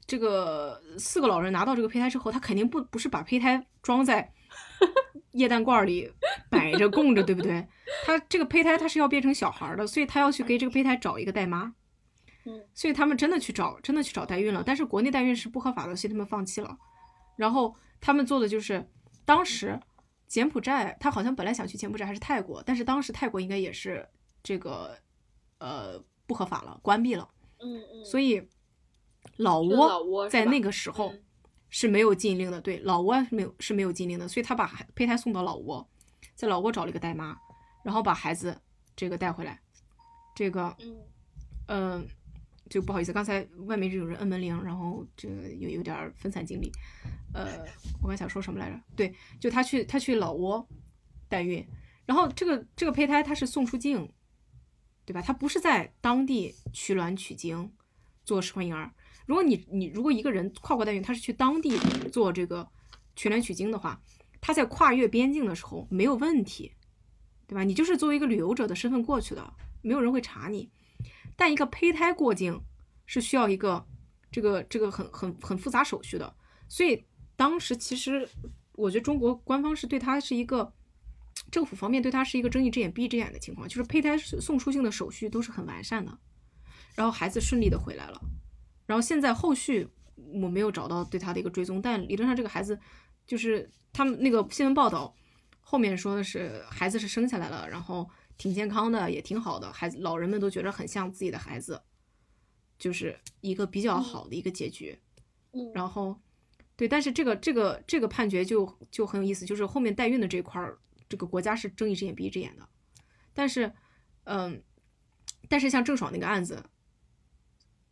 这个四个老人拿到这个胚胎之后，他肯定不不是把胚胎装在液氮罐里摆着供着，对不对？[LAUGHS] 他这个胚胎他是要变成小孩儿的，所以他要去给这个胚胎找一个代妈。嗯所以他们真的去找，真的去找代孕了，但是国内代孕是不合法的，所以他们放弃了。然后他们做的就是，当时柬埔寨，他好像本来想去柬埔寨还是泰国，但是当时泰国应该也是这个呃不合法了，关闭了，嗯嗯，所以老挝在那个时候嗯是没有禁令的，对，老挝是没有是没有禁令的，所以他把孩胚胎送到老挝，在老挝找了一个代妈，然后把孩子这个带回来，这个嗯嗯，就不好意思，刚才外面这有人摁门铃，然后这个有有点儿分散精力。呃，我刚想说什么来着？对，就他去他去老挝代孕，然后这个这个胚胎他是送出境，对吧？他不是在当地取卵取精做试管婴儿。如果你你如果一个人跨国代孕，他是去当地做这个取卵取精的话，他在跨越边境的时候没有问题，对吧？你就是作为一个旅游者的身份过去的，没有人会查你。但一个胚胎过境是需要一个这个这个很很很复杂手续的，所以当时其实我觉得中国官方是对他是一个政府方面对他是一个睁一只眼闭一只眼的情况，就是胚胎送出境的手续都是很完善的，然后孩子顺利的回来了，然后现在后续我没有找到对他的一个追踪，但理论上这个孩子就是他们那个新闻报道后面说的是孩子是生下来了，然后挺健康的，也挺好的，孩子老人们都觉得很像自己的孩子，就是一个比较好的一个结局。嗯，然后，对，但是这个这个这个判决就就很有意思，就是后面代孕的这一块儿，这个国家是睁一只眼闭一只眼的，但是，嗯，但是像郑爽那个案子，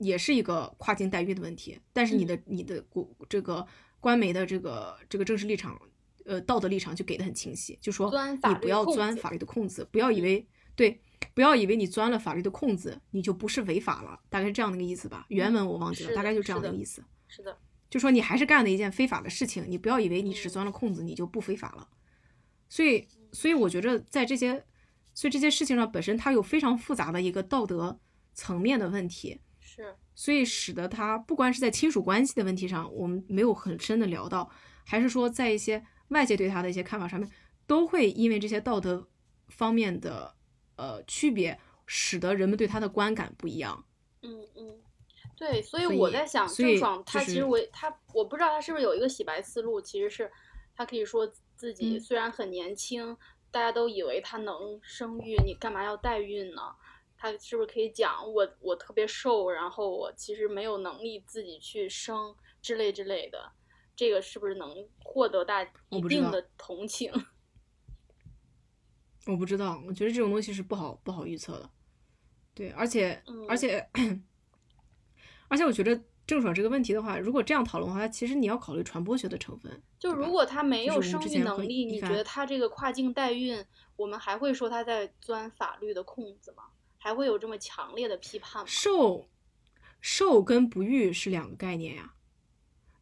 也是一个跨境代孕的问题，但是你的、你的国这个官媒的这个这个政治立场，呃，道德立场就给的很清晰，就说你不要钻法律的空子，不要以为对，不要以为你钻了法律的空子，你就不是违法了，大概是这样的一个意思吧。原文我忘记了，大概就这样的意思。是的，就说你还是干了一件非法的事情，你不要以为你只钻了空子，你就不非法了。所以，所以我觉得在这些，所以这些事情上本身它有非常复杂的一个道德层面的问题，是所以使得他不管是在亲属关系的问题上，我们没有很深的聊到，还是说在一些外界对他的一些看法上面，都会因为这些道德方面的呃区别，使得人们对他的观感不一样。嗯嗯，对，所以我在想，郑爽就是她其实为她，我不知道她是不是有一个洗白思路，其实是她可以说自己嗯虽然很年轻，大家都以为她能生育，你干嘛要代孕呢？她是不是可以讲我我特别瘦，然后我其实没有能力自己去生之类之类的，这个是不是能获得大一定的同情？[LAUGHS] 我不知道，我觉得这种东西是不好不好预测的。对，而且、嗯而且 [LAUGHS] 而且，我觉得郑爽这个问题的话，如果这样讨论的话，其实你要考虑传播学的成分。就如果他没有生育能力，你觉得他这个跨境代孕，我们还会说他在钻法律的空子吗？还会有这么强烈的批判吗？瘦瘦跟不育是两个概念呀。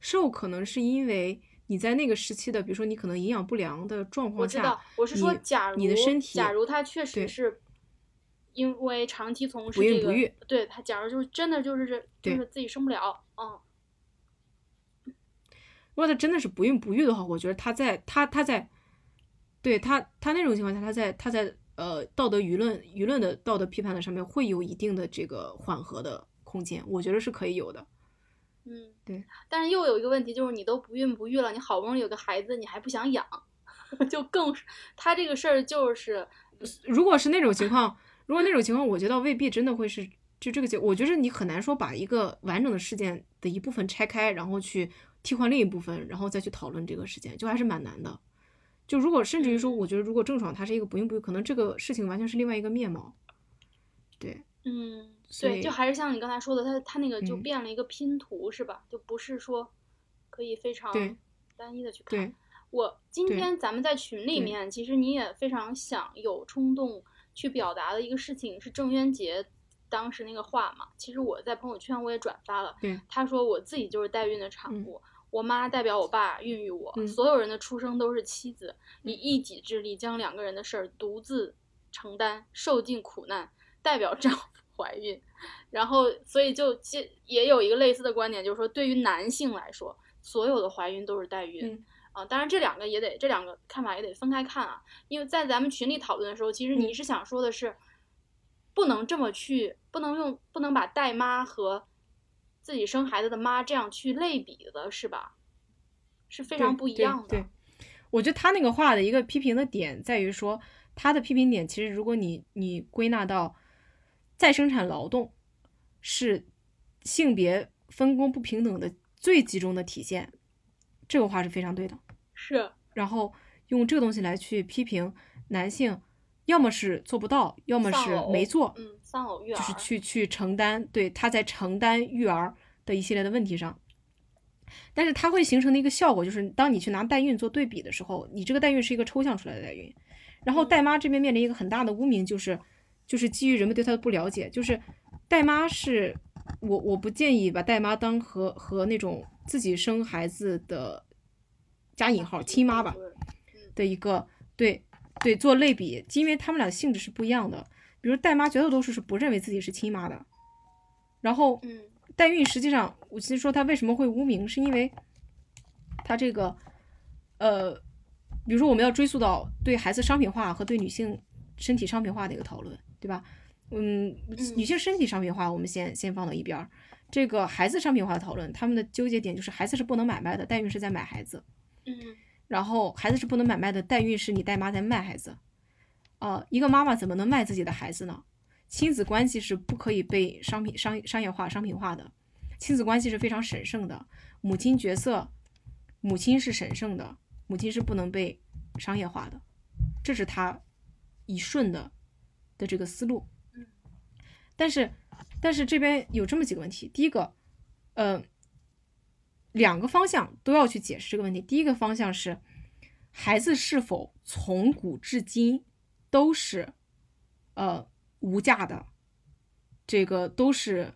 瘦可能是因为你在那个时期的，比如说你可能营养不良的状况下，我知道，我是说，假如你的身体假如他确实是因为长期从事不孕这个，不育对他，假如就是真的就是这，就是自己生不了，嗯，如果他真的是不孕不育的话，我觉得他在他他在，对他他那种情况下，他在他在呃道德舆论舆论的道德批判的上面会有一定的这个缓和的空间，我觉得是可以有的。嗯，对。但是又有一个问题，就是你都不孕不育了，你好不容易有个孩子，你还不想养，[LAUGHS] 就更他这个事儿就是，如果是那种情况，如果那种情况，我觉得未必真的会是就这个结。我觉得你很难说把一个完整的事件的一部分拆开，然后去替换另一部分，然后再去讨论这个事件，就还是蛮难的。就如果甚至于说，我觉得如果郑爽她是一个不孕不育，可能这个事情完全是另外一个面貌。对，嗯，对，就还是像你刚才说的，她她那个就嗯变了一个拼图，是吧？就不是说可以非常单一的去看。对，我今天咱们在群里面，其实你也非常想有冲动去表达的一个事情是郑渊洁当时那个话嘛。其实我在朋友圈我也转发了，对他说我自己就是代孕的产嗯物，我妈代表我爸孕育我，嗯所有人的出生都是妻子以一己之力将两个人的事儿独自承担，受尽苦难，代表丈夫怀孕。然后，所以就也也有一个类似的观点，就是说，对于男性来说，所有的怀孕都是代孕。嗯啊，当然这两个也得这两个看法也得分开看啊，因为在咱们群里讨论的时候，其实你嗯是想说的是，不能这么去，不能用不能把带妈和自己生孩子的妈这样去类比的，是吧？是非常不一样的。对，我觉得他那个话的一个批评的点在于说，他的批评点其实如果你你归纳到再生产劳动是性别分工不平等的最集中的体现，这个话是非常对的。是，然后用这个东西来去批评男性，要么是做不到，要么是没做，嗯，丧偶育儿就是去去承担，对他在承担育儿的一系列的问题上。但是它会形成的一个效果，就是当你去拿代孕做对比的时候，你这个代孕是一个抽象出来的代孕，然后嗯代妈这边面临一个很大的污名，就是就是基于人们对她的不了解，就是代妈是我我不建议把代妈当和和那种自己生孩子的加引号亲妈吧，的一个对对做类比，因为他们俩的性质是不一样的。比如代妈绝大多数是不认为自己是亲妈的，然后嗯代孕实际上，我其实说它为什么会无名，是因为她这个呃，比如说我们要追溯到对孩子商品化和对女性身体商品化的一个讨论，对吧？嗯，女性身体商品化我们先先放到一边儿，这个孩子商品化的讨论，他们的纠结点就是孩子是不能买卖的，代孕是在买孩子。嗯然后孩子是不能买卖的，代孕是你代妈在卖孩子，啊、一个妈妈怎么能卖自己的孩子呢？亲子关系是不可以被商品商商业化、商品化的，亲子关系是非常神圣的，母亲角色，母亲是神圣的，母亲是不能被商业化的，这是他一顺的的这个思路。但是但是这边有这么几个问题，第一个，呃，两个方向都要去解释这个问题。第一个方向是，孩子是否从古至今都是呃无价的，这个都是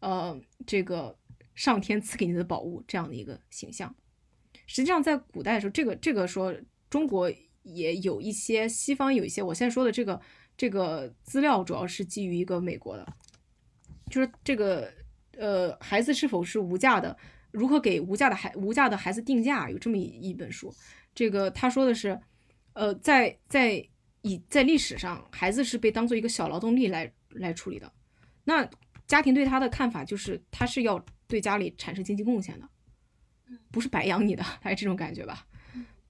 呃这个上天赐给你的宝物这样的一个形象。实际上，在古代的时候，这个这个说中国也有一些，西方有一些。我现在说的这个这个资料，主要是基于一个美国的，就是这个呃，孩子是否是无价的？如何给无价的孩无价的孩子定价？有这么一一本书。这个他说的是，呃，在在以在历史上，孩子是被当做一个小劳动力来来处理的。那家庭对他的看法就是，他是要对家里产生经济贡献的。不是白养你的，大概这种感觉吧。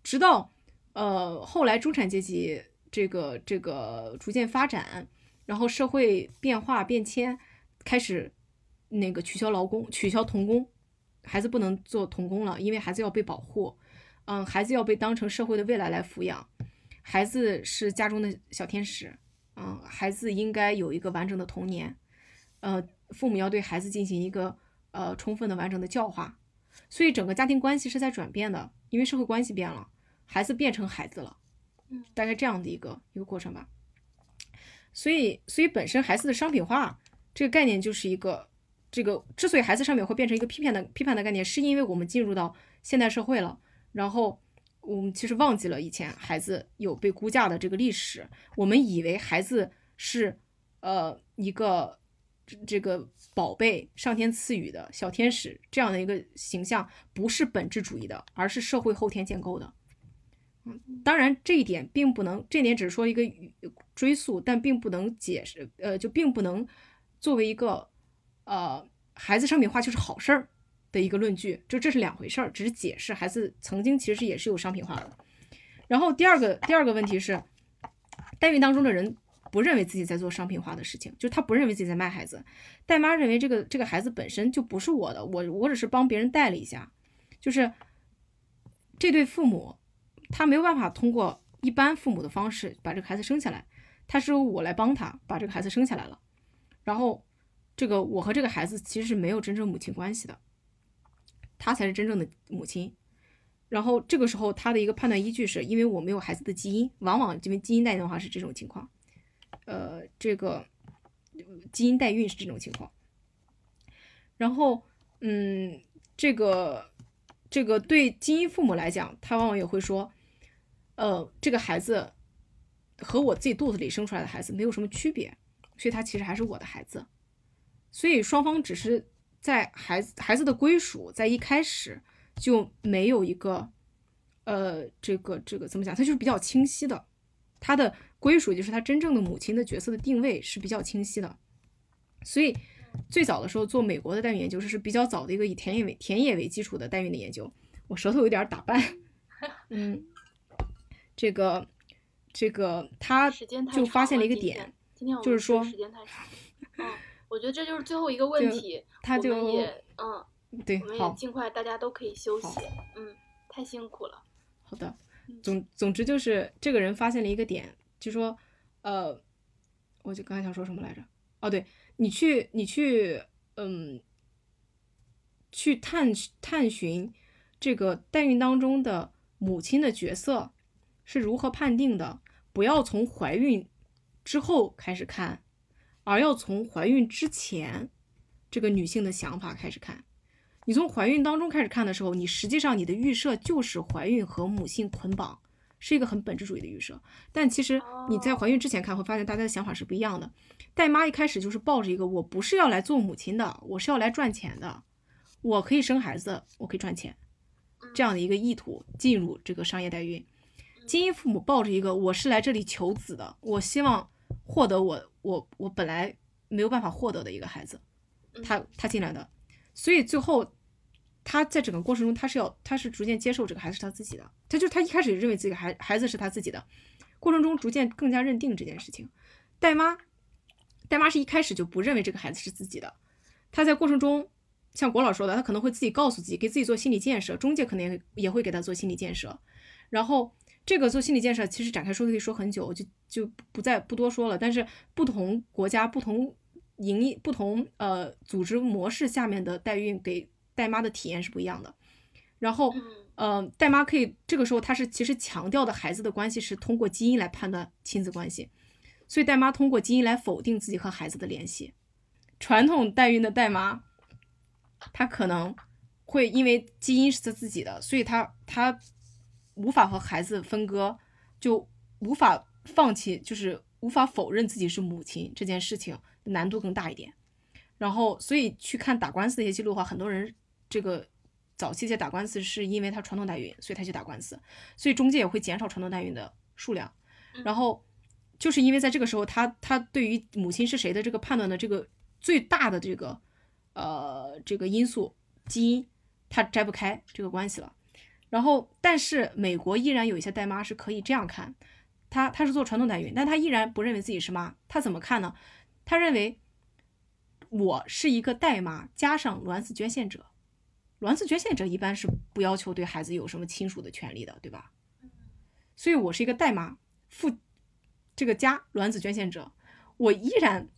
直到呃后来中产阶级这个这个逐渐发展，然后社会变化变迁，开始那个取消劳工，取消童工，孩子不能做童工了，因为孩子要被保护，嗯，孩子要被当成社会的未来来抚养，孩子是家中的小天使，嗯，孩子应该有一个完整的童年，呃，父母要对孩子进行一个呃充分的完整的教化。所以整个家庭关系是在转变的，因为社会关系变了，孩子变成孩子了，嗯，大概这样的一个一个过程吧。所以，所以本身孩子的商品化这个概念就是一个，这个之所以孩子商品会变成一个批判的批判的概念，是因为我们进入到现代社会了，然后我们其实忘记了以前孩子有被估价的这个历史，我们以为孩子是呃一个。这个宝贝，上天赐予的小天使这样的一个形象，不是本质主义的，而是社会后天建构的。嗯，当然这一点并不能，这点只是说一个追溯，但并不能解释，呃，就并不能作为一个呃孩子商品化就是好事儿的一个论据，就这是两回事儿，只是解释孩子曾经其实也是有商品化的。然后第二个第二个问题是，代孕当中的人。不认为自己在做商品化的事情，就是他不认为自己在卖孩子。代妈认为这个这个孩子本身就不是我的，我我只是帮别人带了一下。就是这对父母，他没有办法通过一般父母的方式把这个孩子生下来，他是由我来帮他把这个孩子生下来了。然后这个我和这个孩子其实是没有真正母亲关系的，她才是真正的母亲。然后这个时候他的一个判断依据是因为我没有孩子的基因，往往因为基因代孕的话是这种情况。呃，这个基因代孕是这种情况，然后，嗯，这个这个对基因父母来讲，他往往也会说，呃，这个孩子和我自己肚子里生出来的孩子没有什么区别，所以他其实还是我的孩子，所以双方只是在孩子孩子的归属在一开始就没有一个，呃，这个这个怎么讲，它就是比较清晰的，他的。归属就是他真正的母亲的角色的定位是比较清晰的，所以最早的时候做美国的代孕研究是是比较早的一个以田野为田野为基础的代孕的研究。我舌头有点打绊，[LAUGHS] 嗯，这个这个他就发现了一个点，就是说时间太长，嗯，[LAUGHS] 我觉得这就是最后一个问题，他就也嗯，对，我们也尽快大家都可以休息，嗯，太辛苦了。好的，总总之就是这个人发现了一个点。就说，呃，我就刚才想说什么来着？哦，对你去，你去，嗯，去探探寻这个代孕当中的母亲的角色是如何判定的。不要从怀孕之后开始看，而要从怀孕之前这个女性的想法开始看。你从怀孕当中开始看的时候，你实际上你的预设就是怀孕和母性捆绑。是一个很本质主义的预设，但其实你在怀孕之前看，会发现大家的想法是不一样的。带妈一开始就是抱着一个我不是要来做母亲的，我是要来赚钱的，我可以生孩子，我可以赚钱，这样的一个意图进入这个商业代孕。精英父母抱着一个我是来这里求子的，我希望获得我我我本来没有办法获得的一个孩子，他他进来的，所以最后。他在整个过程中，他是要，他是逐渐接受这个孩子是他自己的，他就他一开始认为自己孩孩子是他自己的，过程中逐渐更加认定这件事情。代妈，代妈是一开始就不认为这个孩子是自己的，他在过程中，像国老说的，他可能会自己告诉自己，给自己做心理建设，中介可能也也会给他做心理建设，然后这个做心理建设其实展开说可以说很久，就就不再不多说了。但是不同国家不同营业不同呃组织模式下面的代孕给代妈的体验是不一样的。然后嗯呃，代妈可以这个时候她是其实强调的孩子的关系是通过基因来判断亲子关系，所以代妈通过基因来否定自己和孩子的联系。传统代孕的代妈，她可能会因为基因是她自己的，所以她她无法和孩子分割，就无法放弃，就是无法否认自己是母亲这件事情难度更大一点。然后，所以去看打官司的一些记录的话，很多人这个早期在打官司是因为他传统代孕，所以他去打官司，所以中介也会减少传统代孕的数量。然后就是因为在这个时候，他他对于母亲是谁的这个判断的这个最大的这个呃这个因素基因，他摘不开这个关系了。然后，但是美国依然有一些代妈是可以这样看，她她是做传统代孕，但她依然不认为自己是妈。她怎么看呢？她认为我是一个代妈加上卵子捐献者，卵子捐献者一般是不要求对孩子有什么亲属的权利的，对吧？所以我是一个代妈，父这个加卵子捐献者，我依然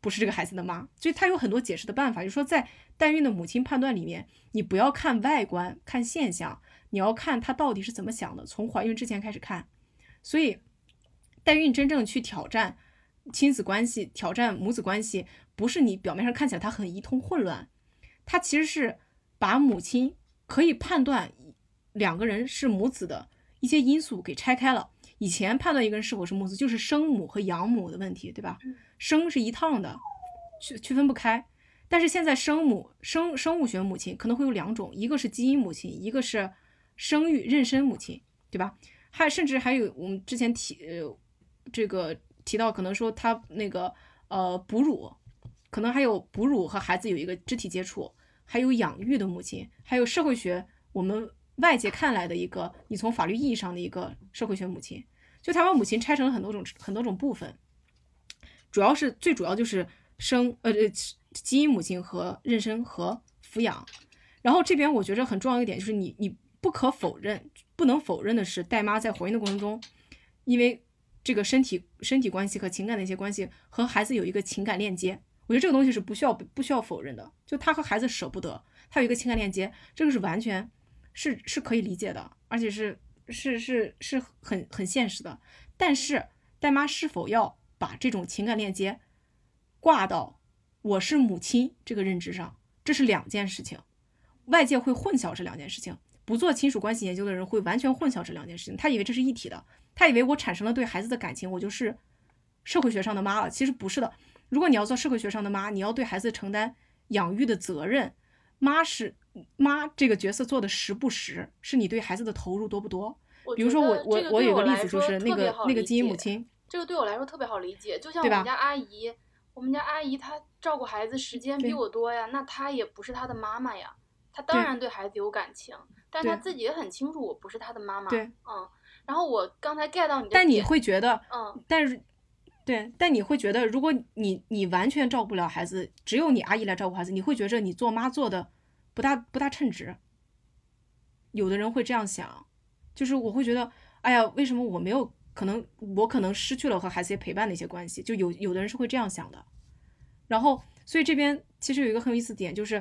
不是这个孩子的妈。所以她有很多解释的办法，就是说在代孕的母亲判断里面，你不要看外观、看现象，你要看他到底是怎么想的，从怀孕之前开始看。所以代孕真正去挑战亲子关系、挑战母子关系，不是你表面上看起来它很一通混乱，它其实是把母亲可以判断两个人是母子的一些因素给拆开了。以前判断一个人是否是母子，就是生母和养母的问题，对吧？生是一趟的，区区分不开。但是现在生母生生物学母亲可能会有两种，一个是基因母亲，一个是生育妊娠母亲，对吧？还甚至还有我们之前提呃这个提到，可能说他那个呃哺乳，可能还有哺乳和孩子有一个肢体接触，还有养育的母亲，还有社会学我们外界看来的一个，你从法律意义上的一个社会学母亲，就他把母亲拆成了很多种很多种部分，主要是最主要就是生呃呃基因母亲和妊娠和抚养，然后这边我觉着很重要一点就是你你不可否认不能否认的是代妈在怀孕的过程中，因为这个身体身体关系和情感的一些关系和孩子有一个情感链接，我觉得这个东西是不需要不需要否认的，就她和孩子舍不得，他有一个情感链接，这个是完全是是可以理解的，而且是是是是很很现实的。但是代妈是否要把这种情感链接挂到我是母亲这个认知上，这是两件事情，外界会混淆这两件事情。不做亲属关系研究的人会完全混淆这两件事情，他以为这是一体的，他以为我产生了对孩子的感情，我就是社会学上的妈了。其实不是的，如果你要做社会学上的妈，你要对孩子承担养育的责任，妈是妈这个角色做的实不实，是你对孩子的投入多不多。比如说我我我有个例子，就是那个那个基因母亲，这个对我来说特别好理解。就像我们家阿姨，我们家阿姨她照顾孩子时间比我多呀，那她也不是她的妈妈呀，她当然对孩子有感情，但是她自己也很清楚我不是他的妈妈。对嗯。然后我刚才 get 到你的但你会觉得，嗯，但是，对，但你会觉得，如果你你完全照顾不了孩子，只有你阿姨来照顾孩子，你会觉着你做妈做的不大不大称职。有的人会这样想，就是我会觉得，哎呀，为什么我没有可能，我可能失去了和孩子陪伴的一些关系，就有有的人是会这样想的。然后，所以这边其实有一个很有意思点，就是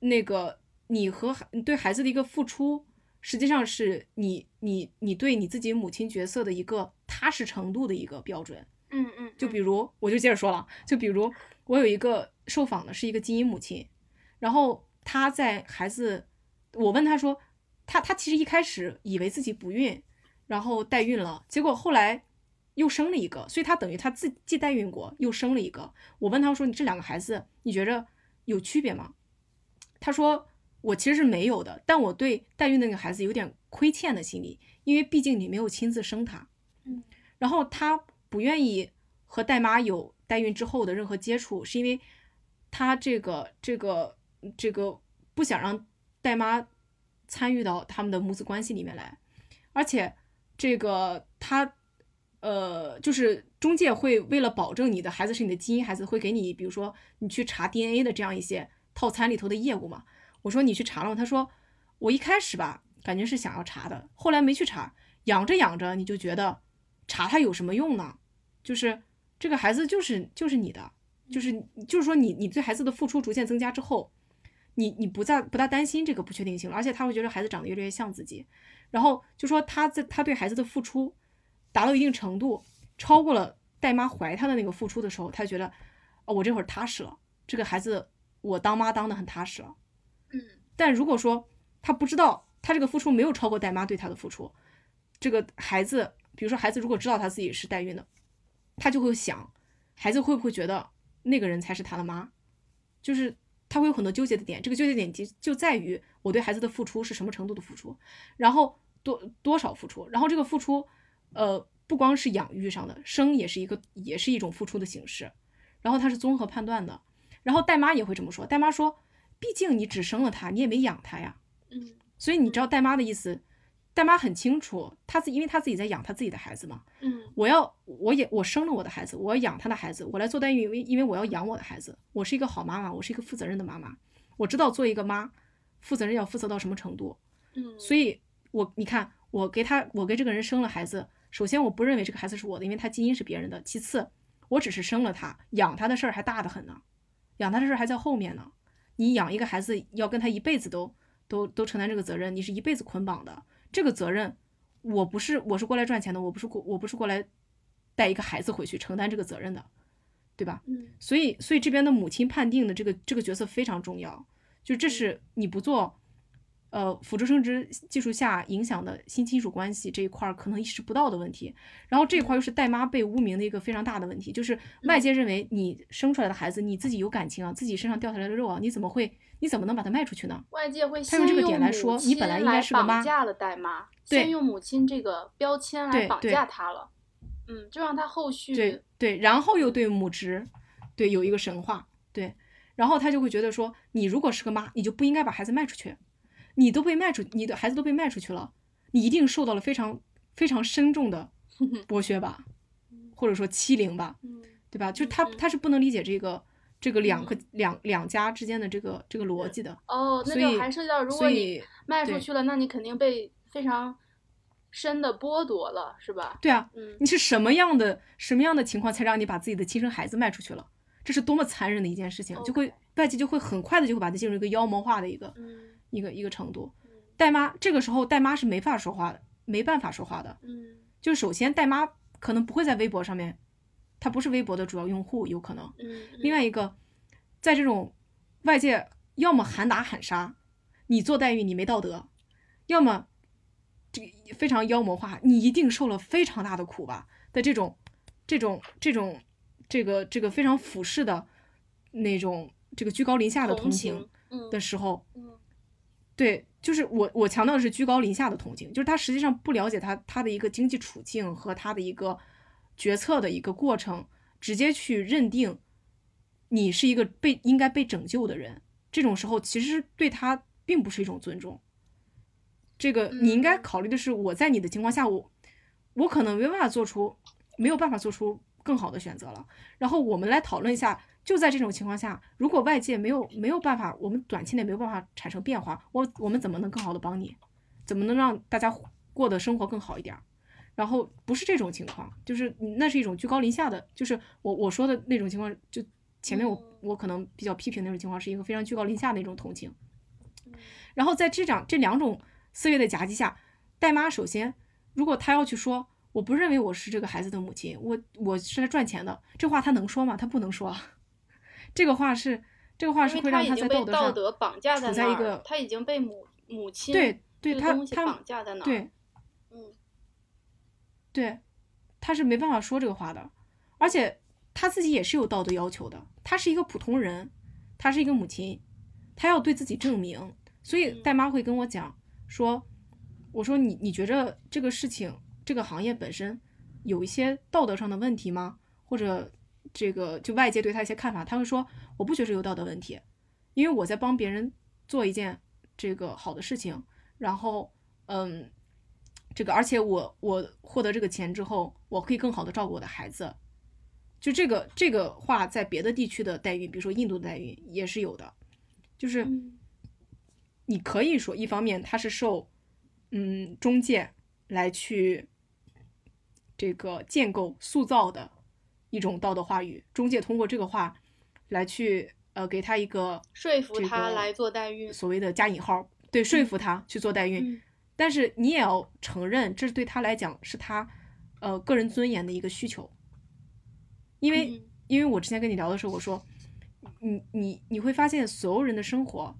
那个你和孩你对孩子的一个付出，实际上是你你你对你自己母亲角色的一个踏实程度的一个标准。嗯嗯，就比如，我就接着说了，就比如我有一个受访的是一个基因母亲，然后她在孩子，我问她说，她她其实一开始以为自己不孕，然后代孕了，结果后来又生了一个，所以她等于她自既代孕过又生了一个。我问她说，你这两个孩子你觉着有区别吗？她说我其实是没有的，但我对代孕那个孩子有点亏欠的心理，因为毕竟你没有亲自生他。嗯，然后他不愿意和代妈有代孕之后的任何接触，是因为他这个这个这个不想让代妈参与到他们的母子关系里面来，而且这个他呃，就是中介会为了保证你的孩子是你的基因孩子，会给你比如说你去查 DNA 的这样一些套餐里头的业务嘛。我说你去查了吗？他说我一开始吧，感觉是想要查的，后来没去查，养着养着你就觉得查它有什么用呢？就是这个孩子就是就是你的，就是就是说你你对孩子的付出逐渐增加之后，你你不再不大担心这个不确定性了，而且他会觉得孩子长得越来越像自己，然后就说他在他对孩子的付出达到一定程度，超过了带妈怀他的那个付出的时候，他就觉得哦我这会儿踏实了，这个孩子我当妈当的很踏实了。但如果说他不知道他这个付出没有超过带妈对他的付出，这个孩子，比如说孩子如果知道他自己是代孕的，他就会想，孩子会不会觉得那个人才是他的妈？就是他会有很多纠结的点，这个纠结点就就在于我对孩子的付出是什么程度的付出，然后多多少付出，然后这个付出，呃，不光是养育上的，生也是一个也是一种付出的形式，然后他是综合判断的，然后代妈也会这么说，代妈说，毕竟你只生了他，你也没养他呀，嗯。所以你知道代妈的意思，代妈很清楚，她自因为她自己在养她自己的孩子嘛，嗯。我要我也我生了我的孩子，我要养他的孩子，我来做代孕，因为因为我要养我的孩子，我是一个好妈妈，我是一个负责任的妈妈，我知道做一个妈，负责任要负责到什么程度，嗯，所以我你看我给他我给这个人生了孩子，首先我不认为这个孩子是我的，因为他基因是别人的，其次我只是生了他，养他的事儿还大得很呢，养他的事儿还在后面呢，你养一个孩子要跟他一辈子都都都承担这个责任，你是一辈子捆绑的，这个责任。我不是我是过来赚钱的，我不是过我不是过来带一个孩子回去承担这个责任的，对吧？嗯所以所以这边的母亲判定的这个这个角色非常重要，就这是你不做，呃辅助生殖技术下影响的新亲属关系这一块儿可能意识不到的问题，然后这一块儿又是带妈被污名的一个非常大的问题，就是外界认为你生出来的孩子你自己有感情啊，自己身上掉下来的肉啊，你怎么会你怎么能把它卖出去呢？外界会他用这个点来说你本来应该是个妈绑架了带妈，对先用母亲这个标签来绑架她了，嗯，就让她后续对对，然后又对母职，对有一个神话，对，然后他就会觉得说，你如果是个妈，你就不应该把孩子卖出去，你都被卖出，你的孩子都被卖出去了，你一定受到了非常非常深重的 [LAUGHS] 剥削吧，或者说欺凌吧，嗯对吧？就是他嗯他是不能理解这个这个两个两两家之间的这个这个逻辑的，哦，那就还涉及到，如果你卖出去了，那你肯定被非常深的剥夺了，是吧？对啊，嗯你是什么样的什么样的情况才让你把自己的亲生孩子卖出去了？这是多么残忍的一件事情，就会外界就会很快的就会把它进入一个妖魔化的一个嗯一个一个程度嗯。代妈这个时候代妈是没法说话的，没办法说话的。嗯就是首先代妈可能不会在微博上面，她不是微博的主要用户，有可能。嗯，另外一个，在这种外界要么喊打喊杀，你做代孕你没道德，要么这个非常妖魔化，你一定受了非常大的苦吧的这种这种这种这个这个非常俯视的那种这个居高临下的同同情的时候，嗯对，就是我我强调的是居高临下的同情，就是他实际上不了解他他的一个经济处境和他的一个决策的一个过程，直接去认定你是一个被应该被拯救的人，这种时候其实对他并不是一种尊重。这个你应该嗯考虑的是，我在你的情况下，我我可能没办法做出没有办法做出更好的选择了。然后我们来讨论一下，就在这种情况下，如果外界没有没有办法，我们短期内没有办法产生变化，我我们怎么能更好的帮你？怎么能让大家过得生活更好一点儿？然后不是这种情况，就是那是一种居高临下的，就是我我说的那种情况，就前面我嗯我可能比较批评那种情况，是一个非常居高临下的一种同情。嗯然后在这两这两种思维的夹击下，代妈首先，如果她要去说，我不认为我是这个孩子的母亲，我我是来赚钱的，这话她能说吗？她不能说啊。这个话是这个话是会让她他在道德上德绑架在一那儿了个他已经被母母亲对对这个她她东西绑架在那儿，对嗯对，他是没办法说这个话的，而且他自己也是有道德要求的。他是一个普通人，他是一个母亲，他要对自己证明。所以戴妈会跟我讲说：“我说你你觉着这个事情这个行业本身有一些道德上的问题吗？或者这个就外界对他一些看法？”他会说：“我不觉着有道德问题，因为我在帮别人做一件这个好的事情，然后嗯。”这个，而且我我获得这个钱之后，我可以更好的照顾我的孩子。就这个这个话，在别的地区的代孕，比如说印度的代孕也是有的，就是嗯你可以说，一方面它是受嗯中介来去这个建构塑造的一种道德话语，中介通过这个话来去呃给他一个说服他来做代孕所谓的加引号，对，说服他去做代孕。嗯。但是你也要承认，这是对他来讲是他呃个人尊严的一个需求，因为、嗯。因为我之前跟你聊的时候，我说你你你会发现所有人的生活，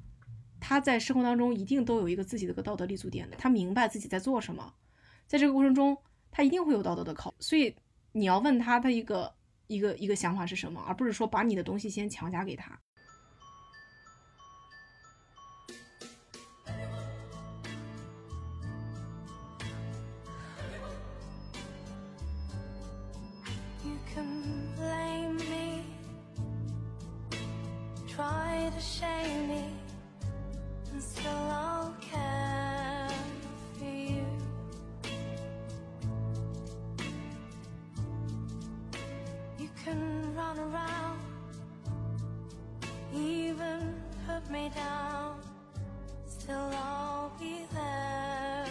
他在生活当中一定都有一个自己的一个道德立足点的，他明白自己在做什么，在这个过程中他一定会有道德的考，所以你要问他他一个一个一个想法是什么，而不是说把你的东西先强加给他。Try to shame me, still I'll care run around, even put me down, still I'll be there